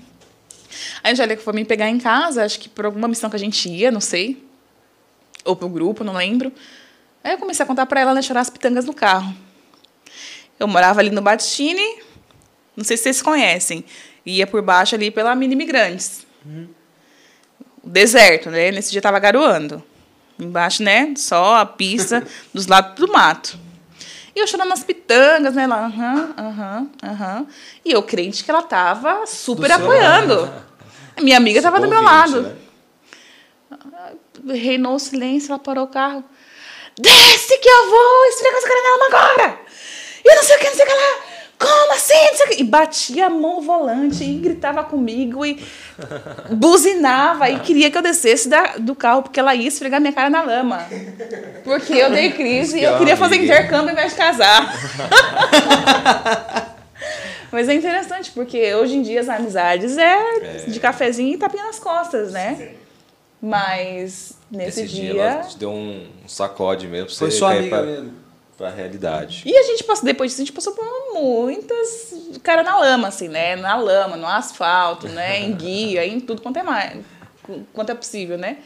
A Angélica foi me pegar em casa, acho que por alguma missão que a gente ia, não sei. Ou pro grupo, não lembro. Aí eu comecei a contar para ela, ela chorar as pitangas no carro. Eu morava ali no Batistini, não sei se vocês conhecem. Ia por baixo ali pela Mini Imigrantes. O deserto, né? Nesse dia tava garoando. Embaixo, né? Só a pista, dos lados do mato. E eu chorando nas pitangas, né? Lá, aham, aham, aham. E eu crente que ela tava super apoiando. Minha amiga tava do meu lado. né? Reinou o silêncio, ela parou o carro. Desce que eu vou esfregar essa cara nela agora! E não sei o que, não sei o que lá. Como assim? E batia a mão no volante e gritava comigo e buzinava e queria que eu descesse da- do carro porque ela ia esfregar minha cara na lama. Porque eu dei crise e é eu queria fazer intercâmbio ao invés de casar. Mas é interessante, porque hoje em dia as amizades é, de cafezinho e tapinha nas costas, né? Mas nesse Esse dia, dia. ela te deu um sacode mesmo. pra Foi você sua amiga pra, mesmo. Pra realidade. E a gente passou, depois disso, a gente passou por muitas cara na lama, assim, né? Na lama, no asfalto, né? Em guia, em tudo quanto é mais, quanto é possível, né?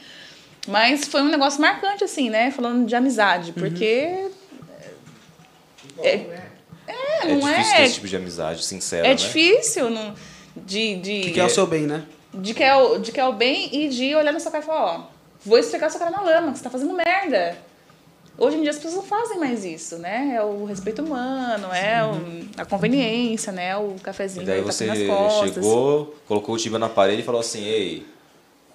Mas foi um negócio marcante, assim, né? Falando de amizade, porque É, é, É não difícil ter é. esse tipo de amizade sincera, É né? difícil não, de, de, Que é o seu bem, né? de, que é o, de que é o bem e de olhar na sua cara e falar, ó, vou esfregar sua cara na lama, que você tá fazendo merda. Hoje em dia as pessoas não fazem mais isso, né? É o respeito humano, é o- a conveniência, né? O E cafezinho, daí o você nas costas. chegou, colocou o tibia na parede e falou assim, ei,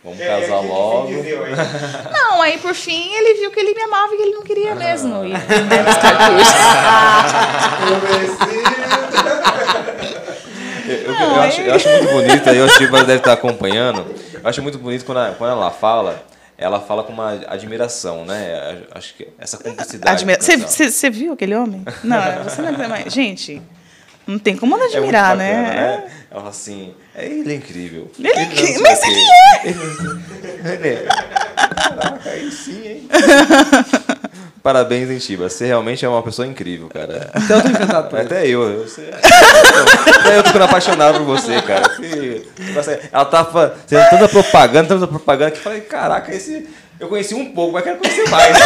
vamos É, casar é, logo. Não, aí por fim ele viu que ele me amava e que ele não Ah. queria mesmo. E, né. Eu, eu- eu acho, aí- eu acho muito bonito, aí o Chiba deve estar acompanhando. Eu acho muito bonito quando, a- quando ela fala, ela fala com uma admiração, né? Acho que essa cumplicidade. Admira... do Você, viu aquele homem? Não, você não é mais. Gente, não tem como não É admirar, bacana, né? Ela fala assim, é, ele é incrível. Ele é não incrível, mas ele Ele é. Caraca, aí sim, hein? Parabéns, hein, Chiba. Você realmente é uma pessoa incrível, cara. Então eu tô encantado por. Até eu, eu sei. Até eu tô ficando apaixonado por você, cara. Ela tá fazendo tanta propaganda, tanta propaganda, que eu falei, caraca, esse. Eu conheci um pouco, mas quero conhecer mais.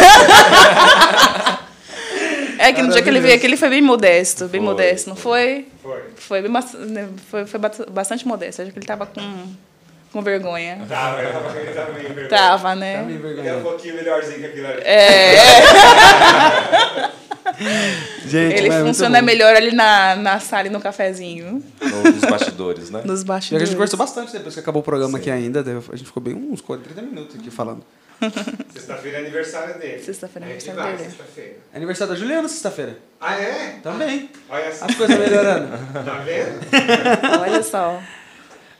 É que no dia que ele veio aqui, ele foi bem modesto, bem Foi, modesto, não foi? Foi. Foi, bem, né, foi, foi bastante modesto. Acho que ele tava com, com vergonha. Tava, ele tava, tava meio vergonhoso. Tava, né? Tá me Ele é um pouquinho melhorzinho que aquilo ali. É, Gente, ele mas é funciona bom. melhor ali na, na sala e no cafezinho, Nos bastidores, né? nos E a bastidores. gente conversou bastante depois que acabou o programa aqui ainda. A gente ficou bem uns 40, 30 minutos aqui falando. Sexta-feira é aniversário dele. Sexta-feira é aniversário vai dele. Sexta-feira. É aniversário da Juliana sexta-feira. Ah, é? Também. Olha só. As coisas melhorando. Tá vendo? Olha só.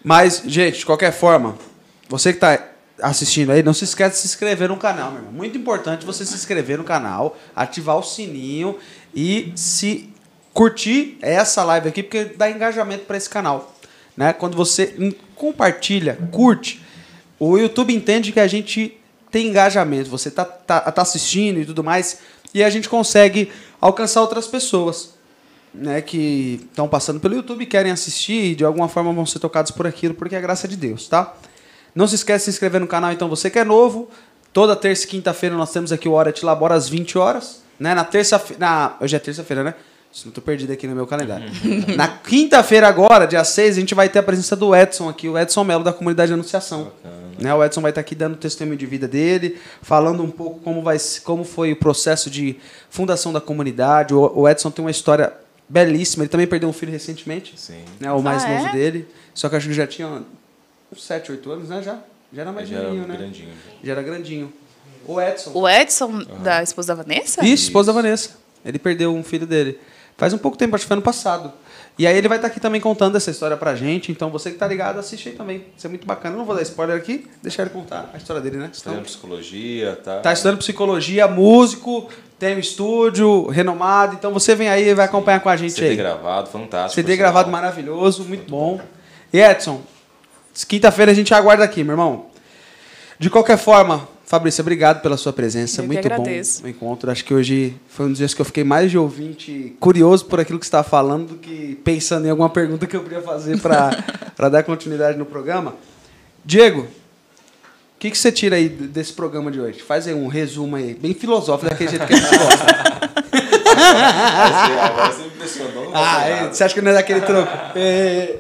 Mas, gente, de qualquer forma, você que está assistindo aí, não se esquece de se inscrever no canal, meu irmão. Muito importante você se inscrever no canal, ativar o sininho e se curtir essa live aqui, porque dá engajamento para esse canal. Né? Quando você compartilha, curte, o YouTube entende que a gente tem engajamento. Você tá, tá, tá assistindo e tudo mais, e a gente consegue alcançar outras pessoas né, que estão passando pelo YouTube, querem assistir e de alguma forma vão ser tocados por aquilo, porque é graça de Deus, tá? Não se esquece de se inscrever no canal, então você que é novo. Toda terça e quinta-feira nós temos aqui o Hora Te Labora às 20 horas. Né? Na terça-feira. Na... Hoje é terça-feira, né? Não tô perdido aqui no meu calendário. na quinta-feira, agora, dia 6, a gente vai ter a presença do Edson aqui, o Edson Melo, da comunidade de Anunciação. Né? O Edson vai estar aqui dando o testemunho de vida dele, falando um pouco como, vai, como foi o processo de fundação da comunidade. O, o Edson tem uma história belíssima. Ele também perdeu um filho recentemente Sim. né, o mais Ah, novo é? dele. Só que acho que já tinha uns 7, 8 anos, né? Já, já era mais Já era né? grandinho. Já era grandinho. O Edson. O Edson, da esposa da Vanessa? Isso, esposa da Vanessa. Ele perdeu um filho dele. Faz um pouco tempo, acho que foi ano passado. E aí ele vai estar aqui também contando essa história pra gente. Então você que tá ligado, assiste aí também. Isso é muito bacana. Eu não vou dar spoiler aqui, deixar ele contar a história dele, né? Senão- Estudando psicologia, tá? Tá estudando psicologia, músico, tem um estúdio renomado. Então você vem aí e vai acompanhar com a gente CD aí. gravado, fantástico. CD gravado maravilhoso, muito bom. E Edson, quinta-feira a gente aguarda aqui, meu irmão. De qualquer forma, Fabrício, obrigado pela sua presença. Eu muito bom o encontro. Acho que hoje foi um dos dias que eu fiquei mais de ouvinte, curioso por aquilo que você estava falando, do que pensando em alguma pergunta que eu podia fazer para dar continuidade no programa. Diego, o que, que você tira aí desse programa de hoje? Faz aí um resumo aí, bem filosófico, daquele jeito que a gente gosta. Agora você- me impressionou. Ah, é, você acha que não é daquele troco? É.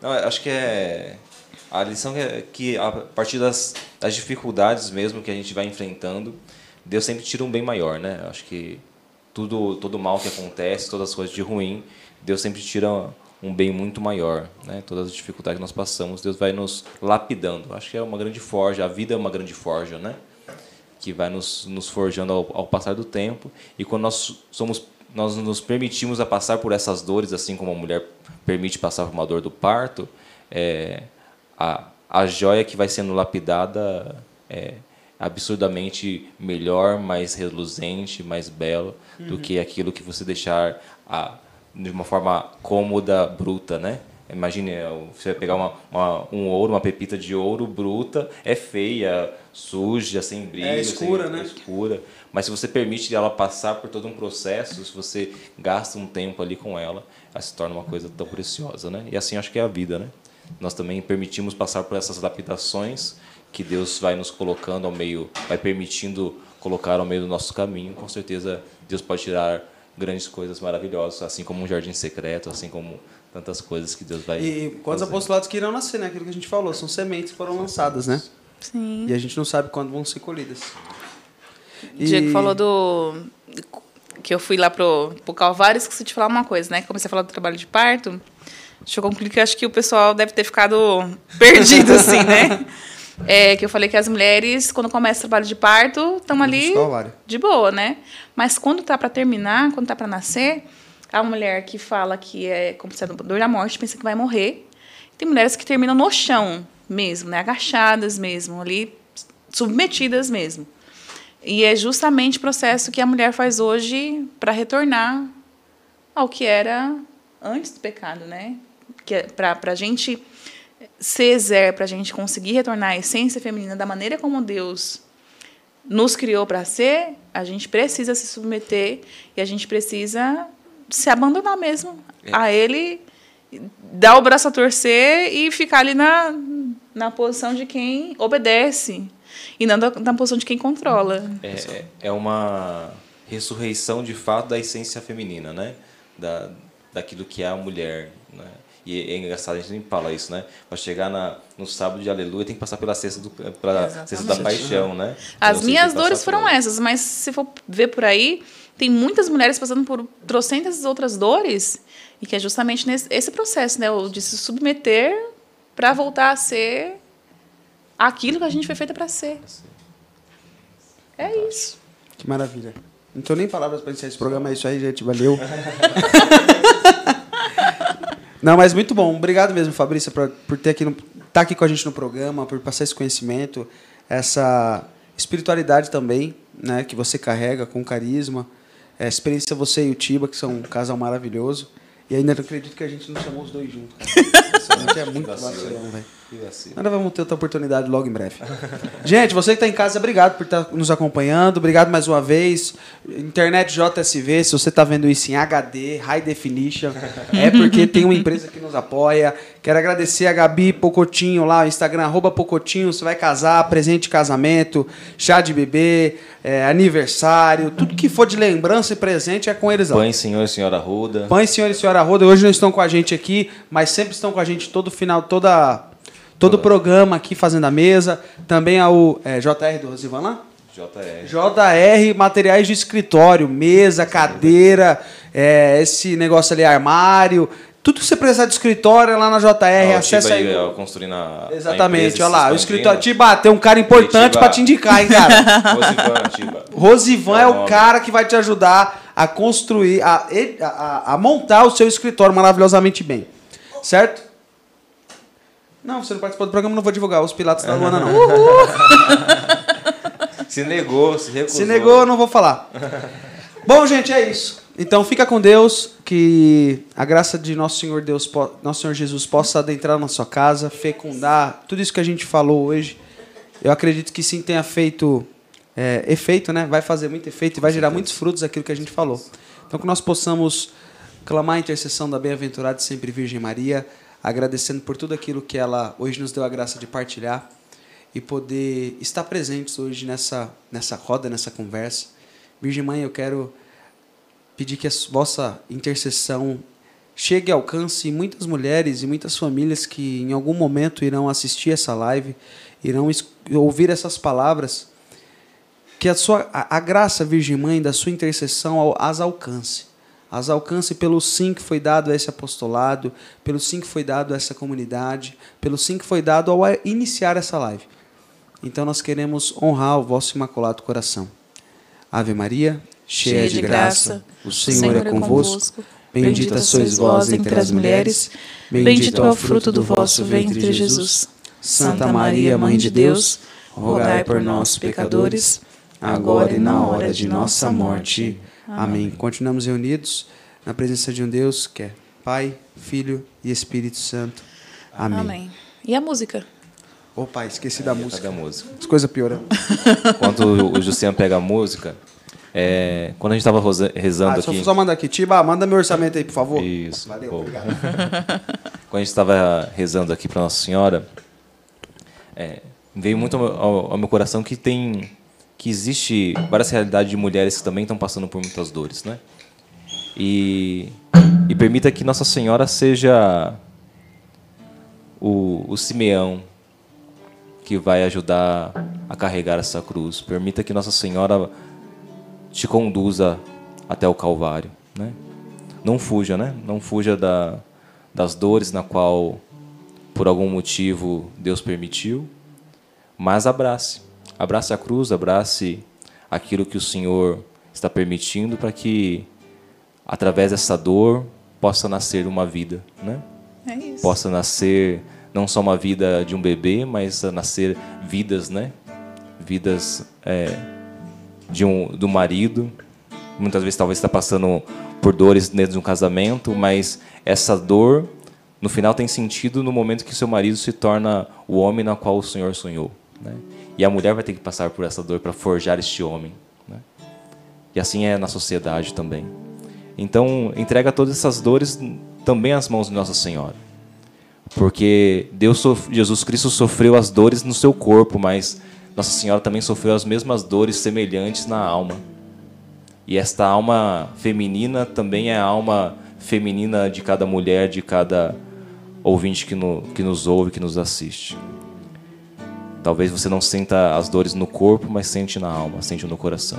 Não, acho que é. A lição é que a partir das, das dificuldades mesmo que a gente vai enfrentando, Deus sempre tira um bem maior, né? Acho que tudo todo mal que acontece, todas as coisas de ruim, Deus sempre tira um bem muito maior, né? Todas as dificuldades que nós passamos, Deus vai nos lapidando. Acho que é uma grande forja, a vida é uma grande forja, né? Que vai nos, nos forjando ao, ao passar do tempo. E quando nós somos nós nos permitimos a passar por essas dores, assim como a mulher permite passar por uma dor do parto, é, a, a joia que vai sendo lapidada é absurdamente melhor, mais reluzente, mais belo uhum. do que aquilo que você deixar a, de uma forma cômoda, bruta, né? Imagine, você vai pegar uma, uma, um ouro, uma pepita de ouro bruta, é feia, suja, sem brilho. É escura, sem, né? É escura. Mas se você permite ela passar por todo um processo, se você gasta um tempo ali com ela, ela se torna uma coisa tão preciosa, né? E assim acho que é a vida, né? Nós também permitimos passar por essas lapidações que Deus vai nos colocando ao meio, vai permitindo colocar ao meio do nosso caminho. Com certeza Deus pode tirar grandes coisas maravilhosas, assim como um jardim secreto, assim como tantas coisas que Deus vai. E quantos fazer. apostolados que irão nascer, né? Aquilo que a gente falou, são sementes que foram lançadas, né? Sim. E a gente não sabe quando vão ser colhidas. E... Diego falou do que eu fui lá pro, pro Calvário, esqueci de falar uma coisa, né? Comecei a falar do trabalho de parto. Deixa eu concluir que acho que o pessoal deve ter ficado perdido, assim, né? É, que eu falei que as mulheres, quando começa o trabalho de parto, estão ali de boa, né? Mas quando tá para terminar, quando tá para nascer, a mulher que fala que é como se é dor da morte, pensa que vai morrer. Tem mulheres que terminam no chão mesmo, né? Agachadas mesmo, ali, submetidas mesmo. E é justamente o processo que a mulher faz hoje para retornar ao que era antes do pecado, né? Que é para a gente ser para a gente conseguir retornar à essência feminina da maneira como Deus nos criou para ser, a gente precisa se submeter e a gente precisa se abandonar mesmo é. a Ele, dar o braço a torcer e ficar ali na, na posição de quem obedece e não na, na posição de quem controla. É, é uma ressurreição de fato da essência feminina, né? Da, daquilo que é a mulher, né? E é engraçado, a gente nem fala isso, né? Para chegar na, no sábado de aleluia, tem que passar pela cesta, do, pela cesta da paixão, né? As então, minhas dores foram por... essas, mas se for ver por aí, tem muitas mulheres passando por trocentas outras dores, e que é justamente nesse, esse processo, né? O de se submeter para voltar a ser aquilo que a gente foi feita para ser. É isso. Que maravilha. Não tenho nem palavras para encerrar esse programa, é isso aí, gente. Valeu. Não, mas muito bom. Obrigado mesmo, Fabrícia, por, por ter aqui no, tá aqui com a gente no programa, por passar esse conhecimento, essa espiritualidade também, né, que você carrega com carisma. É, experiência você e o Tiba, que são um casal maravilhoso. E ainda não acredito que a gente não chamou os dois juntos, cara. é muito vacilão, velho. Ainda vamos ter outra oportunidade logo em breve. Gente, você que está em casa, obrigado por estar tá nos acompanhando. Obrigado mais uma vez. Internet JSV, se você está vendo isso em HD, High Definition, é porque tem uma empresa que nos apoia. Quero agradecer a Gabi Pocotinho lá, o Instagram, arroba Pocotinho. Você vai casar, presente de casamento, chá de bebê, é, aniversário, tudo que for de lembrança e presente é com eles lá. Pães, senhor e senhora Ruda. Pães, senhor e senhora Ruda. Hoje não estão com a gente aqui, mas sempre estão com a gente todo final, toda Todo o programa aqui fazendo a mesa. Também ao é, JR do Rosivan lá? JR. JR, materiais de escritório, mesa, cadeira, é, esse negócio ali, armário. Tudo que você precisar de escritório é lá na JR, ah, acessa aí. aí construindo a, Exatamente, a olha lá. O escritório. Tiba, tem um cara importante para te indicar, hein, cara? Rosivan, Tiba. Rosivan é, é o cara que vai te ajudar a construir, a, a, a montar o seu escritório maravilhosamente bem. Certo? Não, você não participou do programa, não vou divulgar os Pilatos da Luana, não. se negou, se recusou. Se negou, não vou falar. Bom, gente, é isso. Então fica com Deus, que a graça de nosso Senhor Deus, nosso Senhor Jesus possa adentrar na sua casa, fecundar tudo isso que a gente falou hoje. Eu acredito que sim tenha feito é, efeito, né? Vai fazer muito efeito e vai gerar muitos frutos aquilo que a gente falou. Então que nós possamos clamar a intercessão da bem-aventurada e sempre Virgem Maria agradecendo por tudo aquilo que ela hoje nos deu a graça de partilhar e poder estar presentes hoje nessa, nessa roda, nessa conversa. Virgem Mãe, eu quero pedir que a vossa intercessão chegue e alcance muitas mulheres e muitas famílias que em algum momento irão assistir essa live, irão ouvir essas palavras que a, sua, a, a graça, Virgem Mãe, da sua intercessão as alcance. As alcance pelo sim que foi dado a esse apostolado, pelo sim que foi dado a essa comunidade, pelo sim que foi dado ao iniciar essa live. Então nós queremos honrar o vosso imaculado coração. Ave Maria, cheia, de, graça, o Senhor, é convosco. Bendita sois vós entre as mulheres, bendito é o fruto do vosso ventre, Jesus. Santa Maria, Mãe de Deus, rogai por nós, pecadores, agora e na hora de nossa morte. Amém. Continuamos reunidos na presença de um Deus que é Pai, Filho e Espírito Santo. Amém. Amém. E a música? Ô pai, esqueci da Música música. da música. As coisas piorando. Enquanto o o Justiano pega a música, é, quando a gente estava rezando Ah, só, aqui. só manda aqui. Tiba, manda meu orçamento aí, por favor. Isso. Valeu, Pô. obrigado. Quando a gente estava rezando aqui para Nossa Senhora, é, veio muito ao, ao- ao meu coração que tem que existe várias realidades de mulheres que também estão passando por muitas dores, né? E, e permita que Nossa Senhora seja o, o Simeão que vai ajudar a carregar essa cruz. Permita que Nossa Senhora te conduza até o Calvário, né? Não fuja, né? Não fuja da, das dores na qual por algum motivo Deus permitiu, mas abrace. Abrace a cruz, abrace aquilo que o Senhor está permitindo para que através dessa dor possa nascer uma vida, né? É isso. possa nascer não só uma vida de um bebê, mas nascer vidas, né? Vidas é, de um do marido. Muitas vezes talvez está passando por dores dentro de um casamento, mas essa dor no final tem sentido no momento que seu marido se torna o homem na qual o Senhor sonhou, né? E a mulher vai ter que passar por essa dor para forjar este homem, né? E assim é na sociedade também. Então, entrega todas essas dores também às mãos de Nossa Senhora. Porque Deus, Jesus Cristo sofreu as dores no seu corpo, mas Nossa Senhora também sofreu as mesmas dores semelhantes na alma. E esta alma feminina também é a alma feminina de cada mulher, de cada ouvinte que, no, que nos ouve, que nos assiste. Talvez você não sinta as dores no corpo, mas sente na alma, sente no coração.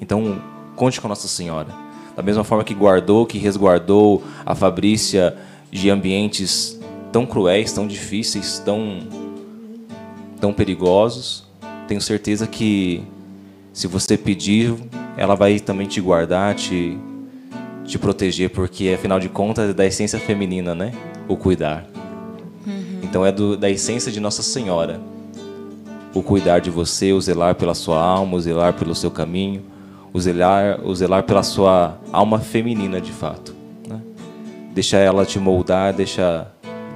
Então, conte com Nossa Senhora. Da mesma forma que guardou, que resguardou a Fabrícia de ambientes tão cruéis, tão difíceis, tão, tão perigosos, tenho certeza que se você pedir, ela vai também te guardar, te, te proteger, porque afinal de contas é da essência feminina, né? O cuidar. Então é do, da essência de Nossa Senhora. O cuidar de você, o zelar pela sua alma, o zelar pelo seu caminho, o zelar, o zelar pela sua alma feminina de fato. Né? Deixa ela te moldar, deixa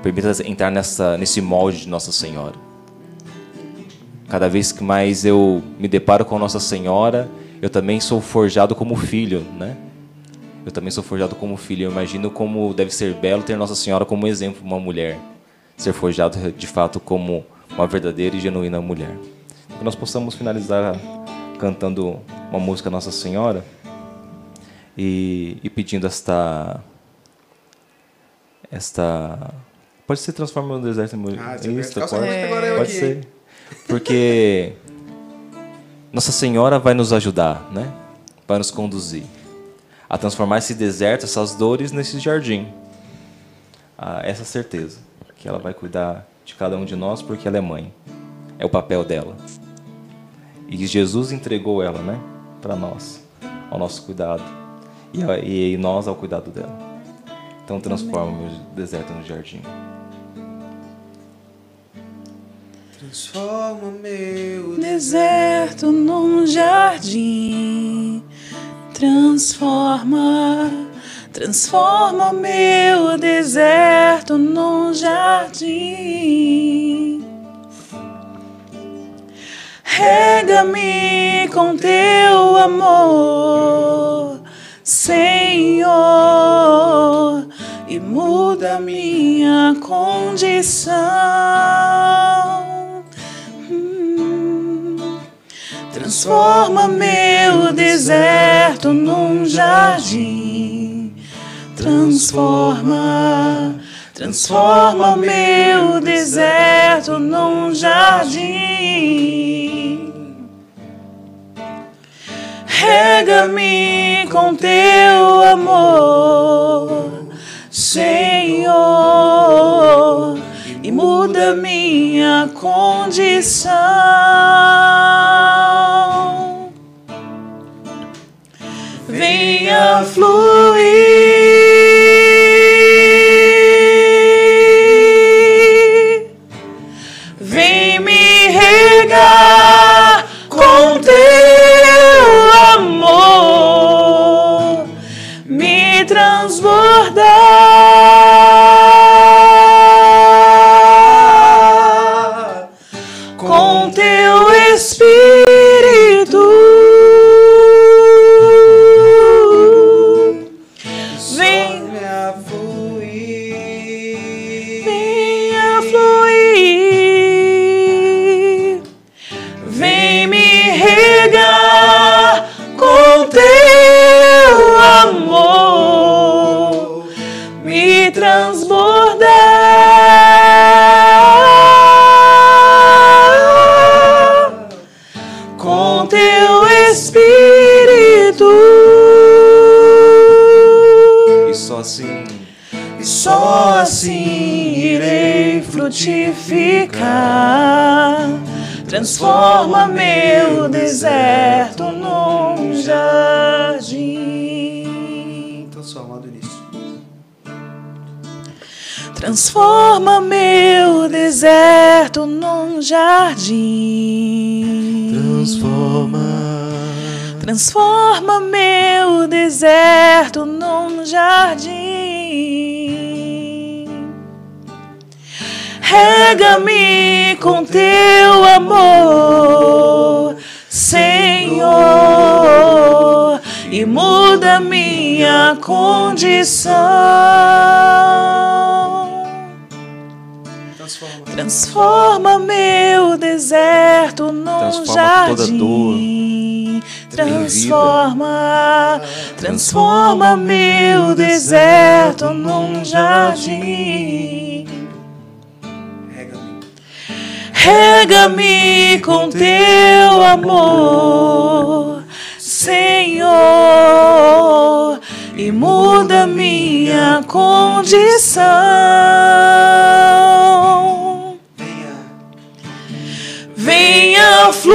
permita entrar nessa nesse molde de Nossa Senhora. Cada vez que mais eu me deparo com Nossa Senhora, eu também sou forjado como filho, né? Eu também sou forjado como filho. Eu imagino como deve ser belo ter Nossa Senhora como exemplo, uma mulher, ser forjado de fato como uma verdadeira e genuína mulher. Que nós possamos finalizar cantando uma música Nossa Senhora e, e pedindo esta esta pode ser transforma no deserto em Ah, Isso, ficar só pode, eu pode ser porque Nossa Senhora vai nos ajudar, né? Vai nos conduzir a transformar esse deserto, essas dores, nesse jardim. Ah, essa certeza que ela vai cuidar de cada um de nós porque ela é mãe. É o papel dela. E Jesus entregou ela, né, para nós, ao nosso cuidado e, a- e nós ao cuidado dela. Então transforma o meu deserto no jardim. Transforma meu Deserto num jardim. Transforma, transforma meu deserto num jardim. Rega-me com teu amor, Senhor, e muda minha condição. Hum. Transforma meu deserto num jardim. Transforma, transforma o meu deserto num jardim. Rega-me com teu amor, Senhor, e muda minha condição. Venha fluir, Transforma meu deserto num jardim. transforma. Transforma meu deserto num jardim. Rega-me com teu amor, Senhor, e muda minha condição. Transforma. Transforma meu deserto num Transforma jardim. Transforma, transforma meu deserto num jardim. Rega-me. Rega-me com teu amor, Senhor, e muda minha condição. Venha. Fluir,